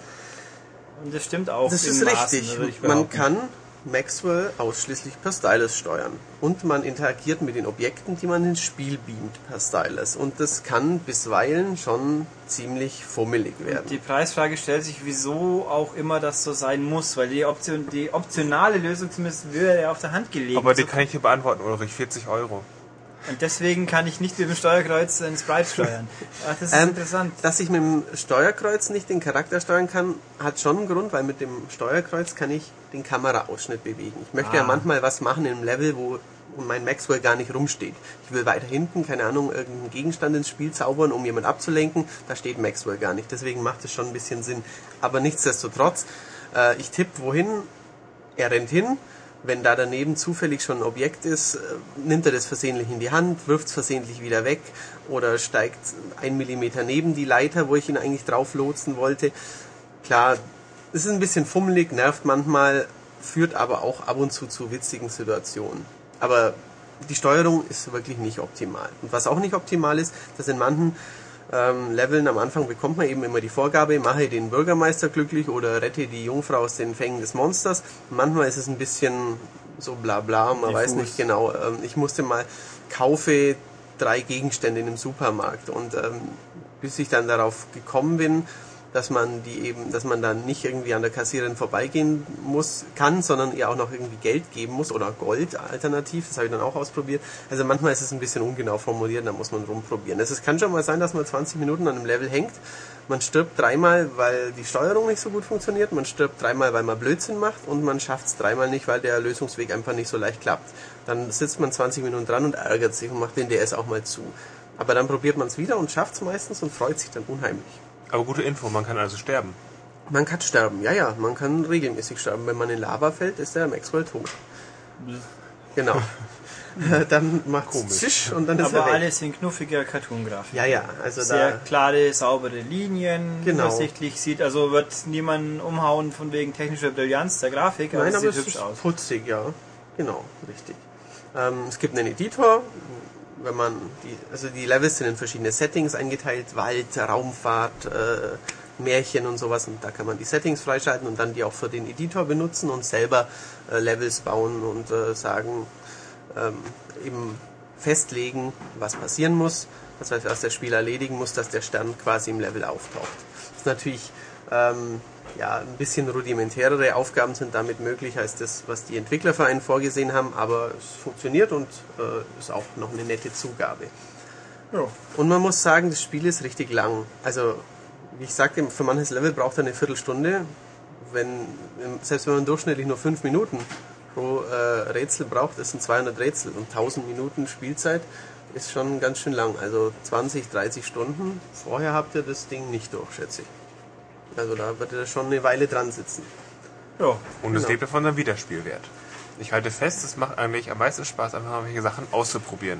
Und das stimmt auch. das ist Maßen, richtig. man kann Maxwell ausschließlich per Stylus steuern. Und man interagiert mit den Objekten, die man ins Spiel beamt per Stylus. Und das kann bisweilen schon ziemlich fummelig werden. Die Preisfrage stellt sich, wieso auch immer das so sein muss, weil die, Option, die optionale Lösung zumindest würde ja auf der Hand gelegen. Aber die So- kann ich hier beantworten, Ulrich. 40 Euro. Und deswegen kann ich nicht mit dem Steuerkreuz ein Sprite steuern. Ach, das ist Ähm, interessant. Dass ich mit dem Steuerkreuz nicht den Charakter steuern kann, hat schon einen Grund, weil mit dem Steuerkreuz kann ich den Kameraausschnitt bewegen. Ich möchte ja Ah. manchmal was machen in einem Level, wo mein Maxwell gar nicht rumsteht. Ich will weiter hinten, keine Ahnung, irgendeinen Gegenstand ins Spiel zaubern, um jemand abzulenken. Da steht Maxwell gar nicht. Deswegen macht es schon ein bisschen Sinn. Aber nichtsdestotrotz, äh, ich tippe wohin, er rennt hin. Wenn da daneben zufällig schon ein Objekt ist, äh, nimmt er das versehentlich in die Hand, wirft es versehentlich wieder weg oder steigt ein Millimeter neben die Leiter, wo ich ihn eigentlich drauf lotsen wollte. Klar, es ist ein bisschen fummelig, nervt manchmal, führt aber auch ab und zu zu witzigen Situationen. Aber die Steuerung ist wirklich nicht optimal. Und was auch nicht optimal ist, dass in manchen ähm, Leveln am Anfang bekommt man eben immer die Vorgabe, mache den Bürgermeister glücklich oder rette die Jungfrau aus den Fängen des Monsters. manchmal ist es ein bisschen so bla bla, man Diffus. weiß nicht genau. Ähm, ich musste mal kaufe drei Gegenstände in einem Supermarkt und ähm, bis ich dann darauf gekommen bin, dass man die eben, dass man dann nicht irgendwie an der Kassiererin vorbeigehen muss, kann, sondern ihr auch noch irgendwie Geld geben muss oder Gold alternativ. Das habe ich dann auch ausprobiert. Also manchmal ist es ein bisschen ungenau formuliert, da muss man rumprobieren. Es kann schon mal sein, dass man 20 Minuten an einem Level hängt. Man stirbt dreimal, weil die Steuerung nicht so gut funktioniert. Man stirbt dreimal, weil man Blödsinn macht und man schafft es dreimal nicht, weil der Lösungsweg einfach nicht so leicht klappt. Dann sitzt man 20 Minuten dran und ärgert sich und macht den DS auch mal zu. Aber dann probiert man es wieder und schafft es meistens und freut sich dann unheimlich. Aber gute Info, man kann also sterben. Man kann sterben, ja, ja, man kann regelmäßig sterben. Wenn man in Lava fällt, ist der Maxwell tot. Genau. (laughs) dann macht Komisch. Zisch und dann ist Aber er weg. alles in knuffiger Cartoon-Grafik. Ja, ja, also Sehr da, klare, saubere Linien, Genau. übersichtlich sieht, also wird niemanden umhauen von wegen technischer Brillanz der Grafik, aber nein, es aber sieht es hübsch ist aus. putzig, ja. Genau, richtig. Ähm, es gibt einen Editor, wenn man die, also die Levels sind in verschiedene Settings eingeteilt, Wald, Raumfahrt, äh, Märchen und sowas und da kann man die Settings freischalten und dann die auch für den Editor benutzen und selber äh, Levels bauen und äh, sagen, ähm, eben festlegen, was passieren muss, das was der Spieler erledigen muss, dass der Stern quasi im Level auftaucht. Das ist natürlich ähm, ja, ein bisschen rudimentärere Aufgaben sind damit möglich als das, was die Entwickler für einen vorgesehen haben, aber es funktioniert und äh, ist auch noch eine nette Zugabe. Ja. Und man muss sagen, das Spiel ist richtig lang. Also, wie ich sagte, für manches Level braucht er eine Viertelstunde. Wenn, selbst wenn man durchschnittlich nur fünf Minuten pro äh, Rätsel braucht, das sind 200 Rätsel und 1000 Minuten Spielzeit ist schon ganz schön lang. Also 20, 30 Stunden. Vorher habt ihr das Ding nicht durch, schätze ich. Also da wird er schon eine Weile dran sitzen. Ja. Und es Genau. lebt davon der Wiederspielwert. Ich halte fest, es macht eigentlich am meisten Spaß, einfach mal welche Sachen auszuprobieren.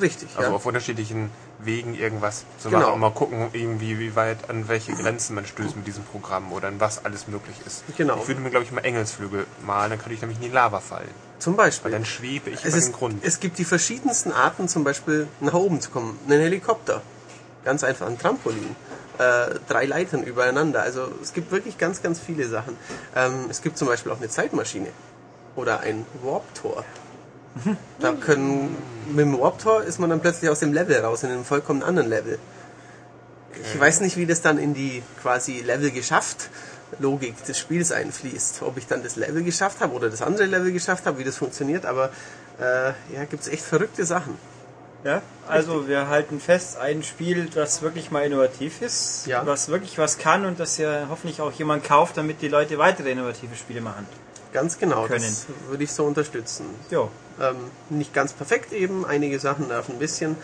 Richtig, Also ja. auf unterschiedlichen Wegen irgendwas zu Genau. machen und mal gucken, irgendwie, wie weit, an welche Grenzen man stößt mit diesem Programm oder an was alles möglich ist. Genau. Ich würde mir, glaube ich, mal Engelsflügel malen, dann könnte ich nämlich in die Lava fallen. Zum Weil Beispiel. dann schwebe ich Es, über ist, den Grund. es gibt die verschiedensten Arten, zum Beispiel nach oben zu kommen. Einen Helikopter. Ganz einfach ein Trampolin. Äh, drei Leitern übereinander. Also es gibt wirklich ganz, ganz viele Sachen. Ähm, es gibt zum Beispiel auch eine Zeitmaschine. Oder ein Warp-Tor. Da können, mit dem Warp-Tor ist man dann plötzlich aus dem Level raus, in einem vollkommen anderen Level. Ich weiß nicht, wie das dann in die quasi Level geschafft Logik des Spiels einfließt. Ob ich dann das Level geschafft habe oder das andere Level geschafft habe, wie das funktioniert, aber äh, ja, gibt es echt verrückte Sachen. Ja, also wir halten fest, ein Spiel, das wirklich mal innovativ ist, Ja. was wirklich was kann und das ja hoffentlich auch jemand kauft, damit die Leute weitere innovative Spiele machen. Ganz genau, Können. das würde ich so unterstützen. Jo. Ähm, nicht ganz perfekt eben, einige Sachen nerven ein bisschen,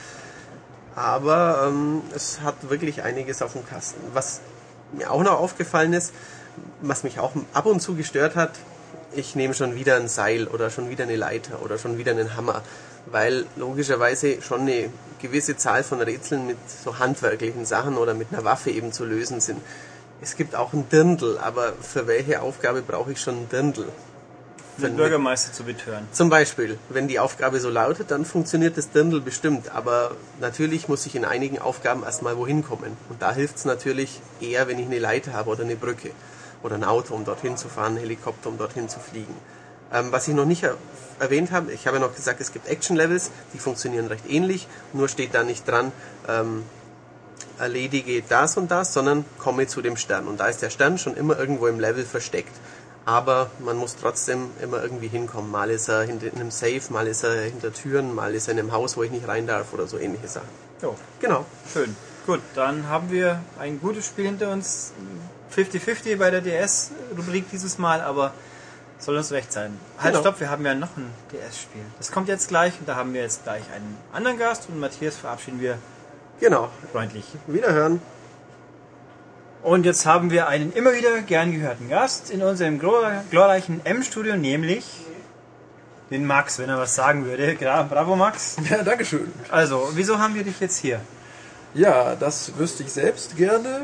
aber ähm, es hat wirklich einiges auf dem Kasten. Was mir auch noch aufgefallen ist, was mich auch ab und zu gestört hat, ich nehme schon wieder ein Seil oder schon wieder eine Leiter oder schon wieder einen Hammer, weil logischerweise schon eine gewisse Zahl von Rätseln mit so handwerklichen Sachen oder mit einer Waffe eben zu lösen sind. Es gibt auch ein Dirndl, aber für welche Aufgabe brauche ich schon ein Dirndl? Für Den Bürgermeister zu betören. zum Beispiel, wenn die Aufgabe so lautet, dann funktioniert das Dirndl bestimmt. Aber natürlich muss ich in einigen Aufgaben erstmal wohin kommen. Und da hilft es natürlich eher, wenn ich eine Leiter habe oder eine Brücke. Oder ein Auto, um dorthin zu fahren, ein Helikopter, um dorthin zu fliegen. Ähm, was ich noch nicht er erwähnt habe, ich habe ja noch gesagt, es gibt Action-Levels, die funktionieren recht ähnlich. Nur steht da nicht dran, ähm, erledige das und das, sondern komme zu dem Stern. Und da ist der Stern schon immer irgendwo im Level versteckt. Aber man muss trotzdem immer irgendwie hinkommen. Mal ist er hinter in einem Safe, mal ist er hinter Türen, mal ist er in einem Haus, wo ich nicht rein darf oder so ähnliche Sachen. Jo. Genau. Schön. Gut, dann haben wir ein gutes Spiel hinter uns. 50-50 bei der DS-Rubrik dieses Mal, aber soll uns recht sein. Halt, Genau. stopp, wir haben ja noch ein DS-Spiel. Das kommt jetzt gleich und da haben wir jetzt gleich einen anderen Gast und Matthias verabschieden wir Genau. freundlich. Wiederhören. Und jetzt haben wir einen immer wieder gern gehörten Gast in unserem glor- glorreichen M-Studio, nämlich den Max, wenn er was sagen würde. Bravo, Max. (laughs) Ja, Dankeschön. Also, wieso haben wir dich jetzt hier? Ja, das wüsste ich selbst gerne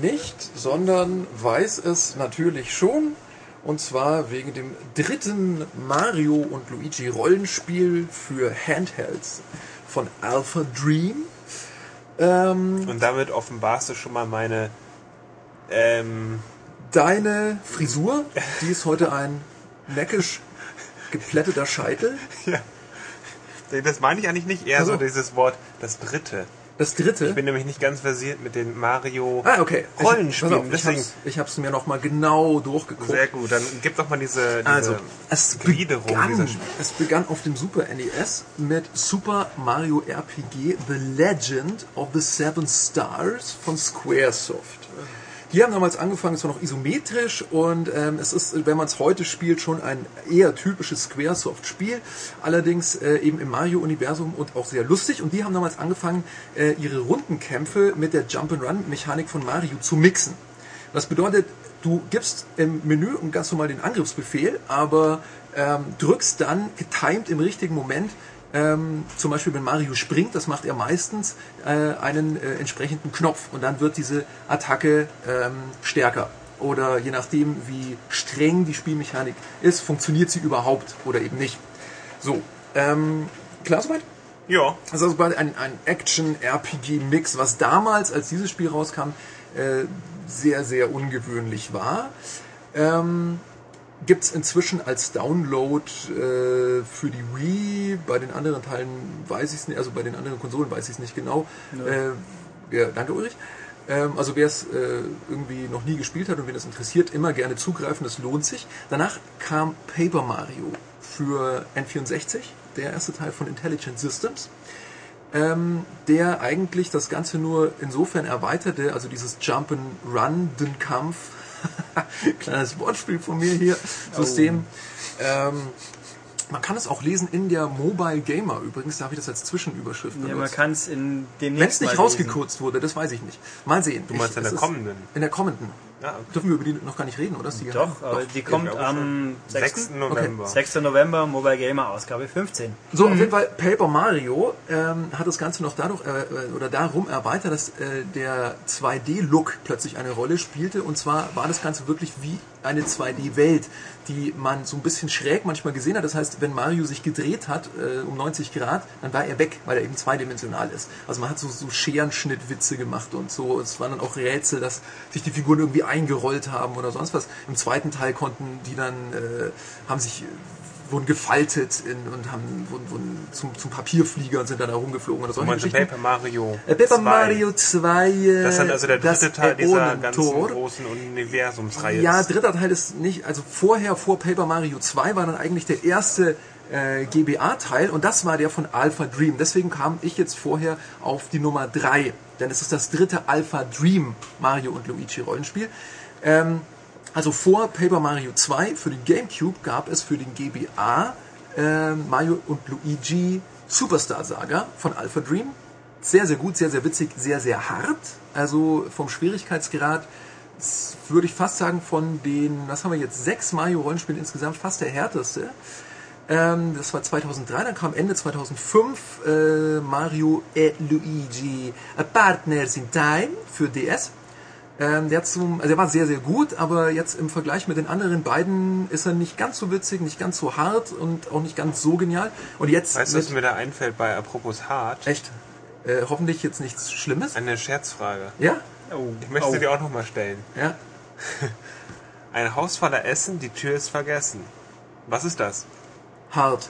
nicht, sondern weiß es natürlich schon. Und zwar wegen dem dritten Mario und Luigi Rollenspiel für Handhelds von Alpha Dream. Ähm, Und damit offenbarst du schon mal meine. Ähm, deine Frisur, die ist heute ein neckisch geplätteter Scheitel. (laughs) das meine ich eigentlich nicht, eher Also. so dieses Wort, das dritte. Das dritte. Ich bin nämlich nicht ganz versiert mit den Mario ah, okay. Ich- Rollenspielen. pass auf, Ich ich hab's mir nochmal genau durchgeguckt. sehr gut. Dann gib doch mal diese, diese Also, es Gliederung begann, dieser Spiele. es begann auf dem Super NES mit Super Mario RPG The Legend of the Seven Stars von Squaresoft. Die haben damals angefangen, es war noch isometrisch und ähm, es ist, wenn man es heute spielt, schon ein eher typisches Squaresoft-Spiel. Allerdings äh, eben im Mario-Universum und auch sehr lustig. Und die haben damals angefangen, äh, ihre Rundenkämpfe mit der Jump-and-Run-Mechanik von Mario zu mixen. Das bedeutet, du gibst im Menü und ganz normal den Angriffsbefehl, aber ähm, drückst dann getimed im richtigen Moment, ähm, zum Beispiel wenn Mario springt, das macht er meistens, äh, einen äh, entsprechenden Knopf und dann wird diese Attacke ähm, stärker. Oder je nachdem, wie streng die Spielmechanik ist, funktioniert sie überhaupt oder eben nicht. So, ähm, klar soweit? Ja, Also das war ein, ein Action-RPG-Mix, was damals, als dieses Spiel rauskam, äh, sehr, sehr ungewöhnlich war. Ähm, Gibt es inzwischen als Download äh, für die Wii, bei den anderen Teilen weiß ich es nicht, also bei den anderen Konsolen weiß ich es nicht genau. Äh, ja, danke Ulrich. Ähm, also wer es äh, irgendwie noch nie gespielt hat und wen das interessiert, immer gerne zugreifen, das lohnt sich. Danach kam Paper Mario für N64, der erste Teil von Intelligent Systems ähm, der eigentlich das Ganze nur insofern erweiterte, also dieses Jump'n'Run, den Kampf, (laughs) kleines Wortspiel von mir hier, System. Ähm, man kann es auch lesen in der Mobile Gamer übrigens, da habe ich das als Zwischenüberschrift Ja, man benutzt. kann es in Wenn demnächst es nicht rausgekürzt wurde, das weiß ich nicht. Mal sehen. du meinst Ich- in der kommenden. In der kommenden. Ja. Dürfen wir über die noch gar nicht reden, oder? Geheim? Doch, aber die kommt am 6. 6. November. 6. November, Mobile Gamer, Ausgabe 15. So, auf jeden Fall, Paper Mario ähm, hat das Ganze noch dadurch äh, äh, oder darum erweitert, dass äh, der 2D-Look plötzlich eine Rolle spielte. Und zwar war das Ganze wirklich wie eine 2D-Welt, die man so ein bisschen schräg manchmal gesehen hat. Das heißt, wenn Mario sich gedreht hat äh, um 90 Grad, dann war er weg, weil er eben zweidimensional ist. Also man hat so, so Scherenschnittwitze gemacht und so. Es waren dann auch Rätsel, dass sich die Figuren irgendwie eingerollt haben oder sonst was. Im zweiten Teil konnten die dann, äh, haben sich wurden gefaltet in, und haben wurden, wurden zum, zum Papierflieger und sind dann da rumgeflogen oder so. Du meinst Paper Mario. Äh, Paper 2. Mario 2. Äh, Das ist dann also der dritte Teil dieser ganzen großen Universumsreihe. Ja, dritter Teil ist nicht, also vorher, vor Paper Mario 2 war dann eigentlich der erste äh, GBA-Teil und das war der von Alpha Dream. Deswegen kam ich jetzt vorher auf die Nummer 3, denn es ist das dritte Alpha Dream Mario und Luigi Rollenspiel. Ähm, also vor Paper Mario 2 für den GameCube gab es für den GBA äh, Mario und Luigi Superstar Saga von Alpha Dream. Sehr, sehr gut, sehr, sehr witzig, sehr, sehr hart. Also vom Schwierigkeitsgrad würde ich fast sagen, von den, was haben wir jetzt, sechs Mario-Rollenspielen insgesamt fast der härteste. Ähm, das war 2003, dann kam Ende 2005 äh, Mario e Luigi A Partners in Time für DS. Ähm, der, zum, also der war sehr, sehr gut, aber jetzt im Vergleich mit den anderen beiden ist er nicht ganz so witzig, nicht ganz so hart und auch nicht ganz so genial. Und jetzt Weißt du, was mir da einfällt bei Apropos Hart? echt, äh, hoffentlich jetzt nichts Schlimmes. Eine Scherzfrage. Ja? Oh, Ich möchte oh. dir auch nochmal stellen. Ja. (laughs) Ein Haus voller Essen, die Tür ist vergessen. Was ist das? Hart.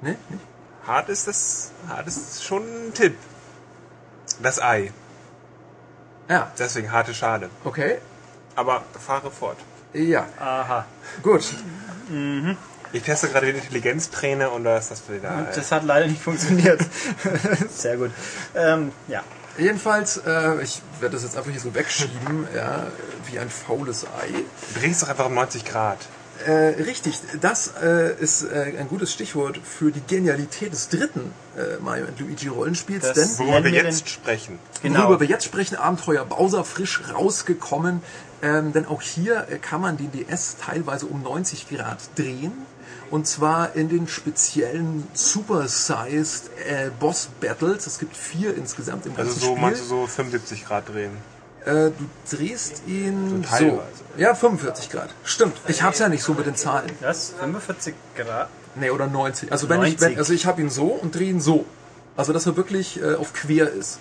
Ne? Nicht? Hart ist das, hart ist schon ein Tipp. Das Ei. Ja, Deswegen harte Schade. okay. Aber fahre fort. Ja, Aha. gut. Ich teste gerade den Intelligenztrainer und da ist das wieder. äh, Das hat leider nicht funktioniert. (laughs) Sehr gut. Ähm, ja. Jedenfalls, äh, ich werde das jetzt einfach hier so wegschieben, ja, wie ein faules Ei. drehst doch einfach um 90 Grad. Äh, richtig, das äh, ist äh, ein gutes Stichwort für die Genialität des dritten äh, Mario Luigi Rollenspiels, Das- denn Worüber wir jetzt sprechen. Genau. worüber wir jetzt sprechen, Abenteuer Bowser frisch rausgekommen, ähm, denn auch hier äh, kann man den DS teilweise um 90 Grad drehen. Und zwar in den speziellen Super-Sized äh, Boss Battles. Es gibt vier insgesamt im Also ganzen so, Spiel. meinst du so 75 Grad drehen. Äh, du drehst ihn So so. Ja, 45 Grad. Stimmt. Ich hab's ja nicht so mit den Zahlen. Was? 45 Grad? Nee, oder 90. Also wenn ich, 90. wenn, also ich habe ihn so und drehe ihn so. Also dass er wirklich äh, auf quer ist.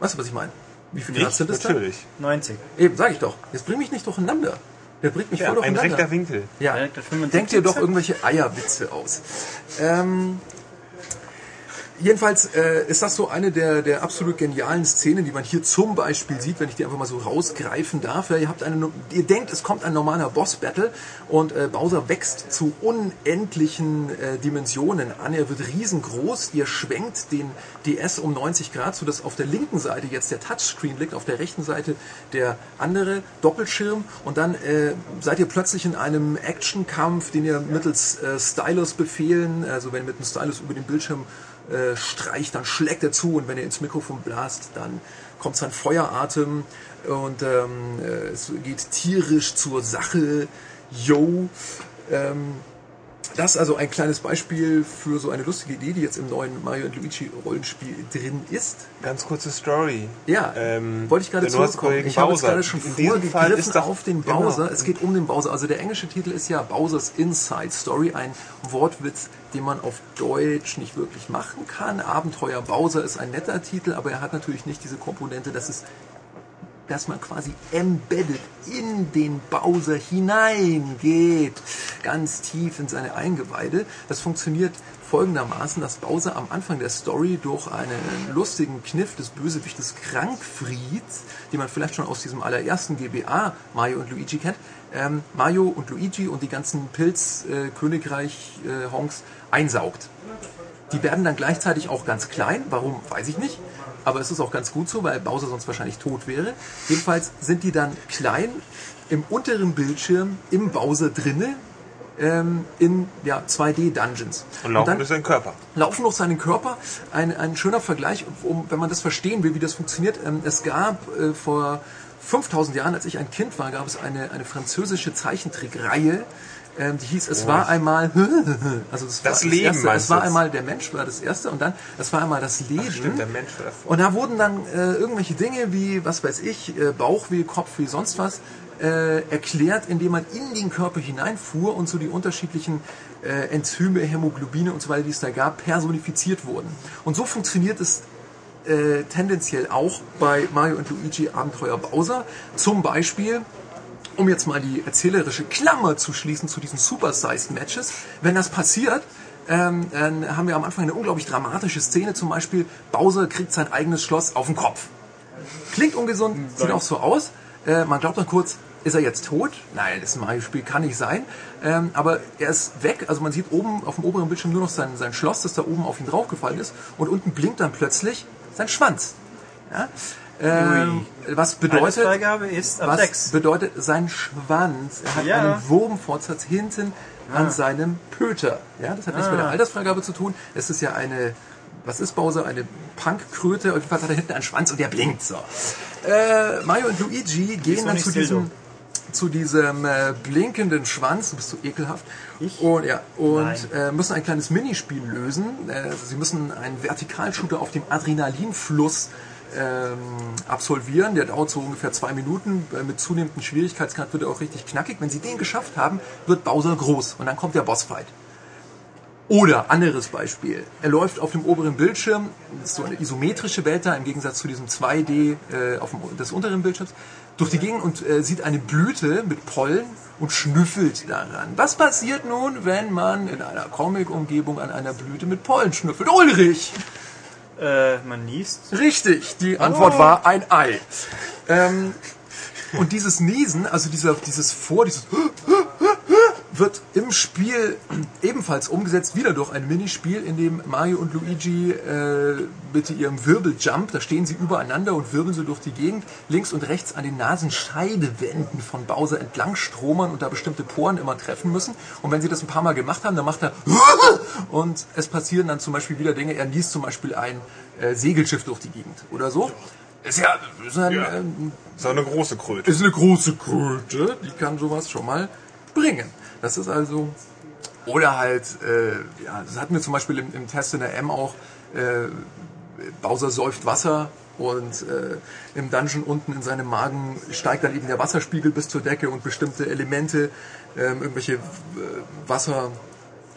Weißt du, was ich meine? Wie viele Grad Ich? sind das Natürlich. 90. dann? Eben, sag ich doch. Jetzt bring mich nicht durcheinander. Der bringt mich Ja, voll ein durcheinander. rechter Winkel. Ja, Direkt auf 75 denk dir doch irgendwelche Eierwitze aus. Ähm, jedenfalls äh, ist das so eine der, der absolut genialen Szenen, die man hier zum Beispiel sieht, wenn ich die einfach mal so rausgreifen darf. Ja, ihr, habt eine, ihr denkt, es kommt ein normaler Boss-Battle und äh, Bowser wächst zu unendlichen äh, Dimensionen an. Er wird riesengroß. Ihr schwenkt den DS um 90 Grad, sodass auf der linken Seite jetzt der Touchscreen liegt, auf der rechten Seite der andere Doppelschirm und dann äh, seid ihr plötzlich in einem Actionkampf, den ihr mittels äh, Stylus-Befehlen, also wenn ihr mit dem Stylus über den Bildschirm äh, streicht, dann schlägt er zu und wenn ihr ins Mikrofon blast, dann kommt sein Feueratem und ähm, äh, es geht tierisch zur Sache. Yo. Ähm, das ist also ein kleines Beispiel für so eine lustige Idee, die jetzt im neuen Mario Luigi Rollenspiel drin ist. Ganz kurze Story. Ja, Ähm, wollte ich gerade zurückkommen. Ich habe jetzt gerade schon vorgegriffen auf den genau. Bowser. Es geht um den Bowser. Also der englische Titel ist ja Bowser's Inside Story, ein Wortwitz, den man auf Deutsch nicht wirklich machen kann. Abenteuer Bowser ist ein netter Titel, aber er hat natürlich nicht diese Komponente, dass es dass man quasi embedded in den Bowser hineingeht, ganz tief in seine Eingeweide. Das funktioniert folgendermaßen, dass Bowser am Anfang der Story durch einen lustigen Kniff des Bösewichtes Krankfrieds, den man vielleicht schon aus diesem allerersten GBA Mario und Luigi kennt, ähm, Mario und Luigi und die ganzen Pilz-Königreich-Honks einsaugt. Die werden dann gleichzeitig auch ganz klein. Warum, weiß ich nicht. Aber es ist auch ganz gut so, weil Bowser sonst wahrscheinlich tot wäre. Jedenfalls sind die dann klein im unteren Bildschirm im Bowser drinne ähm, in ja, 2D-Dungeons. Und laufen dann durch seinen Körper. laufen durch seinen Körper. Ein, ein schöner Vergleich, um, wenn man das verstehen will, wie das funktioniert. Ähm, es gab äh, vor 5000 Jahren, als ich ein Kind war, gab es eine, eine französische Zeichentrickreihe, ähm, die hieß Es war einmal, (laughs) also das, Das war Leben erste, meinst es war einmal der Mensch war das erste und dann es war einmal das Leben. Stimmt, der Mensch war davor. Und da wurden dann äh, irgendwelche Dinge wie, was weiß ich, äh, Bauchweh, Kopfweh, sonst was, äh, erklärt, indem man in den Körper hineinfuhr und so die unterschiedlichen äh, Enzyme, Hämoglobine und so weiter, die es da gab, personifiziert wurden. Und so funktioniert es äh, tendenziell auch bei Mario und Luigi Abenteuer Bowser. Zum Beispiel, um jetzt mal die erzählerische Klammer zu schließen zu diesen Super-Sized Matches, wenn das passiert, ähm, dann haben wir am Anfang eine unglaublich dramatische Szene. Zum Beispiel, Bowser kriegt sein eigenes Schloss auf den Kopf. Klingt ungesund, sieht auch so aus. Äh, man glaubt dann kurz, ist er jetzt tot? Nein, das Mario-Spiel kann nicht sein. Ähm, aber er ist weg. Also man sieht oben auf dem oberen Bildschirm nur noch sein, sein Schloss, das da oben auf ihn draufgefallen ist. Und unten blinkt dann plötzlich sein Schwanz. Ja? Ähm, was bedeutet, was 6. bedeutet sein Schwanz? Er hat Ja. einen Wurmfortsatz hinten an seinem Pöter. Ja, das hat nichts mit der Altersfreigabe zu tun. Es ist ja eine, was ist Bowser? Eine Punkkröte. Auf jeden Fall hat er hinten einen Schwanz und der blinkt so. Äh, Mario und Luigi gehen dann zu diesem zu diesem äh, blinkenden Schwanz, du bist so ekelhaft, Ich? und, ja, und äh, müssen ein kleines Minispiel lösen. Äh, sie müssen einen Vertikalshooter auf dem Adrenalinfluss ähm, absolvieren. Der dauert so ungefähr zwei Minuten. Äh, Mit zunehmendem Schwierigkeitsgrad wird er auch richtig knackig. Wenn sie den geschafft haben, wird Bowser groß und dann kommt der Bossfight. Oder anderes Beispiel. Er läuft auf dem oberen Bildschirm, das ist so eine isometrische Welt da, im Gegensatz zu diesem 2D äh, auf dem, des unteren Bildschirms, durch die Gegend und äh, sieht eine Blüte mit Pollen und schnüffelt daran. Was passiert nun, wenn man in einer Comic-Umgebung an einer Blüte mit Pollen schnüffelt? Ulrich! Äh, man niest. Richtig, die Antwort war ein Ei. Ähm, und dieses Niesen, also dieser, dieses Vor, dieses wird im Spiel ebenfalls umgesetzt, wieder durch ein Minispiel, in dem Mario und Luigi äh, mit ihrem Wirbeljump, da stehen sie übereinander und wirbeln so durch die Gegend, links und rechts an den Nasenscheidewänden von Bowser entlang stromern und da bestimmte Poren immer treffen müssen. Und wenn sie das ein paar Mal gemacht haben, dann macht er (laughs) und es passieren dann zum Beispiel wieder Dinge, er niest zum Beispiel ein äh, Segelschiff durch die Gegend oder so. Ist ja, ist ein, Ja. ähm, So eine große Kröte. ist eine große Kröte, die kann sowas schon mal bringen. Das ist also, oder halt, äh, ja, das hatten wir zum Beispiel im, im Test in der M auch, äh, Bowser säuft Wasser und äh, im Dungeon unten in seinem Magen steigt dann eben der Wasserspiegel bis zur Decke und bestimmte Elemente, ähm, irgendwelche äh,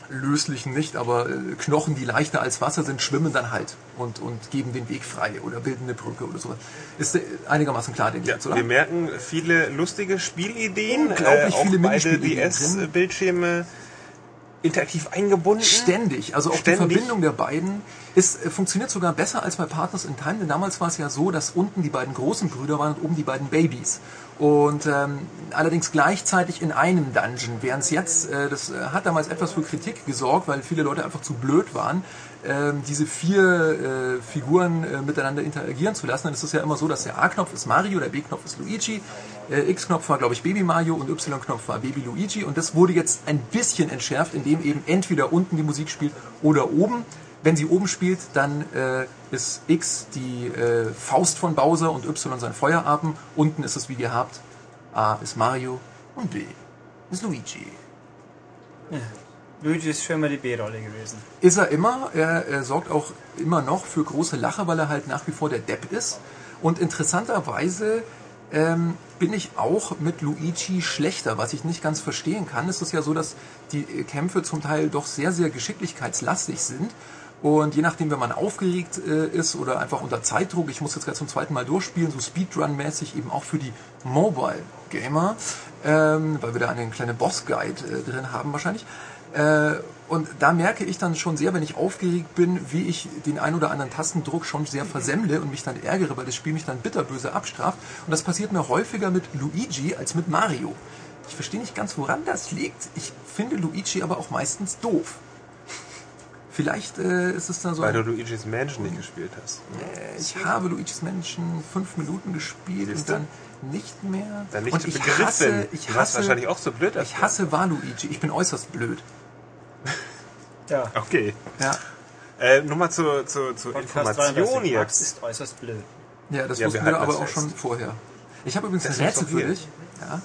wasserlöslichen nicht, aber äh, Knochen, die leichter als Wasser sind, schwimmen dann halt und, und geben den Weg frei oder bilden eine Brücke oder sowas. Ist äh, einigermaßen klar, den Ja, jetzt, oder? wir merken viele lustige Spielideen. Unglaublich auch viele beide. DS-Bildschirme interaktiv eingebunden. Ständig. Also auch Ständig. die Verbindung der beiden ist, äh, funktioniert sogar besser als bei Partners in Time, denn damals war es ja so, dass unten die beiden großen Brüder waren und oben die beiden Babys. Und ähm, allerdings gleichzeitig in einem Dungeon, während es jetzt, äh, das äh, hat damals etwas für Kritik gesorgt, weil viele Leute einfach zu blöd waren, diese vier äh, Figuren äh, miteinander interagieren zu lassen. Dann ist es ja immer so, dass der A-Knopf ist Mario, der B-Knopf ist Luigi, äh, X-Knopf war, glaube ich, Baby Mario und Y-Knopf war Baby Luigi. Und das wurde jetzt ein bisschen entschärft, indem eben entweder unten die Musik spielt oder oben. Wenn sie oben spielt, dann äh, ist X die äh, Faust von Bowser und Y sein Feueratem. Unten ist es wie gehabt. A ist Mario und B ist Luigi. Luigi ist schon immer die B-Rolle gewesen. Ist er immer. Er, er sorgt auch immer noch für große Lacher, weil er halt nach wie vor der Depp ist. Und interessanterweise ähm, bin ich auch mit Luigi schlechter, was ich nicht ganz verstehen kann. Es ist ja so, dass die Kämpfe zum Teil doch sehr, sehr geschicklichkeitslastig sind. Und je nachdem, wenn man aufgeregt äh, ist oder einfach unter Zeitdruck, ich muss jetzt gerade zum zweiten Mal durchspielen, so Speedrun-mäßig eben auch für die Mobile Gamer, ähm, weil wir da einen kleinen Boss-Guide äh, drin haben wahrscheinlich. Äh, und da merke ich dann schon sehr, wenn ich aufgeregt bin, wie ich den ein oder anderen Tastendruck schon sehr versemmle und mich dann ärgere, weil das Spiel mich dann bitterböse abstraft. Und das passiert mir häufiger mit Luigi als mit Mario. Ich verstehe nicht ganz, woran das liegt. Ich finde Luigi aber auch meistens doof. Vielleicht äh, ist es dann so. Weil du Luigi's Mansion nicht gespielt hast. Äh, ich habe Luigi's Mansion fünf Minuten gespielt Siehst du? und dann nicht mehr. Dann nicht und ich begriffen. hasse, ich hasse, wahrscheinlich auch so blöd. ich hasse Waluigi. Ich bin äußerst blöd. Ja. (laughs) Okay. Ja, Äh, nur mal zur, zur, zur Podcast Information 33 Max jetzt. ist äußerst blöd. ja das Ja, wir wussten wir halten aber das auch fest. schon vorher. Ich habe übrigens Das ein Rätsel für dich. Ja.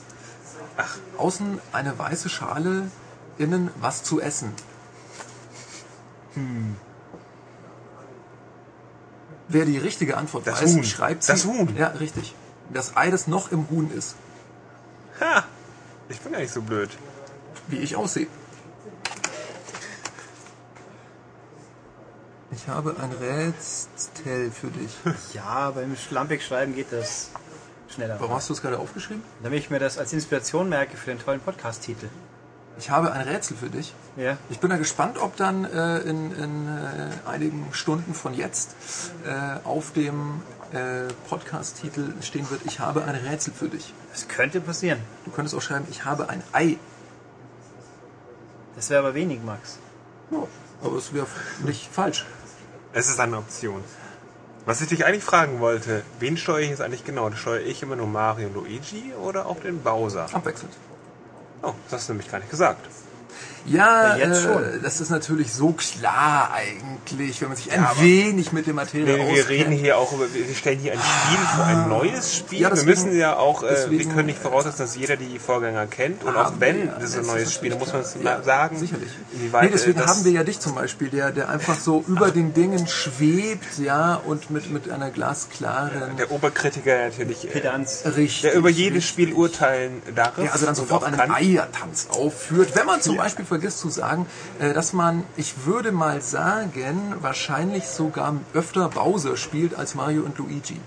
Außen eine weiße Schale, innen was zu essen. Wer die richtige Antwort Das weiß, Huhn. schreibt Das sie. Huhn. Ja, richtig. Das Ei, das noch im Huhn ist. Ha! Ich bin gar nicht so blöd. wie ich aussehe. Ich habe ein Rätsel für dich. (laughs) Ja, beim schlampig schreiben geht das schneller. Warum hast du es gerade aufgeschrieben? Damit ich mir das als Inspiration merke für den tollen Podcast-Titel. Ich habe ein Rätsel für dich. Ja. Ich bin da gespannt, ob dann äh, in, in äh, einigen Stunden von jetzt äh, auf dem äh, Podcast-Titel stehen wird, ich habe ein Rätsel für dich. Das könnte passieren. Du könntest auch schreiben, ich habe ein Ei. Das wäre aber wenig, Max. Ja, aber es wäre nicht falsch. Es ist eine Option. Was ich dich eigentlich fragen wollte, wen steuere ich jetzt eigentlich genau? Steuere ich immer nur Mario und Luigi oder auch den Bowser? Abwechselnd. Oh, das hast du nämlich gar nicht gesagt. Ja, Ja, jetzt äh, schon. das ist natürlich so klar eigentlich, wenn man sich ein wenig mit der Materie Wir, wir reden hier auch über, wir stellen hier ein Spiel vor ein neues Spiel. Ja, wir deswegen- müssen ja auch, äh, wir deswegen- können nicht voraussetzen, dass jeder die Vorgänger kennt. Und auch wenn wir ja. das ein ist neues Spiel, dann muss man es sagen. Sicherlich. Inwieweit Nee, deswegen äh, das, haben wir ja dich zum Beispiel, der, der einfach so über den Dingen schwebt, ja, und mit, mit einer glasklaren der Oberkritiker natürlich, äh, Pedanz. Richtig. der über jedes richtig. Spiel urteilen darf. Ja, also dann sofort einen kann. Eiertanz aufführt. Wenn man zum Beispiel vergisst zu sagen, äh, dass man, ich würde mal sagen, wahrscheinlich sogar öfter Bowser spielt als Mario und Luigi.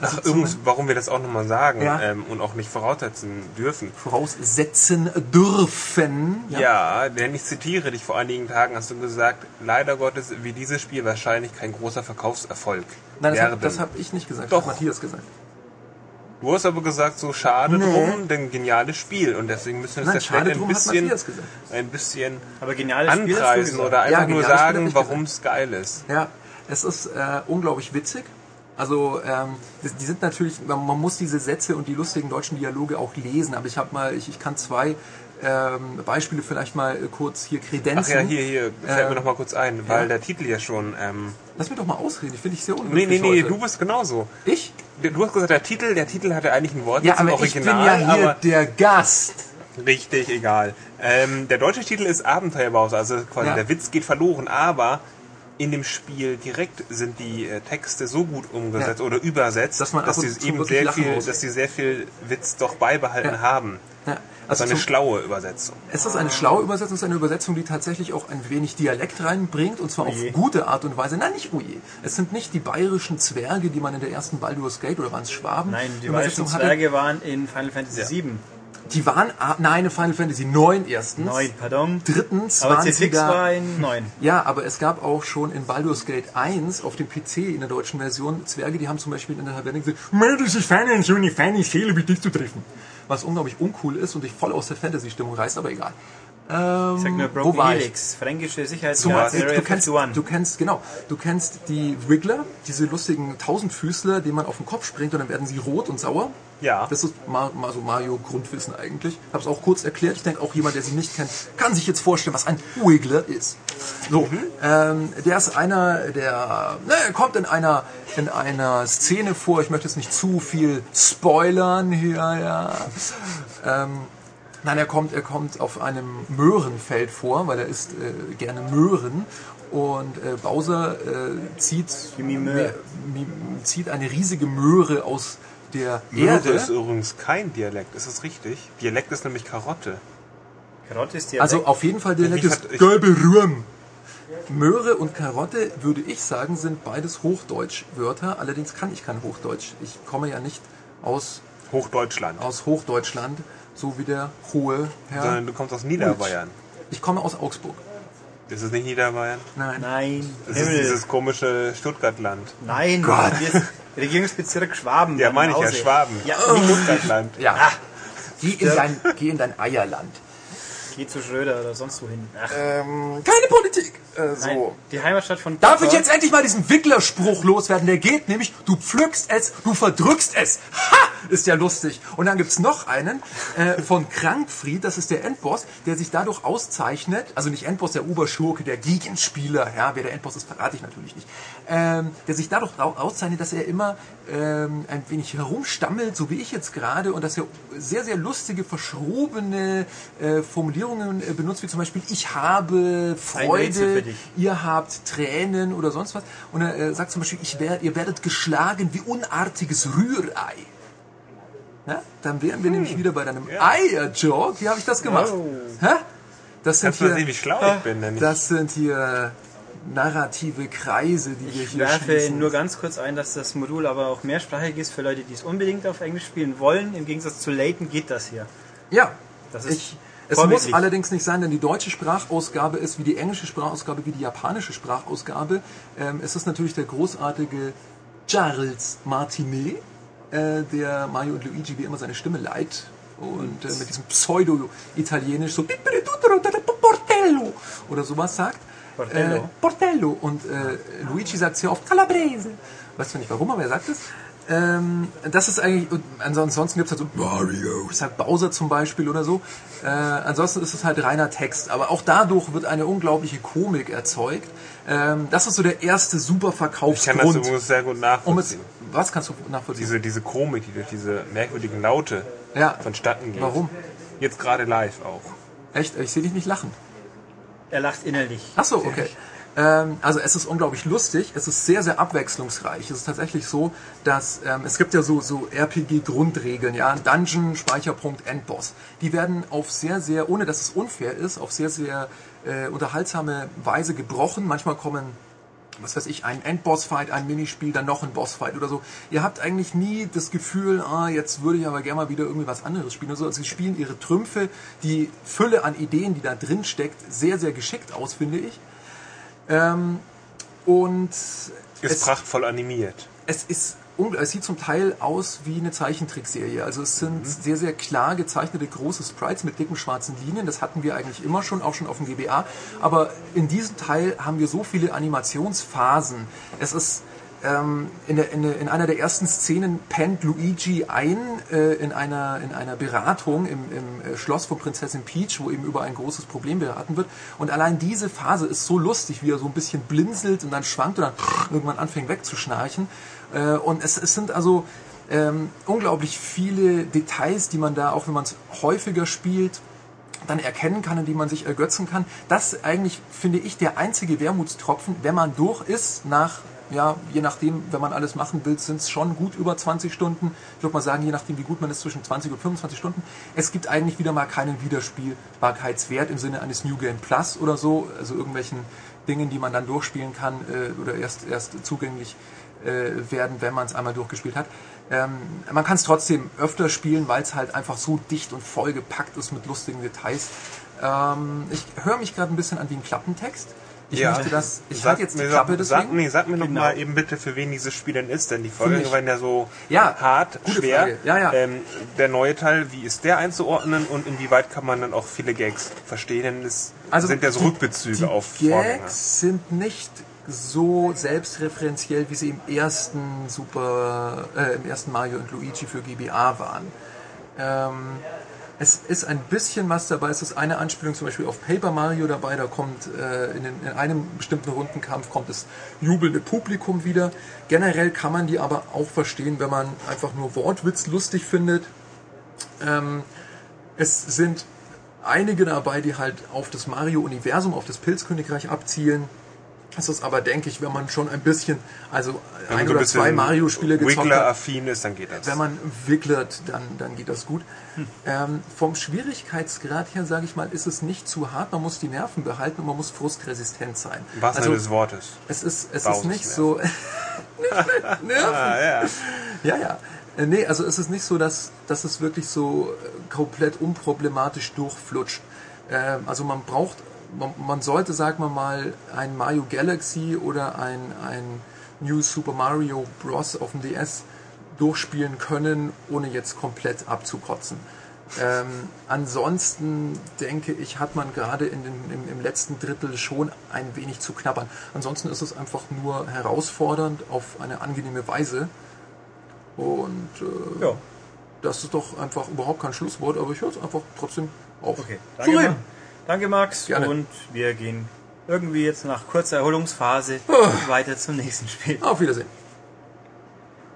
Ach, übrigens, warum wir das auch nochmal sagen Ja. ähm, und auch nicht voraussetzen dürfen. Voraussetzen dürfen. Ja. denn ich zitiere dich, vor einigen Tagen hast du gesagt, leider Gottes, wie dieses Spiel wahrscheinlich kein großer Verkaufserfolg Nein, das habe hab ich nicht gesagt, Doch. das hat Matthias gesagt. Du hast aber gesagt, so schade Nee. drum, denn geniales Spiel. Und deswegen müssen wir Nein, ja schade vielleicht ein bisschen, ein bisschen Aber geniales anpreisen oder einfach Ja, nur sagen, warum es geil ist. Ja, es ist äh, unglaublich witzig. Also ähm, die sind natürlich, man, man muss diese Sätze und die lustigen deutschen Dialoge auch lesen. Aber ich habe mal, ich, ich kann zwei ähm, Beispiele vielleicht mal äh, kurz hier kredenzen. Ach ja, hier, hier, fällt Äh, mir noch mal kurz ein, weil ja. der Titel ja schon... Ähm, Lass mich doch mal ausreden. Ich finde ich sehr nee, unglücklich nee, nee, heute. du bist genauso. Ich? Du hast gesagt, der Titel, der Titel hatte eigentlich ein Wort Ja, zum aber ich bin Original, ja hier aber der Gast. richtig, egal. Ähm, der deutsche Titel ist Abenteuerbowser, also quasi Ja. der Witz geht verloren, aber in dem Spiel direkt sind die äh, Texte so gut umgesetzt Ja. oder übersetzt, Dass man ab und sie zu eben wirklich sehr lachen viel, muss. dass sie sehr viel Witz doch beibehalten Ja. haben. Ja, Also eine zum- schlaue Übersetzung. Es ist eine schlaue Übersetzung, es ist eine Übersetzung, die tatsächlich auch ein wenig Dialekt reinbringt und zwar auf gute Art und Weise. Nein, nicht Uje. Es sind nicht die bayerischen Zwerge, die man in der ersten Baldur's Gate oder waren es Schwaben? Nein, die hatte. Zwerge waren in Final Fantasy VII. Die waren, ah, nein, in Final Fantasy 9 erstens. Neun, pardon. Drittens Aber waren sie C6 da, war in neun. Ja, aber es gab auch schon in Baldur's Gate 1 auf dem PC in der deutschen Version Zwerge, die haben zum Beispiel in der Taverne gesagt, "Mei, das ist fein, so eine feine Seele wie dich zu treffen. Was unglaublich uncool ist und dich voll aus der Fantasy-Stimmung reißt, aber egal. Ähm, Ich sag nur wo Broken war ich? Helix, fränkische Beispiel, Area du kennst, 51. du kennst, genau, du kennst die Wriggler, diese lustigen Tausendfüßler, denen man auf den Kopf springt und dann werden sie rot und sauer. Ja. Das ist Ma- Ma- so Mario-Grundwissen eigentlich. Hab's auch kurz erklärt. Ich denke, auch jemand, der sie nicht kennt, kann sich jetzt vorstellen, was ein Wiggler ist. So, ähm, der ist einer, der ne, er kommt in einer in einer Szene vor. Ich möchte jetzt nicht zu viel spoilern hier, ja. Ähm, Nein, er kommt, er kommt auf einem Möhrenfeld vor, weil er isst äh, gerne Möhren. Und äh, Bowser äh, zieht, me Möhr. mi- zieht eine riesige Möhre aus der Möhre Erde. ist übrigens kein Dialekt, ist das richtig? Dialekt ist nämlich Karotte. Karotte ist die Also auf jeden Fall Dialekt Ich ist ich- gelbe Rühren. Möhre und Karotte, würde ich sagen, sind beides Hochdeutsch-Wörter. Allerdings kann ich kein Hochdeutsch. Ich komme ja nicht aus, Hochdeutschland. aus Hochdeutschland, so wie der hohe Herr. Sondern du kommst aus Niederbayern. Ich komme aus Augsburg. Ist es nicht Niederbayern? Nein. Nein, Das ist Himmel. dieses komische Stuttgartland. Nein, Gott. Regierungsbezirk Schwaben. Ja, meine ich ja. Schwaben. Ja, Stuttgartland. Ja. Geh, in dein, geh in dein Eierland. geh zu Schröder oder sonst wohin. Ach, Ähm, keine Politik. Äh, nein. so. Die Heimatstadt von Darf ich jetzt endlich mal diesen Wicklerspruch loswerden? Der geht nämlich, du pflückst es, du verdrückst es. Ha! Ist ja lustig. Und dann gibt's noch einen äh, von Krankfried, das ist der Endboss, der sich dadurch auszeichnet, also nicht Endboss, der Oberschurke, der Gegenspieler, ja, wer der Endboss ist, verrate ich natürlich nicht, ähm, der sich dadurch au- auszeichnet, dass er immer ähm, ein wenig herumstammelt, so wie ich jetzt gerade, und dass er sehr, sehr lustige, verschrobene äh, Formulierungen äh, benutzt, wie zum Beispiel, ich habe Freude, dich. ihr habt Tränen oder sonst was. Und er äh, sagt zum Beispiel, ich werd, ihr werdet geschlagen wie unartiges Rührei. Na, dann wären wir nämlich wieder bei deinem Eier-Joke. Wie habe ich das gemacht? Oh. Hä? Das sind mal sehen, hier, wie schlau ich bin? Denn ich das sind hier narrative Kreise, die wir Ich hier werfe schließen. nur ganz kurz ein, dass das Modul aber auch mehrsprachig ist für Leute, die es unbedingt auf Englisch spielen wollen. Im Gegensatz zu Layton geht das hier. Ja, Das ist ich, es muss allerdings nicht sein, denn die deutsche Sprachausgabe ist wie die englische Sprachausgabe, wie die japanische Sprachausgabe. Ähm, es ist natürlich der großartige Charles Martinet, äh, der Mario und Luigi wie immer seine Stimme leiht und äh, mit diesem Pseudo-Italienisch so Portello oder sowas sagt. Portello. Äh, Portello. Und äh, Luigi sagt sehr oft Calabrese. Weißt du nicht warum, aber er sagt es. Ähm, das ist eigentlich, ansonsten gibt es halt so Mario, sagt Bowser zum Beispiel oder so. Äh, ansonsten ist es halt reiner Text, aber auch dadurch wird eine unglaubliche Komik erzeugt. Ähm, das ist so der erste super ich kann das Verkaufsgrund. übrigens sehr gut Um es, nachvollziehen. was kannst du nachvollziehen? Diese, diese Komik, die durch diese merkwürdigen Laute Ja. vonstatten geht. Warum? Jetzt gerade live auch. Echt? Ich sehe dich nicht lachen. Er lacht innerlich. Ach so, okay. Ähm, also es ist unglaublich lustig, es ist sehr, sehr abwechslungsreich. Es ist tatsächlich so, dass ähm, es gibt ja so, so RPG-Grundregeln, ja, Dungeon, Speicherpunkt, Endboss. Die werden auf sehr, sehr, ohne dass es unfair ist, auf sehr, sehr äh, unterhaltsame Weise gebrochen. Manchmal kommen was weiß ich, ein Endboss-Fight, ein Minispiel, dann noch ein Boss-Fight oder so. Ihr habt eigentlich nie das Gefühl, ah, jetzt würde ich aber gerne mal wieder irgendwie was anderes spielen. Also sie spielen ihre Trümpfe, die Fülle an Ideen, die da drin steckt, sehr, sehr geschickt aus, finde ich. Ähm, und Ist es, prachtvoll animiert. es ist es sieht zum Teil aus wie eine Zeichentrickserie. Also es sind sehr, sehr klar gezeichnete große Sprites mit dicken schwarzen Linien. Das hatten wir eigentlich immer schon, auch schon auf dem GBA. Aber in diesem Teil haben wir so viele Animationsphasen. Es ist ähm, in, in, in einer der ersten Szenen pennt Luigi ein äh, in, einer, in einer Beratung im, im äh, Schloss von Prinzessin Peach, wo eben über ein großes Problem beraten wird. Und allein diese Phase ist so lustig, wie er so ein bisschen blinzelt und dann schwankt und dann irgendwann anfängt wegzuschnarchen. Äh, und es, es sind also ähm, unglaublich viele Details, die man da, auch wenn man es häufiger spielt, dann erkennen kann, in die man sich ergötzen kann. Das eigentlich, finde ich, der einzige Wermutstropfen, wenn man durch ist nach, ja, je nachdem, wenn man alles machen will, sind es schon gut über 20 Stunden. Ich würde mal sagen, je nachdem, wie gut man ist, zwischen 20 und 25 Stunden. Es gibt eigentlich wieder mal keinen Wiederspielbarkeitswert im Sinne eines New Game Plus oder so, also irgendwelchen Dingen, die man dann durchspielen kann äh, oder erst, erst zugänglich äh, werden, wenn man es einmal durchgespielt hat. Ähm, man kann es trotzdem öfter spielen, weil es halt einfach so dicht und voll gepackt ist mit lustigen Details. Ähm, ich höre mich gerade ein bisschen an wie ein Klappentext. Ich Ja. möchte das, ich Sag halte jetzt die mir- Klappe deswegen. Sag, nee, sag mir noch Genau. mal eben bitte, für wen dieses Spiel denn ist, denn die. Vorgänger waren ja so Ja, hart, schwer. Frage. Ja, ja. Ähm, der neue Teil, wie ist der einzuordnen und inwieweit kann man dann auch viele Gags verstehen? Denn es sind ja so die- Rückbezüge die auf Vorgänger. Gags sind nicht so selbstreferenziell, wie sie im ersten Super, äh, im ersten Mario und Luigi für GBA waren. Ähm, es ist ein bisschen was dabei. Es ist eine Anspielung zum Beispiel auf Paper Mario dabei. Da kommt äh, in, den, in einem bestimmten Rundenkampf kommt das jubelnde Publikum wieder. Generell kann man die aber auch verstehen, wenn man einfach nur Wortwitz lustig findet. Ähm, es sind einige dabei, die halt auf das Mario-Universum, auf das Pilzkönigreich abzielen. Es ist aber, denke ich, wenn man schon ein bisschen, also Wenn ein oder bisschen zwei Mario-Spiele gezockt hat, Wiggler-affin ist, dann geht das. wenn man wicklert, dann, dann geht das gut. Ähm, vom Schwierigkeitsgrad her, sage ich mal, ist es nicht zu hart. Man muss die Nerven behalten und man muss frustresistent sein. Was also, des Wortes. es ist, es ist nicht so. (laughs) Nerven. Ah, ja. Ja, ja. Äh, Nee, also es ist nicht so, dass, dass es wirklich so äh, komplett unproblematisch durchflutscht. Ähm, also man braucht, man, sollte, sagen wir mal, ein Mario Galaxy oder ein, ein New Super Mario Bros. auf dem DS durchspielen können, ohne jetzt komplett abzukotzen. Ähm, ansonsten denke ich, hat man gerade in den, im, im letzten Drittel schon ein wenig zu knabbern. Ansonsten ist es einfach nur herausfordernd auf eine angenehme Weise. Und äh, Ja. das ist doch einfach überhaupt kein Schlusswort, aber ich höre es einfach trotzdem auf. Okay, danke, danke Max. Gerne. Und wir gehen irgendwie jetzt nach kurzer Erholungsphase Ah. weiter zum nächsten Spiel. Auf Wiedersehen.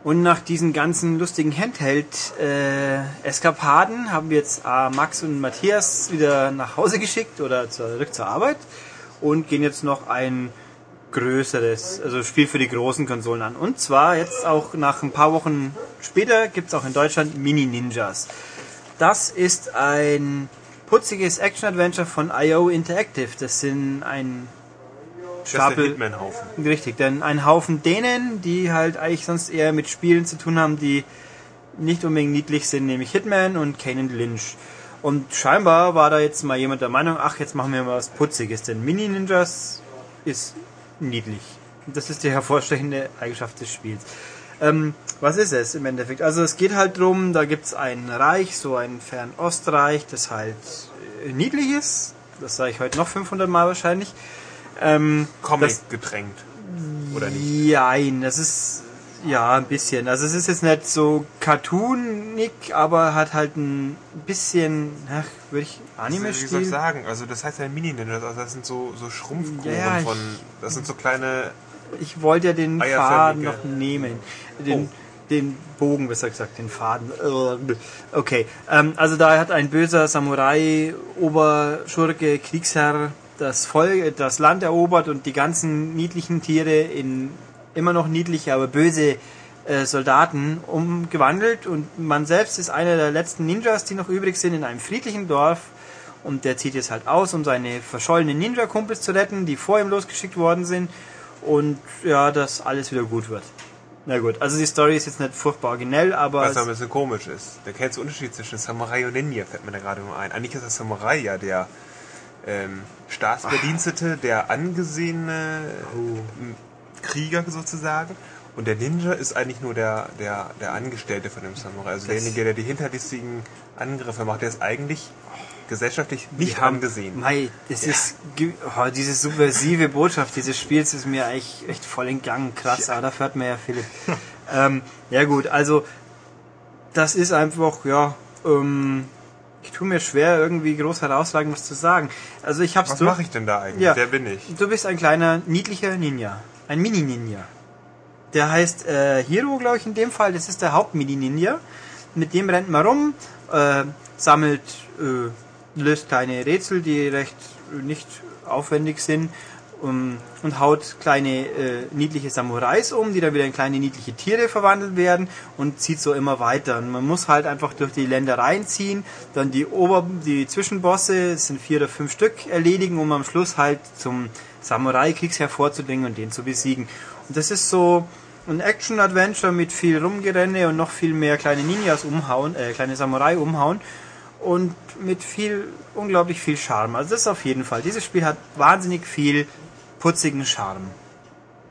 Und nach diesen ganzen lustigen Handheld-Eskapaden haben wir jetzt äh, Max und Matthias wieder nach Hause geschickt oder zurück zur Arbeit und gehen jetzt noch ein größeres, also Spiel für die großen Konsolen an. Und zwar jetzt auch nach ein paar Wochen später gibt es auch in Deutschland Mini Ninjas. Das ist ein putziges Action-Adventure von IO Interactive. Das sind ein Das ist der Stapel- Hitman-Haufen. Richtig, denn ein Haufen denen, die halt eigentlich sonst eher mit Spielen zu tun haben, die nicht unbedingt niedlich sind, nämlich Hitman und Kane and Lynch. Und scheinbar war da jetzt mal jemand der Meinung, ach, jetzt machen wir mal was Putziges, denn Mini Ninjas ist niedlich. Das ist die hervorstechende Eigenschaft des Spiels. Ähm, was ist es im Endeffekt? Also es geht halt drum, da gibt's ein Reich, so ein Fernostreich, das halt äh, niedlich ist. Das sage ich heute noch 500 Mal wahrscheinlich. Ähm, das- Comic getränkt. Oder nicht? Jein, das ist ja ein bisschen. Also es ist jetzt nicht so cartoonig, aber hat halt ein bisschen, ach, würde ich Wie soll ich sagen? Also das heißt ja Mini-Ninjas, also das sind so, so Schrumpfkuchen Ja, von, das sind so kleine, Ich wollte ja den Eierförmige. Faden noch nehmen. Den, Oh. den Bogen, besser gesagt, den Faden. Okay, ähm, also da hat ein böser Samurai, Oberschurke, Kriegsherr das Volk, das Land erobert und die ganzen niedlichen Tiere in immer noch niedliche, aber böse äh, Soldaten umgewandelt und man selbst ist einer der letzten Ninjas, die noch übrig sind in einem friedlichen Dorf und der zieht jetzt halt aus, um seine verschollenen Ninja-Kumpels zu retten, die vor ihm losgeschickt worden sind und ja, dass alles wieder gut wird. Na gut, also die Story ist jetzt nicht furchtbar originell, aber was ein es, bisschen komisch ist. Der kennst du Unterschied zwischen Samurai und Ninja, fällt mir da gerade nur ein. Eigentlich ist der Samurai ja der ähm, Staatsbedienstete, der angesehene ähm, Krieger sozusagen. Und der Ninja ist eigentlich nur der, der, der Angestellte von dem Samurai. Also Das- derjenige, der die hinterlistigen Angriffe macht. Der ist eigentlich gesellschaftlich nicht haben- angesehen. Mei, das ist ge- oh, diese subversive Botschaft dieses Spiels ist mir eigentlich echt voll entgangen. Krass, aber dafür hat mir ja Philipp. (laughs) ähm, ja gut, also das ist einfach, ja, ähm, ich tue mir schwer, irgendwie groß herausragend was zu sagen. Also ich hab's Was mache ich denn da eigentlich? Ja. Wer bin ich? Du bist ein kleiner, niedlicher Ninja. Ein Mini-Ninja. Der heißt äh, Hiro, glaube ich, in dem Fall. Das ist der Haupt-Mini-Ninja. Mit dem rennt man rum, äh, sammelt äh, löst kleine Rätsel, die recht nicht aufwendig sind und haut kleine äh, niedliche Samurais um, die dann wieder in kleine niedliche Tiere verwandelt werden und zieht so immer weiter. Und man muss halt einfach durch die Ländereien ziehen, dann die Ober die Zwischenbosse, es sind vier oder fünf Stück, erledigen, um am Schluss halt zum Samurai-Kriegsherr vorzudringen und den zu besiegen. Und das ist so ein Action-Adventure mit viel Rumgerenne und noch viel mehr kleine Ninjas umhauen, äh, kleine Samurai umhauen und mit viel, unglaublich viel Charme. Also das ist auf jeden Fall. Dieses Spiel hat wahnsinnig viel putzigen Charme.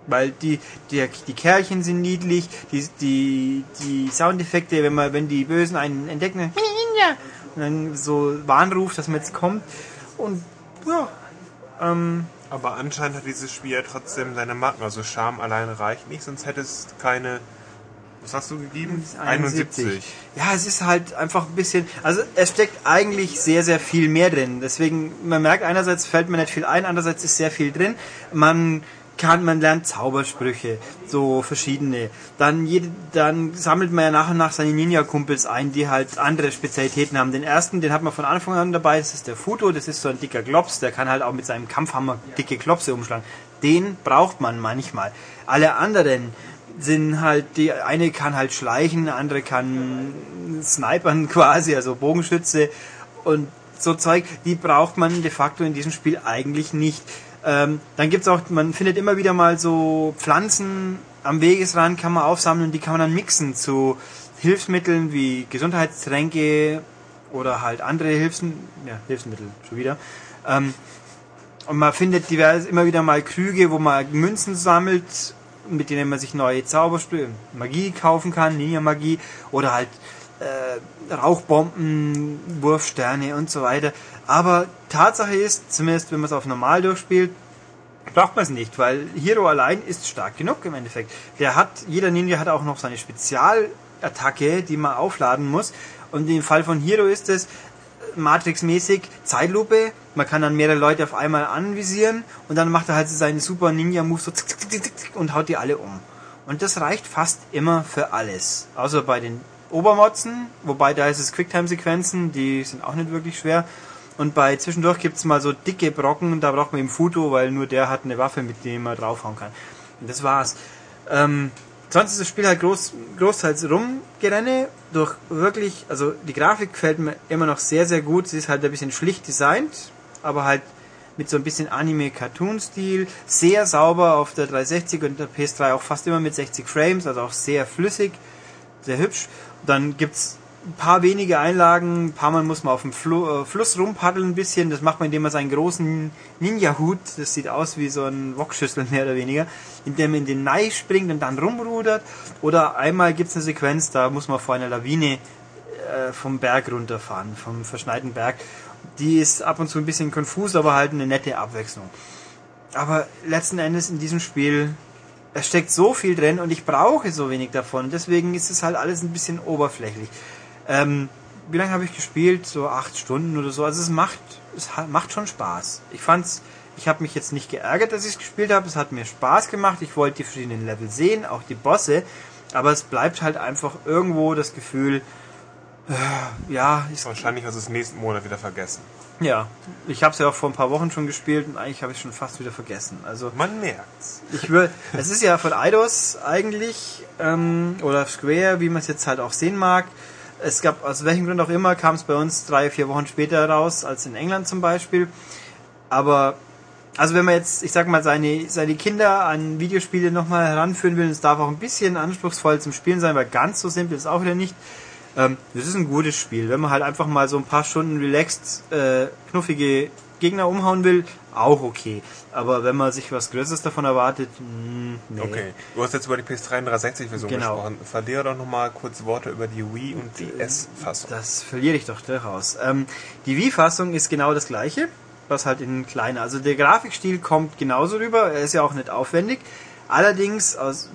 Weil die, die, die Kerlchen sind niedlich, die, die, die Soundeffekte, wenn man, wenn die Bösen einen entdecken, und (laughs) dann so Warnruf, dass man jetzt kommt. Und ja, ähm, Aber anscheinend hat dieses Spiel ja trotzdem seine Marken. Also Charme alleine reicht nicht, sonst hättest keine. Was hast du gegeben? 71. Ja, es ist halt einfach ein bisschen, also es steckt eigentlich sehr, sehr viel mehr drin. Deswegen, man merkt einerseits fällt mir nicht viel ein, andererseits ist sehr viel drin. Man kann, man lernt Zaubersprüche, so verschiedene. Dann, jede, dann sammelt man ja nach und nach seine Ninja-Kumpels ein, die halt andere Spezialitäten haben. Den ersten, den hat man von Anfang an dabei, das ist der Futo, das ist so ein dicker Klops, der kann halt auch mit seinem Kampfhammer dicke Klopse umschlagen. Den braucht man manchmal. Alle anderen sind halt, die eine kann halt schleichen, der andere kann snipern (laughs) quasi, also Bogenschütze und so Zeug, die braucht man de facto in diesem Spiel eigentlich nicht. Ähm, dann gibt's auch, man findet immer wieder mal so Pflanzen am Wegesrand, kann man aufsammeln und die kann man dann mixen zu Hilfsmitteln wie Gesundheitstränke oder halt andere Hilfsmittel, ja, Hilfsmittel schon wieder. Ähm, und man findet divers, immer wieder mal Krüge, wo man Münzen sammelt, mit denen man sich neue Zaubersprüche, Magie kaufen kann, Ninja-Magie oder halt äh, Rauchbomben, Wurfsterne und so weiter. Aber Tatsache ist, zumindest wenn man es auf normal durchspielt, braucht man es nicht, weil Hero allein ist stark genug im Endeffekt. Der hat, jeder Ninja hat auch noch seine Spezialattacke, die man aufladen muss. Und im Fall von Hero ist es Matrix-mäßig Zeitlupe. Man kann dann mehrere Leute auf einmal anvisieren und dann macht er halt so seine super Ninja-Move so zick, zick, zick, zick, und haut die alle um. Und das reicht fast immer für alles. Außer bei den Obermotzen, wobei da ist es Quicktime-Sequenzen, die sind auch nicht wirklich schwer. Und bei zwischendurch gibt's mal so dicke Brocken, da braucht man eben Futo, weil nur der hat eine Waffe, mit der man draufhauen kann. Und das war's. Ähm, sonst ist das Spiel halt groß, großteils rumgerenne durch wirklich, also die Grafik gefällt mir immer noch sehr, sehr gut. Sie ist halt ein bisschen schlicht designt, aber halt mit so ein bisschen Anime-Cartoon-Stil. Sehr sauber auf der 360 und der PS3 auch fast immer mit 60 Frames, also auch sehr flüssig, sehr hübsch. Dann gibt's ein paar wenige Einlagen, ein paar Mal muss man auf dem Flu äh, Fluss rumpaddeln ein bisschen. Das macht man, indem man seinen großen Ninja-Hut, das sieht aus wie so ein Wokschüssel (laughs) mehr oder weniger, indem man in den Nei springt und dann rumrudert. Oder einmal gibt's eine Sequenz, da muss man vor einer Lawine äh, vom Berg runterfahren, vom verschneiten Berg. Die ist ab und zu ein bisschen konfus, aber halt eine nette Abwechslung. Aber letzten Endes in diesem Spiel, es steckt so viel drin und ich brauche so wenig davon. Deswegen ist es halt alles ein bisschen oberflächlich. Ähm, wie lange habe ich gespielt? So acht Stunden oder so. Also es macht, es macht schon Spaß. Ich fand's, ich habe mich jetzt nicht geärgert, dass ich es gespielt habe. Es hat mir Spaß gemacht. Ich wollte die verschiedenen Level sehen, auch die Bosse. Aber es bleibt halt einfach irgendwo das Gefühl, äh, ja, ich, Wahrscheinlich hast du es nächsten Monat wieder vergessen. ja, ich habe es ja auch vor ein paar Wochen schon gespielt und eigentlich habe ich schon fast wieder vergessen. Also Man merkt's. ich würde, es ist ja von Eidos eigentlich ähm, oder Square, wie man es jetzt halt auch sehen mag. Es gab aus welchem Grund auch immer kam es bei uns drei vier Wochen später raus als in England zum Beispiel. Aber also wenn man jetzt, ich sag mal, seine seine Kinder an Videospiele nochmal heranführen will, es darf auch ein bisschen anspruchsvoll zum Spielen sein, weil ganz so simpel ist auch wieder nicht. Ähm, das ist ein gutes Spiel. Wenn man halt einfach mal so ein paar Stunden relaxed äh, knuffige Gegner umhauen will, auch okay. Aber wenn man sich was Größeres davon erwartet, mh, nee. Okay, du hast jetzt über die PS3 und 360-Version Genau. gesprochen. Verliere doch nochmal kurz Worte über die Wii und die S-Fassung. Das verliere ich doch durchaus. Ähm, die Wii-Fassung ist genau das gleiche, was halt in kleiner. Also der Grafikstil kommt genauso rüber, er ist ja auch nicht aufwendig. Allerdings aus,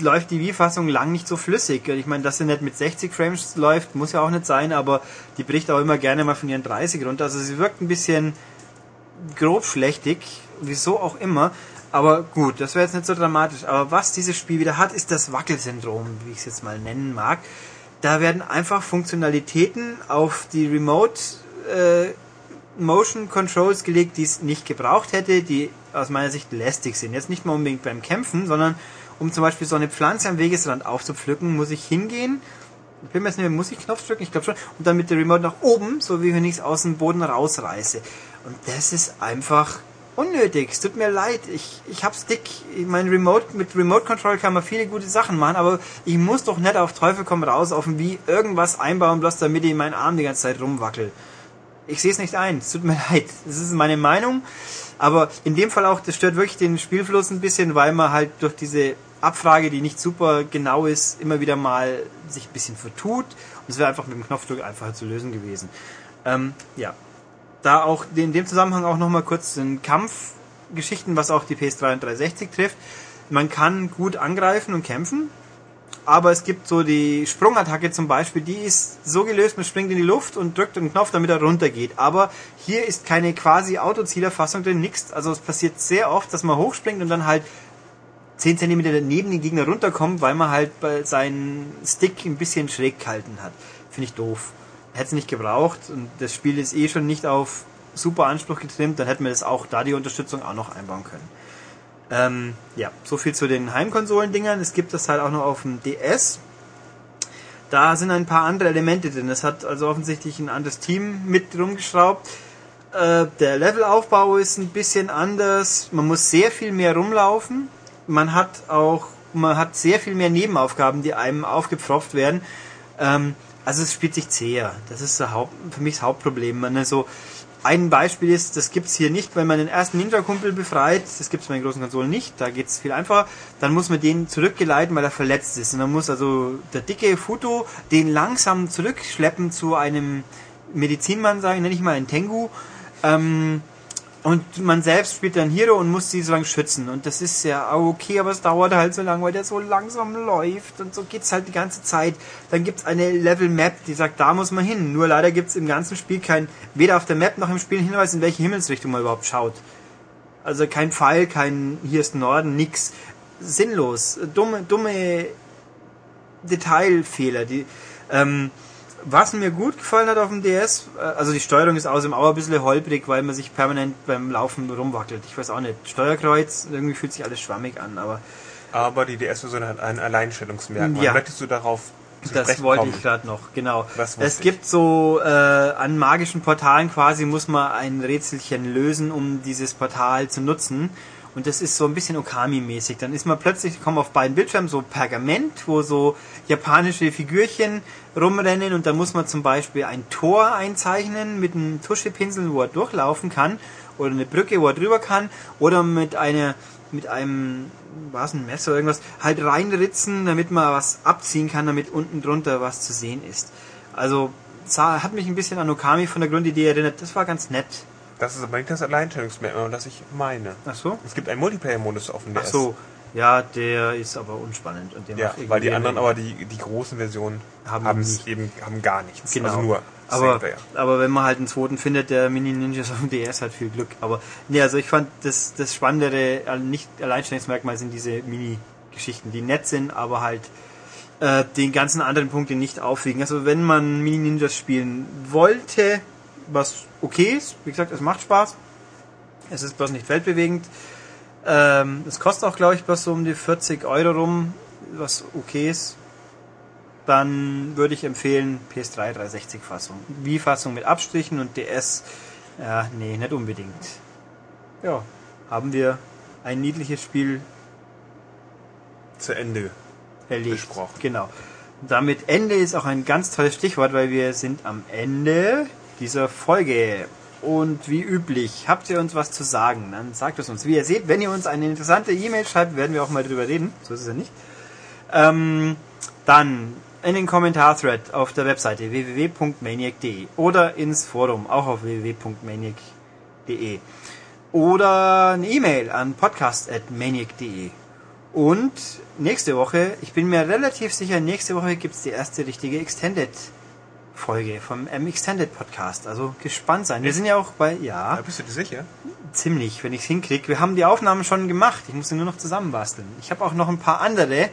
läuft die Wii-Fassung lang nicht so flüssig. Ich meine, dass sie nicht mit 60 Frames läuft, muss ja auch nicht sein, aber die bricht auch immer gerne mal von ihren 30 runter. Also sie wirkt ein bisschen grob schlechtig, wieso auch immer. Aber gut, das wäre jetzt nicht so dramatisch. Aber was dieses Spiel wieder hat, ist das Wackelsyndrom, wie ich es jetzt mal nennen mag. Da werden einfach Funktionalitäten auf die Remote äh, Motion Controls gelegt, die es nicht gebraucht hätte, die aus meiner Sicht lästig sind. Jetzt nicht mal unbedingt beim Kämpfen, sondern um zum Beispiel so eine Pflanze am Wegesrand aufzupflücken, muss ich hingehen. Ich bin mir jetzt nicht mehr, muss ich Knopf drücken? Ich glaube schon. Und dann mit der Remote nach oben, so wie wenn ich es aus dem Boden rausreiße. Und das ist einfach unnötig. Es tut mir leid. Ich, ich hab's dick. Mein Remote, mit Remote Control kann man viele gute Sachen machen, aber ich muss doch nicht auf Teufel komm raus auf ein Wie irgendwas einbauen, bloß damit ich meinen Arm die ganze Zeit rumwackel. Ich sehe es nicht ein. Es tut mir (laughs) leid. Das ist meine Meinung. Aber in dem Fall auch, das stört wirklich den Spielfluss ein bisschen, weil man halt durch diese Abfrage, die nicht super genau ist, immer wieder mal sich ein bisschen vertut. Und es wäre einfach mit dem Knopfdruck einfacher zu lösen gewesen. Ähm, ja. Da auch in dem Zusammenhang auch nochmal kurz den Kampfgeschichten, was auch die PS3 und 360 trifft. Man kann gut angreifen und kämpfen, aber es gibt so die Sprungattacke zum Beispiel, die ist so gelöst, man springt in die Luft und drückt einen Knopf, damit er runtergeht. Aber hier ist keine quasi Autozielerfassung drin, nichts. Also es passiert sehr oft, dass man hochspringt und dann halt 10 cm neben den Gegner runterkommt, weil man halt seinen Stick ein bisschen schräg gehalten hat. Finde ich doof. Hätte es nicht gebraucht und das Spiel ist eh schon nicht auf super Anspruch getrimmt, dann hätten wir das auch da die Unterstützung auch noch einbauen können. Ähm, ja, so viel zu den Heimkonsolen-Dingern. Es gibt das halt auch noch auf dem DS. Da sind ein paar andere Elemente drin. Es hat also offensichtlich ein anderes Team mit rumgeschraubt. Äh, der Levelaufbau ist ein bisschen anders. Man muss sehr viel mehr rumlaufen. Man hat auch, man hat sehr viel mehr Nebenaufgaben, die einem aufgepfropft werden. Ähm, also es spielt sich zäher. Das ist Haupt, für mich das Hauptproblem. Man so, ein Beispiel ist, das gibt's hier nicht, wenn man den ersten Ninja-Kumpel befreit, das gibt's bei den großen Konsolen nicht, da geht's viel einfacher, dann muss man den zurückgeleiten, weil er verletzt ist. Und dann muss also der dicke Futo den langsam zurückschleppen zu einem Medizinmann, sagen, nenne ich mal einen Tengu. Ähm, und man selbst spielt dann Hero und muss sie so lange schützen. Und das ist ja okay, aber es dauert halt so lange, weil der so langsam läuft. Und so geht's halt die ganze Zeit. Dann gibt's eine Level Map, die sagt, da muss man hin. Nur leider gibt's im ganzen Spiel kein, weder auf der Map noch im Spiel Hinweis, in welche Himmelsrichtung man überhaupt schaut. Also kein Pfeil, kein, hier ist Norden, nix. Sinnlos. Dumme, dumme Detailfehler, die, ähm, was mir gut gefallen hat auf dem DS, äh, also die Steuerung ist außerdem auch ein bisschen holprig, weil man sich permanent beim Laufen rumwackelt. Ich weiß auch nicht. Steuerkreuz, irgendwie fühlt sich alles schwammig an, aber. Aber die DS-Version hat ein Alleinstellungsmerkmal. Ja. Möchtest du darauf Das wollte kommen? ich gerade noch, genau. Es gibt so äh, an magischen Portalen quasi muss man ein Rätselchen lösen, um dieses Portal zu nutzen. Und das ist so ein bisschen Okami-mäßig. Dann ist man plötzlich, kommen auf beiden Bildschirmen so Pergament, wo so japanische Figürchen rumrennen und dann muss man zum Beispiel ein Tor einzeichnen mit einem Tuschepinsel, wo er durchlaufen kann oder eine Brücke, wo er drüber kann oder mit einer mit einem was ein Messer oder irgendwas halt reinritzen, damit man was abziehen kann, damit unten drunter was zu sehen ist. Also hat mich ein bisschen an Okami von der Grundidee erinnert. Das war ganz nett. Das ist aber nicht das Alleinstellungsmerkmal, das ich meine. Ach so? Es gibt einen Multiplayer-Modus auf dem DS. Ach so. Ja, der ist aber unspannend und der Ja, weil die anderen aber die, die großen Versionen Haben eben haben gar nichts. Genau. Also nur aber, aber wenn man halt einen zweiten findet, der Mini Ninjas auf dem DS hat viel Glück. Aber nee, also ich fand das, das spannendere, äh, nicht Alleinstellungsmerkmal sind diese Mini-Geschichten, die nett sind, aber halt äh, den ganzen anderen Punkte nicht aufwiegen. Also wenn man Mini Ninjas spielen wollte, was okay ist, wie gesagt, es macht Spaß. Es ist bloß nicht weltbewegend. Ähm, es kostet auch, glaube ich, bloß so um die 40 Euro rum, was okay ist dann würde ich empfehlen PS3 360 Fassung. Wii-Fassung mit Abstrichen und DS, ja, nee, nicht unbedingt. Ja, haben wir ein niedliches Spiel Zu Ende. erlebt. Besprochen. Genau. Damit Ende ist auch ein ganz tolles Stichwort, weil wir sind am Ende dieser Folge. Und wie üblich, habt ihr uns was zu sagen, dann sagt es uns. Wie ihr seht, wenn ihr uns eine interessante E-Mail schreibt, werden wir auch mal drüber reden. So ist es ja nicht. Ähm, dann in den Kommentar-Thread auf der Webseite www.maniac.de oder ins Forum, auch auf www.maniac.de oder eine E-Mail an podcast.maniac.de und nächste Woche, ich bin mir relativ sicher, nächste Woche gibt's die erste richtige Extended Folge vom M Extended Podcast. Also gespannt sein. Wir sind ja auch bei, ja, Da bist du dir sicher? ziemlich, wenn ich's hinkriege. Wir haben die Aufnahmen schon gemacht. Ich muss sie nur noch zusammenbasteln. Ich habe auch noch ein paar andere.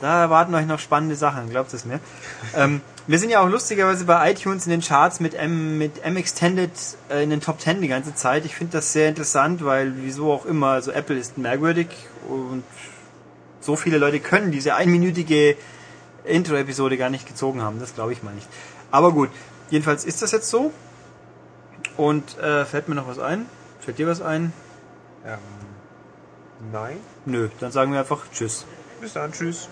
Da erwarten euch noch spannende Sachen, glaubt es mir. ähm, Wir sind ja auch lustigerweise bei iTunes in den Charts mit M, mit M Extended äh, in den Top 10 die ganze Zeit. Ich finde das sehr interessant, weil wieso auch immer, also Apple ist merkwürdig und so viele Leute können diese einminütige Intro-Episode gar nicht gezogen haben. Das glaube ich mal nicht. Aber gut, jedenfalls ist das jetzt so. Und äh, fällt mir noch was ein? Fällt dir was ein? Ähm, nein. Nö, dann sagen wir einfach Tschüss. Bis dann. Tschüss.